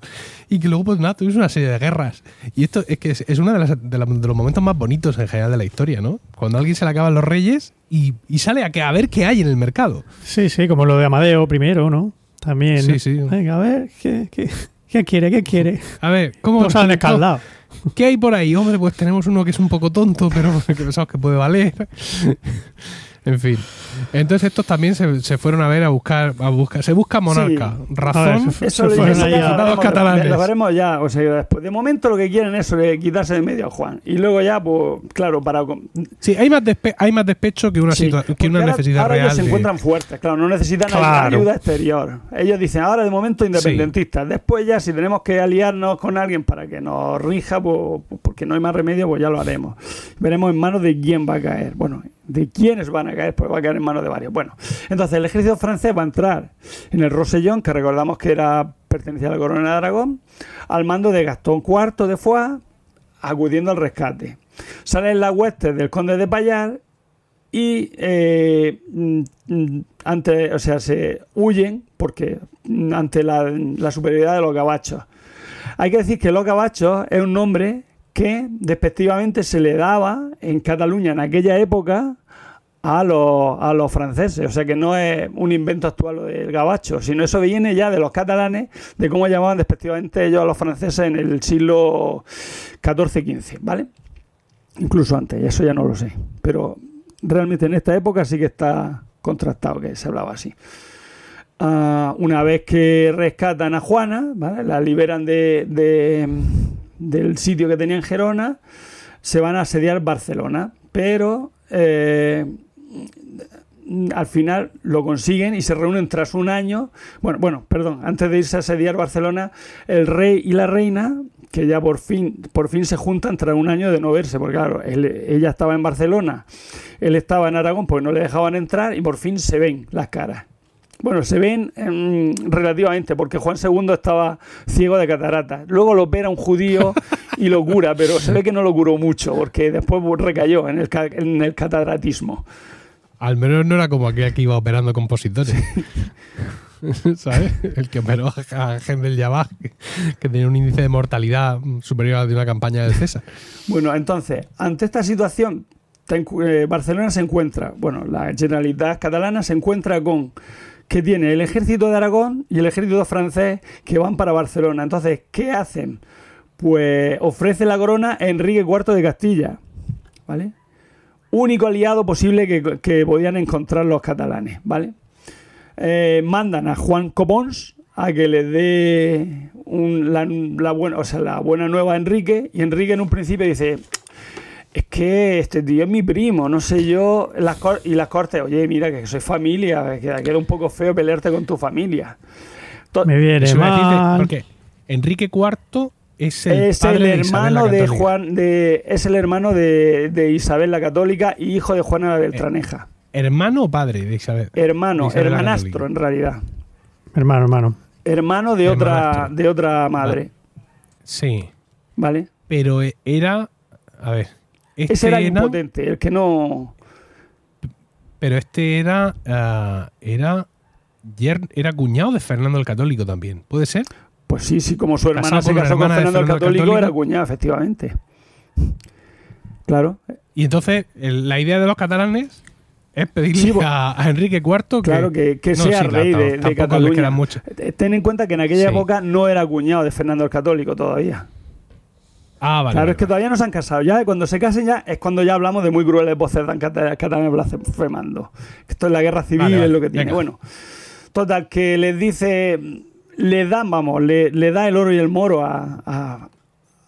Y que luego, pues nada, tuvimos una serie de guerras. Y esto es que es, es uno de, las- de la- de los momentos más bonitos en general de la historia, ¿no? Cuando a alguien se le acaban los reyes y, y sale a, que, a ver qué hay en el mercado. Sí, sí, como lo de Amadeo primero, ¿no? También. Sí, sí. Venga, a ver, ¿qué, qué, qué quiere? ¿Qué quiere? A ver, ¿cómo Nos han escaldado. ¿Qué hay por ahí? Hombre, pues tenemos uno que es un poco tonto, pero <laughs> que pensamos que puede valer. En fin. Entonces estos también se, se fueron a ver a buscar, a buscar. Se busca monarca. Sí. Razón. Ver, se- Eso Se fueron eso ahí lo a- veremos- Soldados catalanes. Lo veremos ya, o sea, después. De momento lo que quieren es quitarse de medio a Juan. Y luego ya, pues, claro, para... Sí, hay más, despe- hay más despecho que una, Sí, que una ahora- necesidad ahora real. ellos se de- encuentran fuertes, claro, no necesitan Claro. ayuda exterior. Ellos dicen, ahora de momento independentistas. Después ya, si tenemos que aliarnos con alguien para que nos rija, pues, pues porque no hay más remedio, pues ya lo haremos. Veremos en manos de quién va a caer. Bueno, de quiénes van a caer, pues va a caer en manos de varios. Bueno, entonces el ejército francés va a entrar en el Rosellón, que recordamos que era pertenecía a la corona de Aragón, al mando de Gastón IV de Foix, acudiendo al rescate. Salen las huestes del conde de Payar y eh, mm, ante, o sea, se huyen porque mm, ante la, la superioridad de los gabachos. Hay que decir que los gabachos es un nombre que despectivamente se le daba en Cataluña en aquella época a los, a los franceses. O sea que no es un invento actual del gabacho, sino eso viene ya de los catalanes, de cómo llamaban despectivamente ellos a los franceses en el siglo XIV-XV, ¿vale? Incluso antes, eso ya no lo sé. Pero realmente en esta época sí que está contrastado que se hablaba así. Ah, una vez que rescatan a Juana, ¿vale? la liberan de- del sitio que tenía en Gerona, se van a asediar Barcelona. Pero eh, al final lo consiguen y se reúnen tras un año. Bueno, bueno, perdón, antes de irse a asediar Barcelona, el rey y la reina, que ya por fin, por fin se juntan tras un año de no verse, porque claro, ella estaba en Barcelona, él estaba en Aragón porque no le dejaban entrar y por fin se ven las caras. Bueno, se ven em, relativamente, porque Juan II estaba ciego de catarata. Luego lo opera un judío <laughs> y lo cura, pero se ve que no lo curó mucho, porque después recayó en el, en el cataratismo. Al menos no era como aquel que iba operando compositores. <laughs> ¿Sabes? El que operó a Hendel Jabaj, que, tenía un índice de mortalidad superior al de una campaña del César. Bueno, entonces, ante esta situación, eh, Barcelona se encuentra, bueno, la Generalitat catalana se encuentra con que tiene el ejército de Aragón y el ejército francés que van para Barcelona. Entonces, ¿qué hacen? Pues ofrece la corona a Enrique IV de Castilla, ¿vale? Único aliado posible que, que podían encontrar los catalanes, ¿vale? Eh, mandan a Juan Copons a que le dé un- la, buena, o sea, la buena nueva a Enrique y Enrique en un principio dice es que este tío es mi primo, no sé yo, las y las cortes, oye, mira que soy familia, que queda un poco feo pelearte con tu familia. To- Me viene mal. porque Enrique IV es el, es padre el de Isabel la hermano de Católica. Juan de es el hermano de, de Isabel la Católica y hijo de Juana la Beltraneja. ¿Hermano o padre de Isabel? hermano, de Isabel la hermanastro en realidad. Hermano, hermano. Hermano de otra de otra madre, Sí. ¿vale? Pero e- era. A ver. Este Ese era el era, impotente, el que no pero este era. ah, era. Era cuñado de Fernando el Católico también. ¿Puede ser? Pues sí, sí, como su hermana se casó con hermana Fernando el Fernando el Católico, Católico. era cuñado, efectivamente. Claro, Y entonces, el- la idea de los catalanes es pedirle Sí, a, a Enrique IV que. claro que, que No, sea sí, rey de, de Cataluña. Ten en cuenta que en aquella Sí. época no era cuñado de Fernando el Católico todavía. Ah, vale. claro, vale, es que vale. todavía no se han casado. Ya cuando se casen ya es cuando ya hablamos de muy crueles voces cata- catalanes blasfemando. Esto es la guerra civil, Vale, es lo que tiene. venga. Bueno, total, que les dice, le dan, vamos, le, le da el oro y el moro a, a-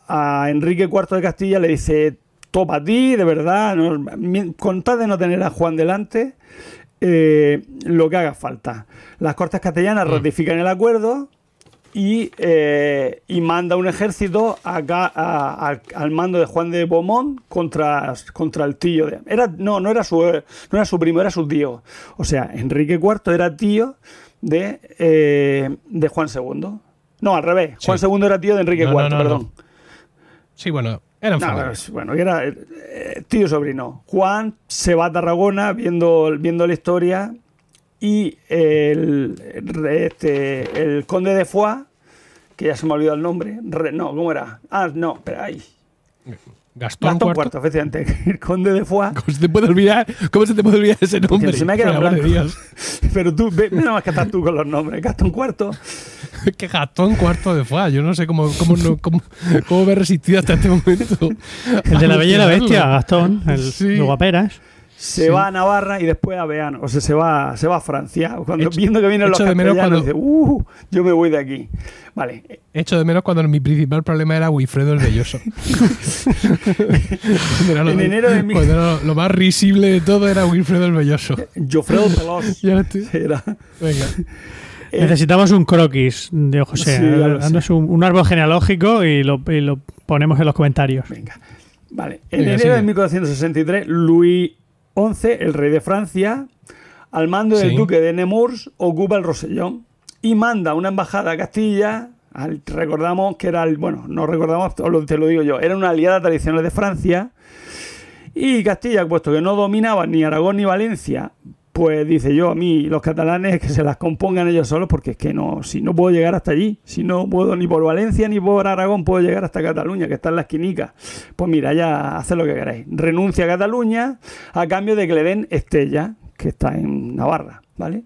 a Enrique IV de Castilla, le dice, topa a ti, de verdad, no, mi- con tal de no tener a Juan delante, eh, lo que haga falta. Las Cortes Castellanas Mm. ratifican el acuerdo y, eh, y manda un ejército a- al- al mando de Juan de Beaumont contra, contra el tío de era no no era su no era su primo era su tío. O sea Enrique IV era tío de eh, de Juan II no al revés Sí. Juan II era tío de Enrique No, IV no, perdón. Sí, bueno, eran no, bueno, era eh, tío sobrino. Juan se va a Tarragona viendo, viendo la historia y el, este, el conde de Foix, que ya se me ha olvidado el nombre, re- no, ¿cómo era? Ah, no, espera, ahí. Gastón, Gastón. IV, efectivamente, <laughs> el conde de Foix. ¿Cómo se te puede olvidar, cómo se te puede olvidar ese nombre? se me ha quedado blanco. Dios. <laughs> Pero tú, ve, nada más que estás tú con los nombres. Gastón IV, <laughs> que Gastón cuarto de Foix. Yo no sé cómo, cómo, no- cómo, cómo me he resistido hasta este momento. El de la Bella y la. Bestia, Gastón, el Sí. de Guaperas. Se Sí. va a Navarra y después a Beano. O sea, se va, se va a Francia. Cuando, viendo que vienen los echo de menos castellanos, cuando- dice, uh, yo me voy de aquí. Vale, Echo de menos cuando mi principal problema era Wilfredo el Belloso. <laughs> <laughs> Cuando era lo, En enero de mil- cuando era lo, lo más risible de todo era Wilfredo el Belloso. Jofredo Pelos. <laughs> Ya estoy- Era. Venga. Eh, Necesitamos un croquis de José. Sí. Haznos un, un árbol genealógico y lo, y lo ponemos en los comentarios. Venga. Vale. En Venga, enero sigue. de 1463, Luis XI, el rey de Francia, al mando del Sí. duque de Nemours, ocupa el Rosellón y manda una embajada a Castilla. al- recordamos que era el, bueno, no recordamos, te lo digo yo, era una aliada tradicional de Francia. Y Castilla, puesto que no dominaba ni Aragón ni Valencia, pues dice yo a mí, los catalanes, que se las compongan ellos solos, porque es que no, si no puedo llegar hasta allí, si no puedo ni por Valencia ni por Aragón, puedo llegar hasta Cataluña, que está en la esquinica. Pues mira, ya haced lo que queráis. Renuncia a Cataluña a cambio de que le den Estella, que está en Navarra, ¿vale?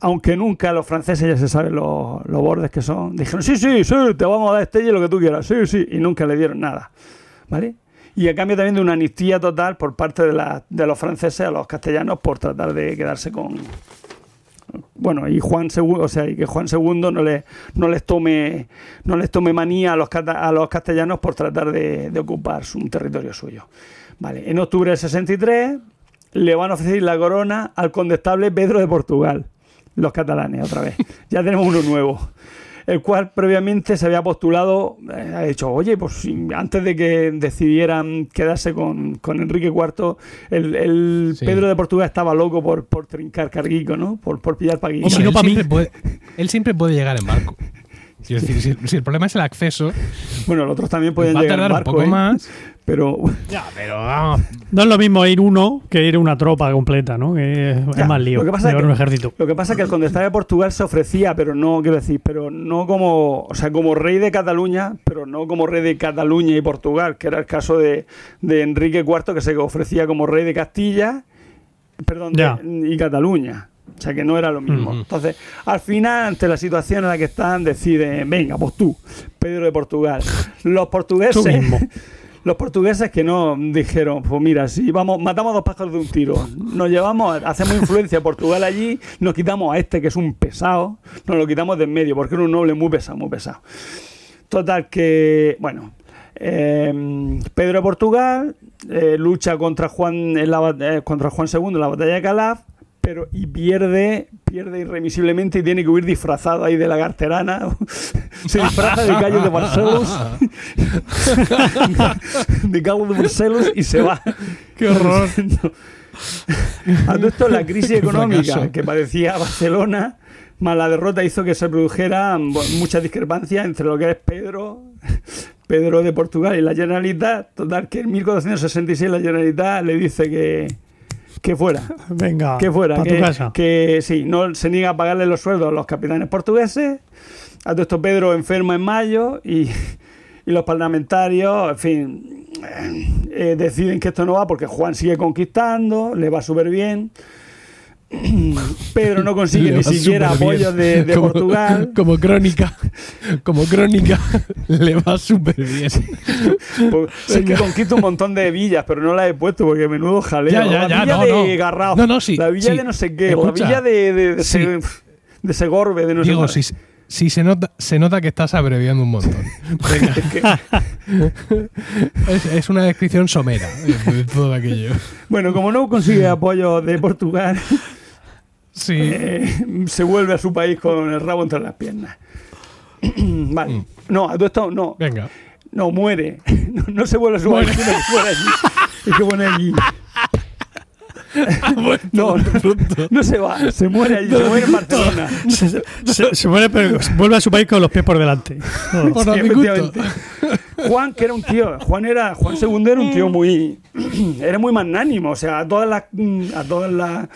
Aunque nunca los franceses ya se saben los, los bordes que son. Dijeron, sí, sí, sí, te vamos a dar Estella lo que tú quieras, sí, sí, y nunca le dieron nada, ¿vale? Y a cambio también de una amnistía total por parte de, la- de los franceses a los castellanos por tratar de quedarse con, Bueno, y Juan II, o sea, y que Juan II no les, no les tome no les tome manía a los, a los castellanos por tratar de, de ocupar su- un territorio suyo. Vale, en octubre del 63 le van a ofrecer la corona al condestable Pedro de Portugal, los catalanes otra vez. Ya tenemos uno nuevo el cual previamente se había postulado, eh, ha dicho, oye, pues antes de que decidieran quedarse con, con Enrique IV, el, el Sí. Pedro de Portugal estaba loco por, por trincar carguico, ¿no? Por, por pillar paguico. Y si no, él, siempre puede, él siempre puede llegar en barco. <laughs> Quiero decir, si, si el problema es el acceso, Bueno, los otros también pueden va a llegar en tardar barco, un poco ¿eh? más. Pero Ya, pero vamos. No es lo mismo ir uno que ir una tropa completa, ¿no? Que es, Ya, es más lío lo que pasa es llevar que- un ejército. Lo que pasa es que el condestable de Portugal se ofrecía, pero no, quiero decir, pero no como, o sea, como rey de Cataluña, pero no como rey de Cataluña y Portugal, que era el caso de, de Enrique IV, que se ofrecía como rey de Castilla, perdón, de- y Cataluña. O sea, que no era lo mismo. Entonces, al final, ante la situación en la que están, deciden, venga, pues tú, Pedro de Portugal. Los portugueses... <laughs> Los portugueses que no dijeron, pues mira, si vamos, matamos dos pájaros de un tiro, nos llevamos, hacemos influencia a Portugal allí, nos quitamos a este que es un pesado, nos lo quitamos de en medio, porque era un noble muy pesado, muy pesado. Total que, bueno, eh, Pedro de Portugal eh, lucha contra Juan en la eh, contra Juan II en la batalla de Calaf, pero y pierde, pierde irremisiblemente y tiene que huir disfrazado ahí de la garterana. <laughs> Se disfraza de Cayo de Barcelos, <laughs> de Carlos de Barcelos y se va. ¡Qué horror! <laughs> A todo esto, la crisis económica que padecía Barcelona, más la derrota, hizo que se produjeran bu- muchas discrepancias entre lo que es Pedro, Pedro de Portugal y la Generalitat. Total, que en 1466 la Generalitat le dice que, que fuera. Venga, Que fuera, que, tu casa. que sí, no se niega a pagarle los sueldos a los capitanes portugueses. A todo esto Pedro enferma en mayo y, y los parlamentarios, en fin, eh, deciden que esto no va porque Juan sigue conquistando, le va súper bien. <clears throat> Pedro no consigue ni siquiera apoyos de, de Como- Portugal. <laughs> Como crónica. Como crónica. le va súper bien. Pues, <laughs> sé que conquista un montón de villas, pero no las he puesto porque menudo jaleo. Ya, ya, la ya, villa no, de no. Garraf, No, no, sí, la villa sí. de no sé qué, Escucha. la villa de, de, de, Sí. De Segorbe, de no sé si, si se, nota, se nota que estás abreviando un montón. <laughs> Es Es, es una descripción somera de todo aquello. Bueno, como no consigue apoyo de Portugal, Sí. eh, se vuelve a su país con el rabo entre las piernas. <clears throat> vale. Mm. No, a todo esto no. Venga. No, muere. <laughs> No, no se vuelve a su país, sino que muere allí. Es que pone allí. <laughs> No, no, no se va, se muere allí, se muere en Barcelona. Se, se- se muere, pero vuelve a su país con los pies por delante. <laughs> Por Sí, efectivamente. Juan, que era un tío, Juan era, Juan II era un tío muy, <clears throat> era muy magnánimo, o sea, a todas las, a todas las,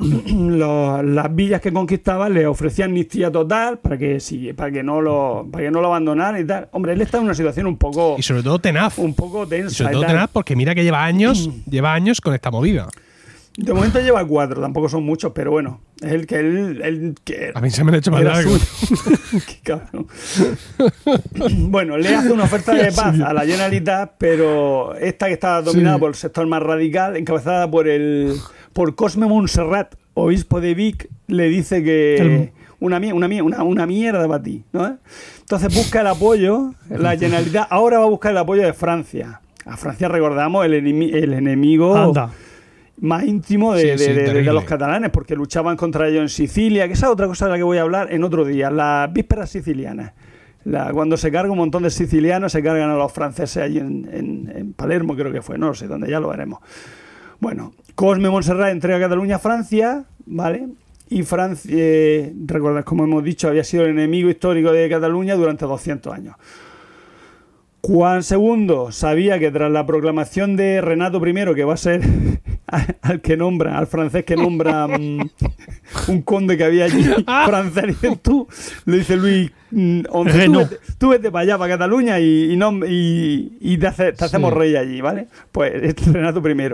<clears throat> las villas que conquistaba le ofrecían amnistía total para que sí, para que no lo, para que no lo abandonaran y tal. Hombre, él está en una situación un poco, Y sobre todo tenaz. un poco Y tensa. sobre todo tenaz porque mira que lleva años, Mm. <clears throat> lleva años con esta movida. De momento lleva cuatro, tampoco son muchos, pero bueno, es el que él, él que A mí se me han hecho más largo. suyo. <laughs> Qué cabrón. <clears throat> bueno, le hace una oferta de <laughs> paz a la Generalitat, pero esta que está dominada Sí. por el sector más radical, encabezada por el por Cosme Montserrat, obispo de Vic, le dice que una, una, una, una mierda para ti. ¿no? Entonces busca el apoyo, la Generalitat ahora va a buscar el apoyo de Francia. A Francia recordamos el, enemi- el enemigo Anda. más íntimo de, Sí, de- sí, de- de terrible. los catalanes, porque luchaban contra ellos en Sicilia, que esa es otra cosa de la que voy a hablar en otro día, las vísperas sicilianas. La- cuando se carga un montón de sicilianos, se cargan a los franceses allí en, en- en Palermo, creo que fue, no lo sé, donde ya lo veremos. Bueno, Cosme Montserrat entrega Cataluña a Francia, ¿vale? Y Francia, eh, recordad, como hemos dicho, había sido el enemigo histórico de Cataluña durante 200 años. Juan II sabía que tras la proclamación de Renato I, que va a ser al que nombra, al francés que nombra mm, un conde que había allí, <laughs> francés, dice, tú, le dice Luis mm, tú vete, tú vete para allá, para Cataluña, y, y, no- y- y te, hace- te hacemos rey allí, ¿vale? Pues es <laughs> Renato I.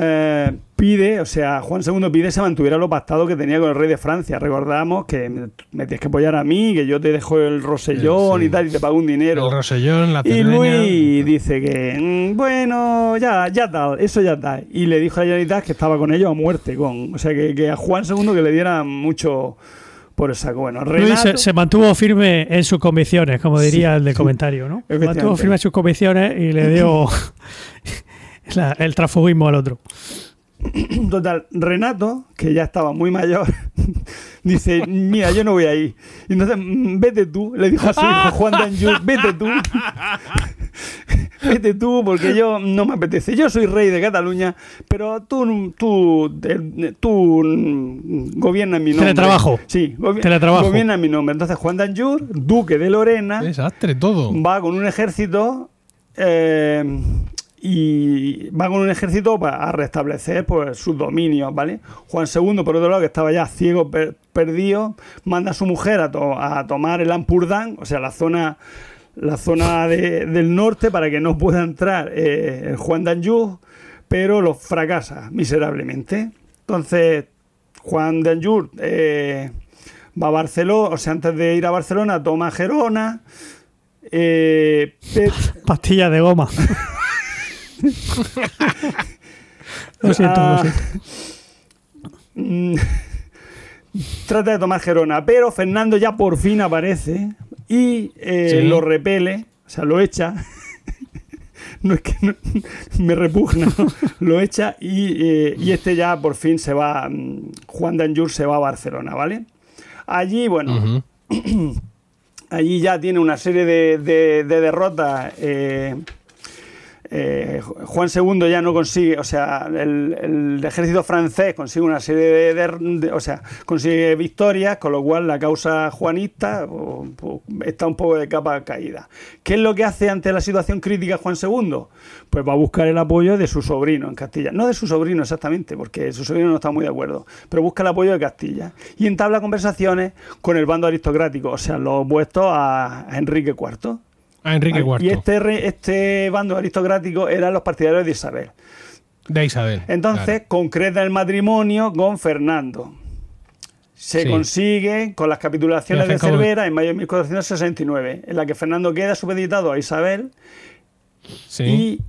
eh, pide, o sea, Juan II pide se mantuviera los pactados que tenía con el rey de Francia. Recordamos que me, me tienes que apoyar a mí, que yo te dejo el Rosellón Sí. y tal, y te pago un dinero. El Rosellón, la Y. Luis dice que, mm, bueno, ya, ya tal, eso ya tal. Y le dijo a la Generalitat que estaba con ellos a muerte. Con, o sea, que, que a Juan II que le diera mucho por el saco. Bueno, Luis Renato, se, se mantuvo firme en sus convicciones, como diría el de comentario, ¿no? Efectivamente. Mantuvo firme en sus convicciones y le dio <laughs> la- el transfugismo al otro. <clears throat> Total, Renato, que ya estaba muy mayor, <laughs> dice, mira, yo no voy ahí. Y entonces, mm, vete tú, le dijo a su hijo <laughs> Juan de Anjou, vete tú. <laughs> vete tú, porque yo no me apetece. Yo soy rey de Cataluña, pero tú, tú, tú mm, gobierna mi nombre. Teletrabajo. Sí, gobi- Teletrabajo. gobierna mi nombre. Entonces, Juan de Anjou, duque de Lorena, Desastre todo. va con un ejército eh, y va con un ejército para restablecer pues, sus dominios, ¿vale? Juan II, por otro lado, que estaba ya ciego, per- perdido, manda a su mujer a, to- a tomar el Ampurdán, o sea, la zona la zona de- del norte para que no pueda entrar eh, el Juan de Anjou, pero lo fracasa miserablemente. Entonces, Juan de Anjou eh, va a Barcelona, o sea, antes de ir a Barcelona, toma Gerona. eh, Pastillas de goma. <laughs> <laughs> lo siento, Ah. lo siento. Mm, trata de tomar Gerona, pero Fernando ya por fin aparece y eh, Sí. lo repele, o sea, lo echa. <laughs> no es que no- me repugna, ¿no? <laughs> lo echa y, eh, y este ya por fin se va, mm, Juan de Anjou se va a Barcelona, ¿vale? Allí, bueno, <clears throat> allí ya tiene una serie de, de- de derrotas. eh, eh, Juan II ya no consigue, o sea, el, ejército francés consigue una serie de, o sea, consigue victorias, con lo cual la causa juanista o- o está un poco de capa caída. ¿Qué es lo que hace ante la situación crítica Juan II? Pues va a buscar el apoyo de su sobrino en Castilla. No de su sobrino exactamente, porque su sobrino no está muy de acuerdo, pero busca el apoyo de Castilla y entabla conversaciones con el bando aristocrático, o sea, los opuestos a, a Enrique IV. A Enrique IV. Y este, este bando aristocrático eran los partidarios de Isabel. De Isabel. Entonces claro. concreta el matrimonio con Fernando. Se Sí. consigue con las capitulaciones de Cervera en mayo de 1469, en la que Fernando queda supeditado a Isabel Sí. y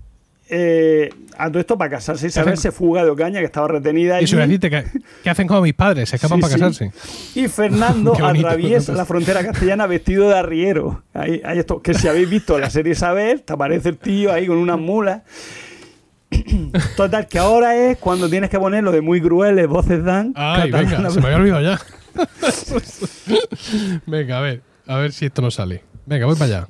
eh, a todo esto para casarse Isabel se fuga de Ocaña que estaba retenida Y allí. a decirte que, que hacen como mis padres, se escapan Sí, para sí. casarse. Y Fernando <laughs> bonito. atraviesa la frontera castellana vestido de arriero. Ahí, ahí esto, que si habéis visto la serie Isabel, te aparece el tío ahí con unas mulas. <laughs> Total, que ahora es cuando tienes que poner lo de muy crueles, voces dan. Ay, venga, se me había olvidado ya. <laughs> venga, a ver, a ver si esto no sale. Venga, voy para allá.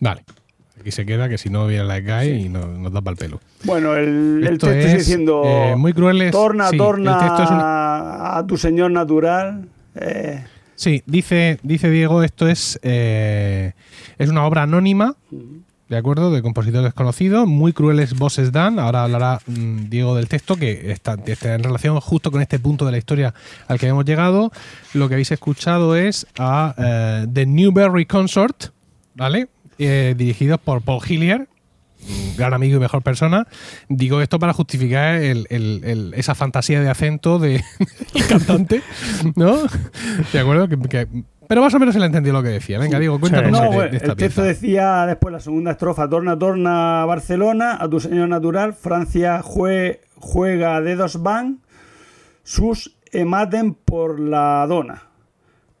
Vale. Aquí se queda que si no viene la cae y no- nos da para el pelo. Bueno, el, texto es, diciendo: eh, muy crueles. Torna, sí, torna a tu señor natural. Eh, Sí, dice, dice Diego, esto es, eh, es una obra anónima, ¿de acuerdo? De compositor desconocido, muy crueles voces dan. Ahora hablará mm, Diego del texto, que está, está en relación justo con este punto de la historia al que hemos llegado. Lo que habéis escuchado es a eh, The Newberry Consort, ¿vale? Eh, dirigidos por Paul Hillier, gran amigo y mejor persona. Digo esto para justificar el- el- el- esa fantasía de acento de <laughs> el cantante, ¿no? De acuerdo, que, que- pero más o menos se le entendió lo que decía. Venga, Diego, cuéntanos no, de, bueno, de esta el texto pieza. decía después la segunda estrofa: Torna, torna Barcelona, a tu señor natural. Francia jue- juega dedos van, sus ematen por la dona.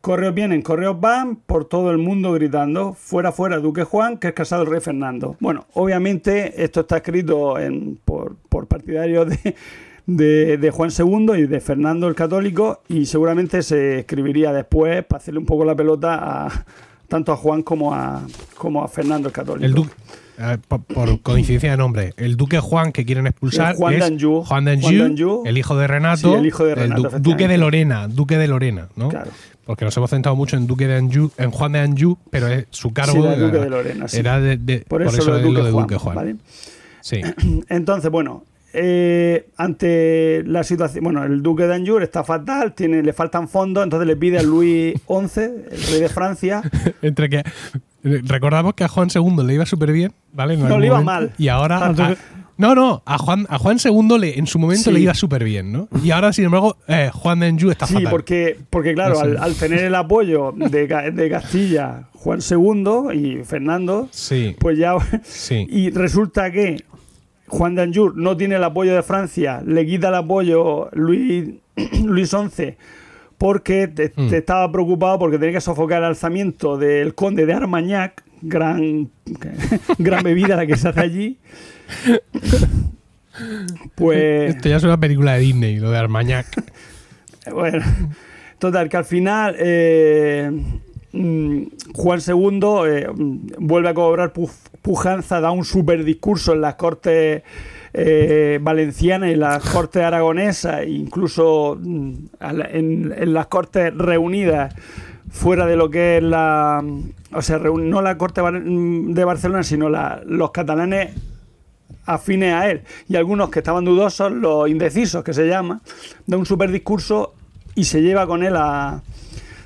Correos vienen, correos van, por todo el mundo gritando, fuera, fuera, Duque Juan, que es casado el rey Fernando. Bueno, obviamente esto está escrito en- por, por partidarios de, de- de Juan II y de Fernando el Católico y seguramente se escribiría después para hacerle un poco la pelota a, tanto a Juan como a, como a Fernando el Católico. El por, por coincidencia de nombre, el duque Juan que quieren expulsar El Juan es. Juan el hijo de Renato, Sí, el hijo de Renato, du- efectivamente. duque de Lorena, duque de Lorena, ¿no? Claro. Porque nos hemos centrado mucho en duque de Anjou, en Juan de Anjou, pero es- su cargo Sí, era el duque de Lorena, sí. era de, de- Por eso, lo, de lo Duque de Juan, duque Juan. ¿vale? Sí. <clears throat> Entonces, bueno, eh, ante la situación, bueno, el duque de Anjou está fatal, tiene, le faltan fondos, entonces le pide a Luis XI, el rey de Francia, <laughs> Entre que recordamos que a Juan II le iba súper bien, ¿vale? No, le iba mal. Y ahora. Tanto a- que- no, no, a Juan, a Juan II le, en su momento Sí. le iba súper bien, ¿no? Y ahora, sin embargo, eh, Juan de Anjou está Sí, fatal. porque, porque claro, No sé. al, al tener el apoyo de, de Castilla, Juan II y Fernando, Sí, pues ya. sí. <laughs> Y resulta que Juan de Anjou no tiene el apoyo de Francia, le quita el apoyo Luis, <clears throat> Luis XI porque te, te estaba preocupado porque tenía que sofocar el alzamiento del conde de Armagnac, gran, <laughs> gran bebida la que se hace allí. Pues Esto ya es una película de Disney, lo de Armagnac. Bueno, total, que al final eh, mm, Juan II eh, mm, vuelve a cobrar pu- pujanza, da un super discurso en las cortes eh, valencianas y las cortes aragonesas, incluso mm, en, en las cortes reunidas fuera de lo que es la. O sea, no la corte mm, de Barcelona, sino la- los catalanes afines a él y algunos que estaban dudosos, los indecisos que se llama, da un super discurso y se lleva con él a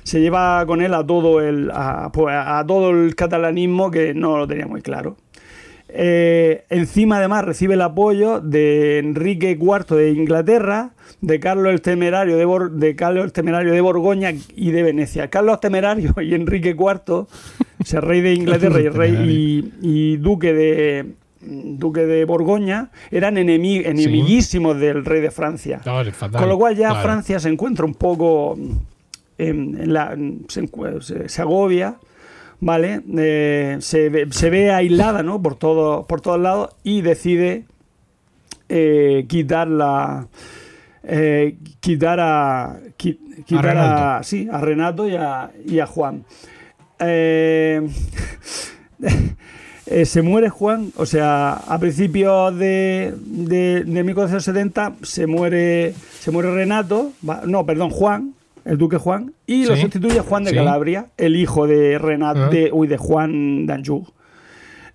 se lleva con él a todo el a, pues, a todo el catalanismo que no lo tenía muy claro. Eh, encima además recibe el apoyo de Enrique IV de Inglaterra, de Carlos el Temerario de, Bor- de Carlos el Temerario de Borgoña y de Venecia. Carlos Temerario <laughs> y Enrique IV, o sea, rey de Inglaterra y rey y, y duque de duque de Borgoña, eran enemi- enemiguísimos del rey de Francia. No, Con lo cual ya claro. Francia se encuentra un poco en, la, se agobia, ¿vale? Eh, se, ve, se ve aislada, ¿no? Por, todo, por todos lados y decide eh, quitar la... eh, quitar a qui- quitar a, Renato. sí, a Renato y a, y a Juan. Eh, <laughs> eh, se muere Juan, o sea, a principios de, de, de 1470 se muere, se muere Renato, va- no, perdón, Juan, el duque Juan, y lo Sí. sustituye Juan de Sí. Calabria, el hijo de Renato, Ah. de, uy, de Juan d'Anjou.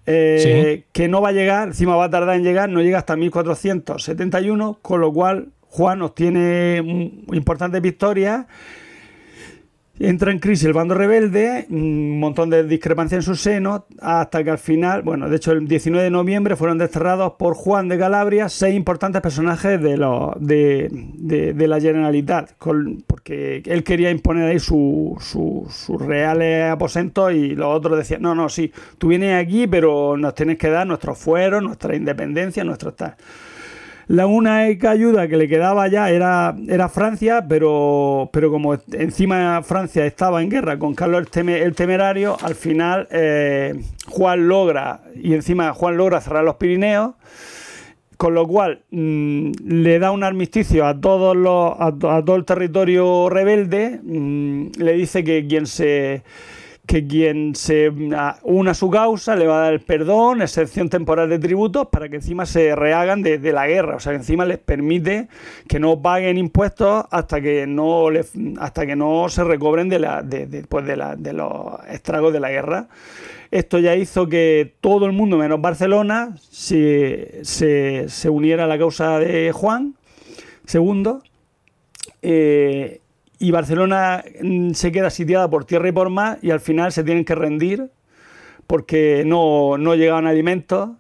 Eh, que no va a llegar, encima va a tardar en llegar, no llega hasta 1471, con lo cual Juan obtiene importantes victorias Entra en crisis el bando rebelde, un montón de discrepancias en su seno, hasta que al final, bueno, de hecho el 19 de noviembre fueron desterrados por Juan de Calabria seis importantes personajes de, los de, de- la Generalitat, porque él quería imponer ahí su- su- sus reales aposentos y los otros decían, no, no, sí, tú vienes aquí, pero nos tienes que dar nuestros fueros, nuestra independencia, nuestro tal. La única ayuda que le quedaba ya era, era Francia, pero, pero como encima Francia estaba en guerra con Carlos el, Teme- el Temerario, al final eh, Juan logra, y encima Juan logra cerrar los Pirineos, con lo cual mm, le da un armisticio a todos los, a todo el territorio rebelde, mm, le dice que quien se que quien se a- una a su causa le va a dar el perdón, excepción temporal de tributos, para que encima se rehagan de, la guerra. O sea, encima les permite que no paguen impuestos hasta que no les- hasta que no se recobren de, la, de, pues de, los estragos de la guerra. Esto ya hizo que todo el mundo, menos Barcelona, se, se, uniera a la causa de Juan II. Y Barcelona mm, se queda sitiada por tierra y por mar y al final se tienen que rendir porque no, no llegaban alimentos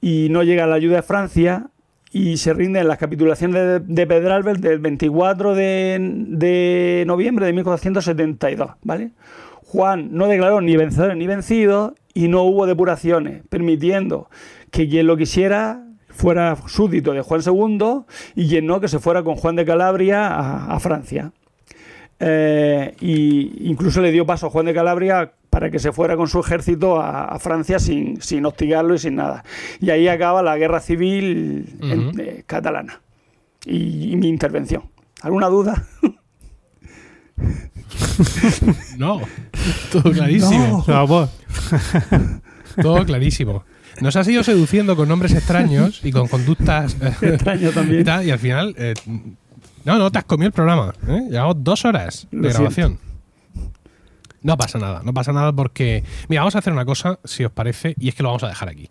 y no llega la ayuda de Francia y se rinden las capitulaciones de, de Pedralbes del 24 de, de noviembre de 1472, ¿vale? Juan no declaró ni vencedor ni vencido y no hubo depuraciones, permitiendo que quien lo quisiera fuera súbdito de Juan II y quien no, que se fuera con Juan de Calabria a, a Francia. Eh, y incluso le dio paso a Juan de Calabria para que se fuera con su ejército a, a Francia sin, sin hostigarlo y sin nada. Y ahí acaba la guerra civil en- eh, catalana y, y mi intervención. ¿Alguna duda? <laughs> No. Todo clarísimo. Vamos. <laughs> Todo clarísimo. Nos has ido seduciendo con nombres extraños y con conductas <laughs> Extraño también. y, tal, y al final. eh, no, no, te has comido el programa. ¿eh? Llevamos dos horas de Lo grabación. No pasa nada, no pasa nada porque. Mira, vamos a hacer una cosa, si os parece, y es que lo vamos a dejar aquí.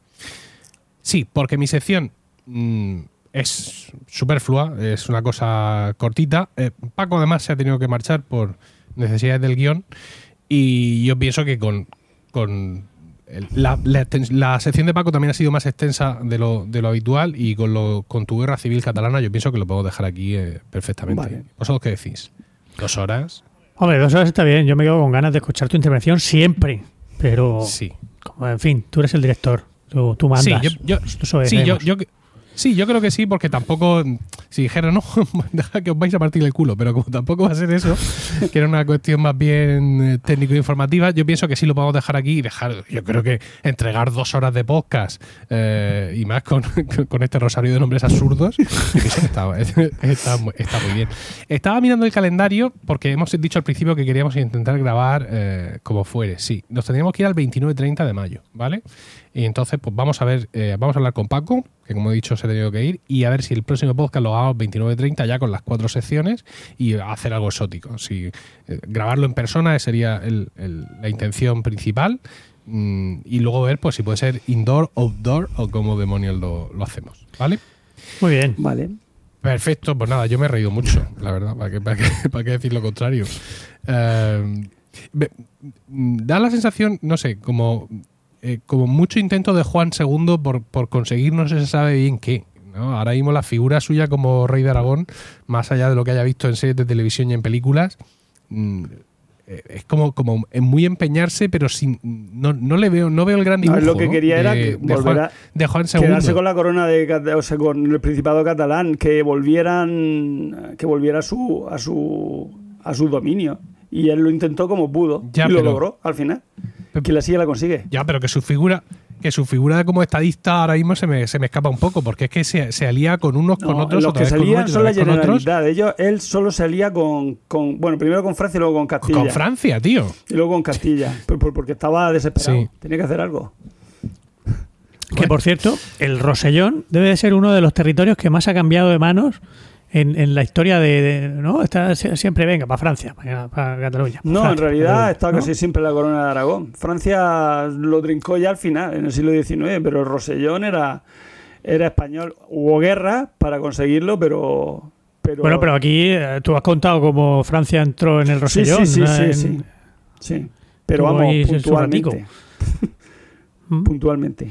Sí, porque mi sección mm, es superflua, es una cosa cortita. Eh, Paco, además, se ha tenido que marchar por necesidades del guion. Y yo pienso que con, con el- la, la sección de Paco también ha sido más extensa de lo, de lo habitual y con, lo, con tu guerra civil catalana yo pienso que lo podemos dejar aquí eh, perfectamente. Vale. ¿Vosotros qué decís? ¿Dos horas? Hombre, dos horas está bien. Yo me quedo con ganas de escuchar tu intervención siempre. Pero, Sí. como, en fin, tú eres el director. Tú, tú mandas. Sí, yo, sí, yo, yo, sí, yo creo que sí, porque tampoco, si dijera, no, <laughs> deja que os vais a partir el culo, pero como tampoco va a ser eso, <laughs> que era una cuestión más bien eh, técnico-informativa, yo pienso que sí lo podemos dejar aquí y dejar, yo creo que entregar dos horas de podcast eh, y más con, <laughs> con este rosario de nombres absurdos, está muy bien. Estaba mirando el calendario porque hemos dicho al principio que queríamos intentar grabar eh, como fuere, sí, nos tendríamos que ir al 29-30 de mayo, ¿vale? Y entonces, pues vamos a ver, eh, vamos a hablar con Paco, que como he dicho se ha tenido que ir, y a ver si el próximo podcast lo hagamos 29-30 ya con las cuatro secciones y hacer algo exótico. Si, eh, grabarlo en persona sería el- el- la intención principal mm, y luego ver pues si puede ser indoor, outdoor o cómo demonios lo, lo hacemos, ¿vale? Muy bien. Vale. Perfecto, pues nada, yo me he reído mucho, la verdad, ¿para qué, para qué- <laughs> para qué decir lo contrario? Eh, me- da la sensación, no sé, como, eh, como mucho intento de Juan II por, por conseguir no se sabe bien qué. ¿no? Ahora mismo la figura suya como rey de Aragón, más allá de lo que haya visto en series de televisión y en películas, mm, eh, es como, como muy empeñarse, pero sin no, no le veo, no veo el gran No, dibujo. lo que ¿no? quería era de, que de Juan, a- de Juan. Quedarse con la corona de o sea, con el Principado catalán, que volvieran que volviera a su a su a su dominio. Y él lo intentó como pudo. Ya, y lo pero- logró al final. Que la silla la consigue. Ya, pero que su figura, que su figura como estadista ahora mismo se me, se me escapa un poco, porque es que se, se alía con unos, con No, otros, los que con y son la con generalidad. Ellos, él solo salía con, con. Bueno, primero con Francia y luego con Castilla. Con Francia, tío. Y luego con Castilla. Por- por- porque estaba desesperado. Sí. Tenía que hacer algo. Que por cierto, el Rosellón debe de ser uno de los territorios que más ha cambiado de manos en, en la historia de, de- ¿no? Está sie- siempre venga para Francia, para, para Cataluña. para No, en realidad Cataluña, estaba ¿no? casi siempre la corona de Aragón. Francia lo trincó ya al final, en el siglo XIX, pero el Rosellón era, era español. Hubo guerra para conseguirlo, pero. pero Bueno, pero aquí eh, tú has contado cómo Francia entró en el Sí, Rosellón. sí, sí, ¿no? sí, En- sí. Sí. Pero vamos, puntualmente. <laughs> ¿Mm? puntualmente.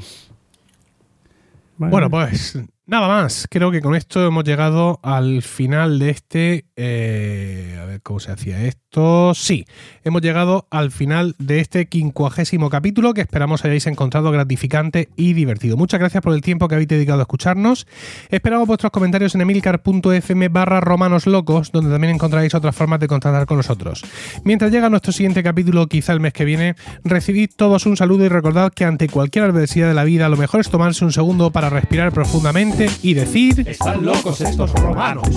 Bueno, pues nada más. Creo que con esto hemos llegado al final de este. eh, a ver cómo se hacía esto. Sí, hemos llegado al final de este quincuagésimo capítulo que esperamos hayáis encontrado gratificante y divertido. Muchas gracias por el tiempo que habéis dedicado a escucharnos. Esperamos vuestros comentarios en emilcar.fm barra romanos locos, donde también encontraréis otras formas de contactar con nosotros. Mientras llega nuestro siguiente capítulo, quizá el mes que viene, recibid todos un saludo y recordad que ante cualquier adversidad de la vida, lo mejor es tomarse un segundo para respirar profundamente y decir, están locos estos romanos.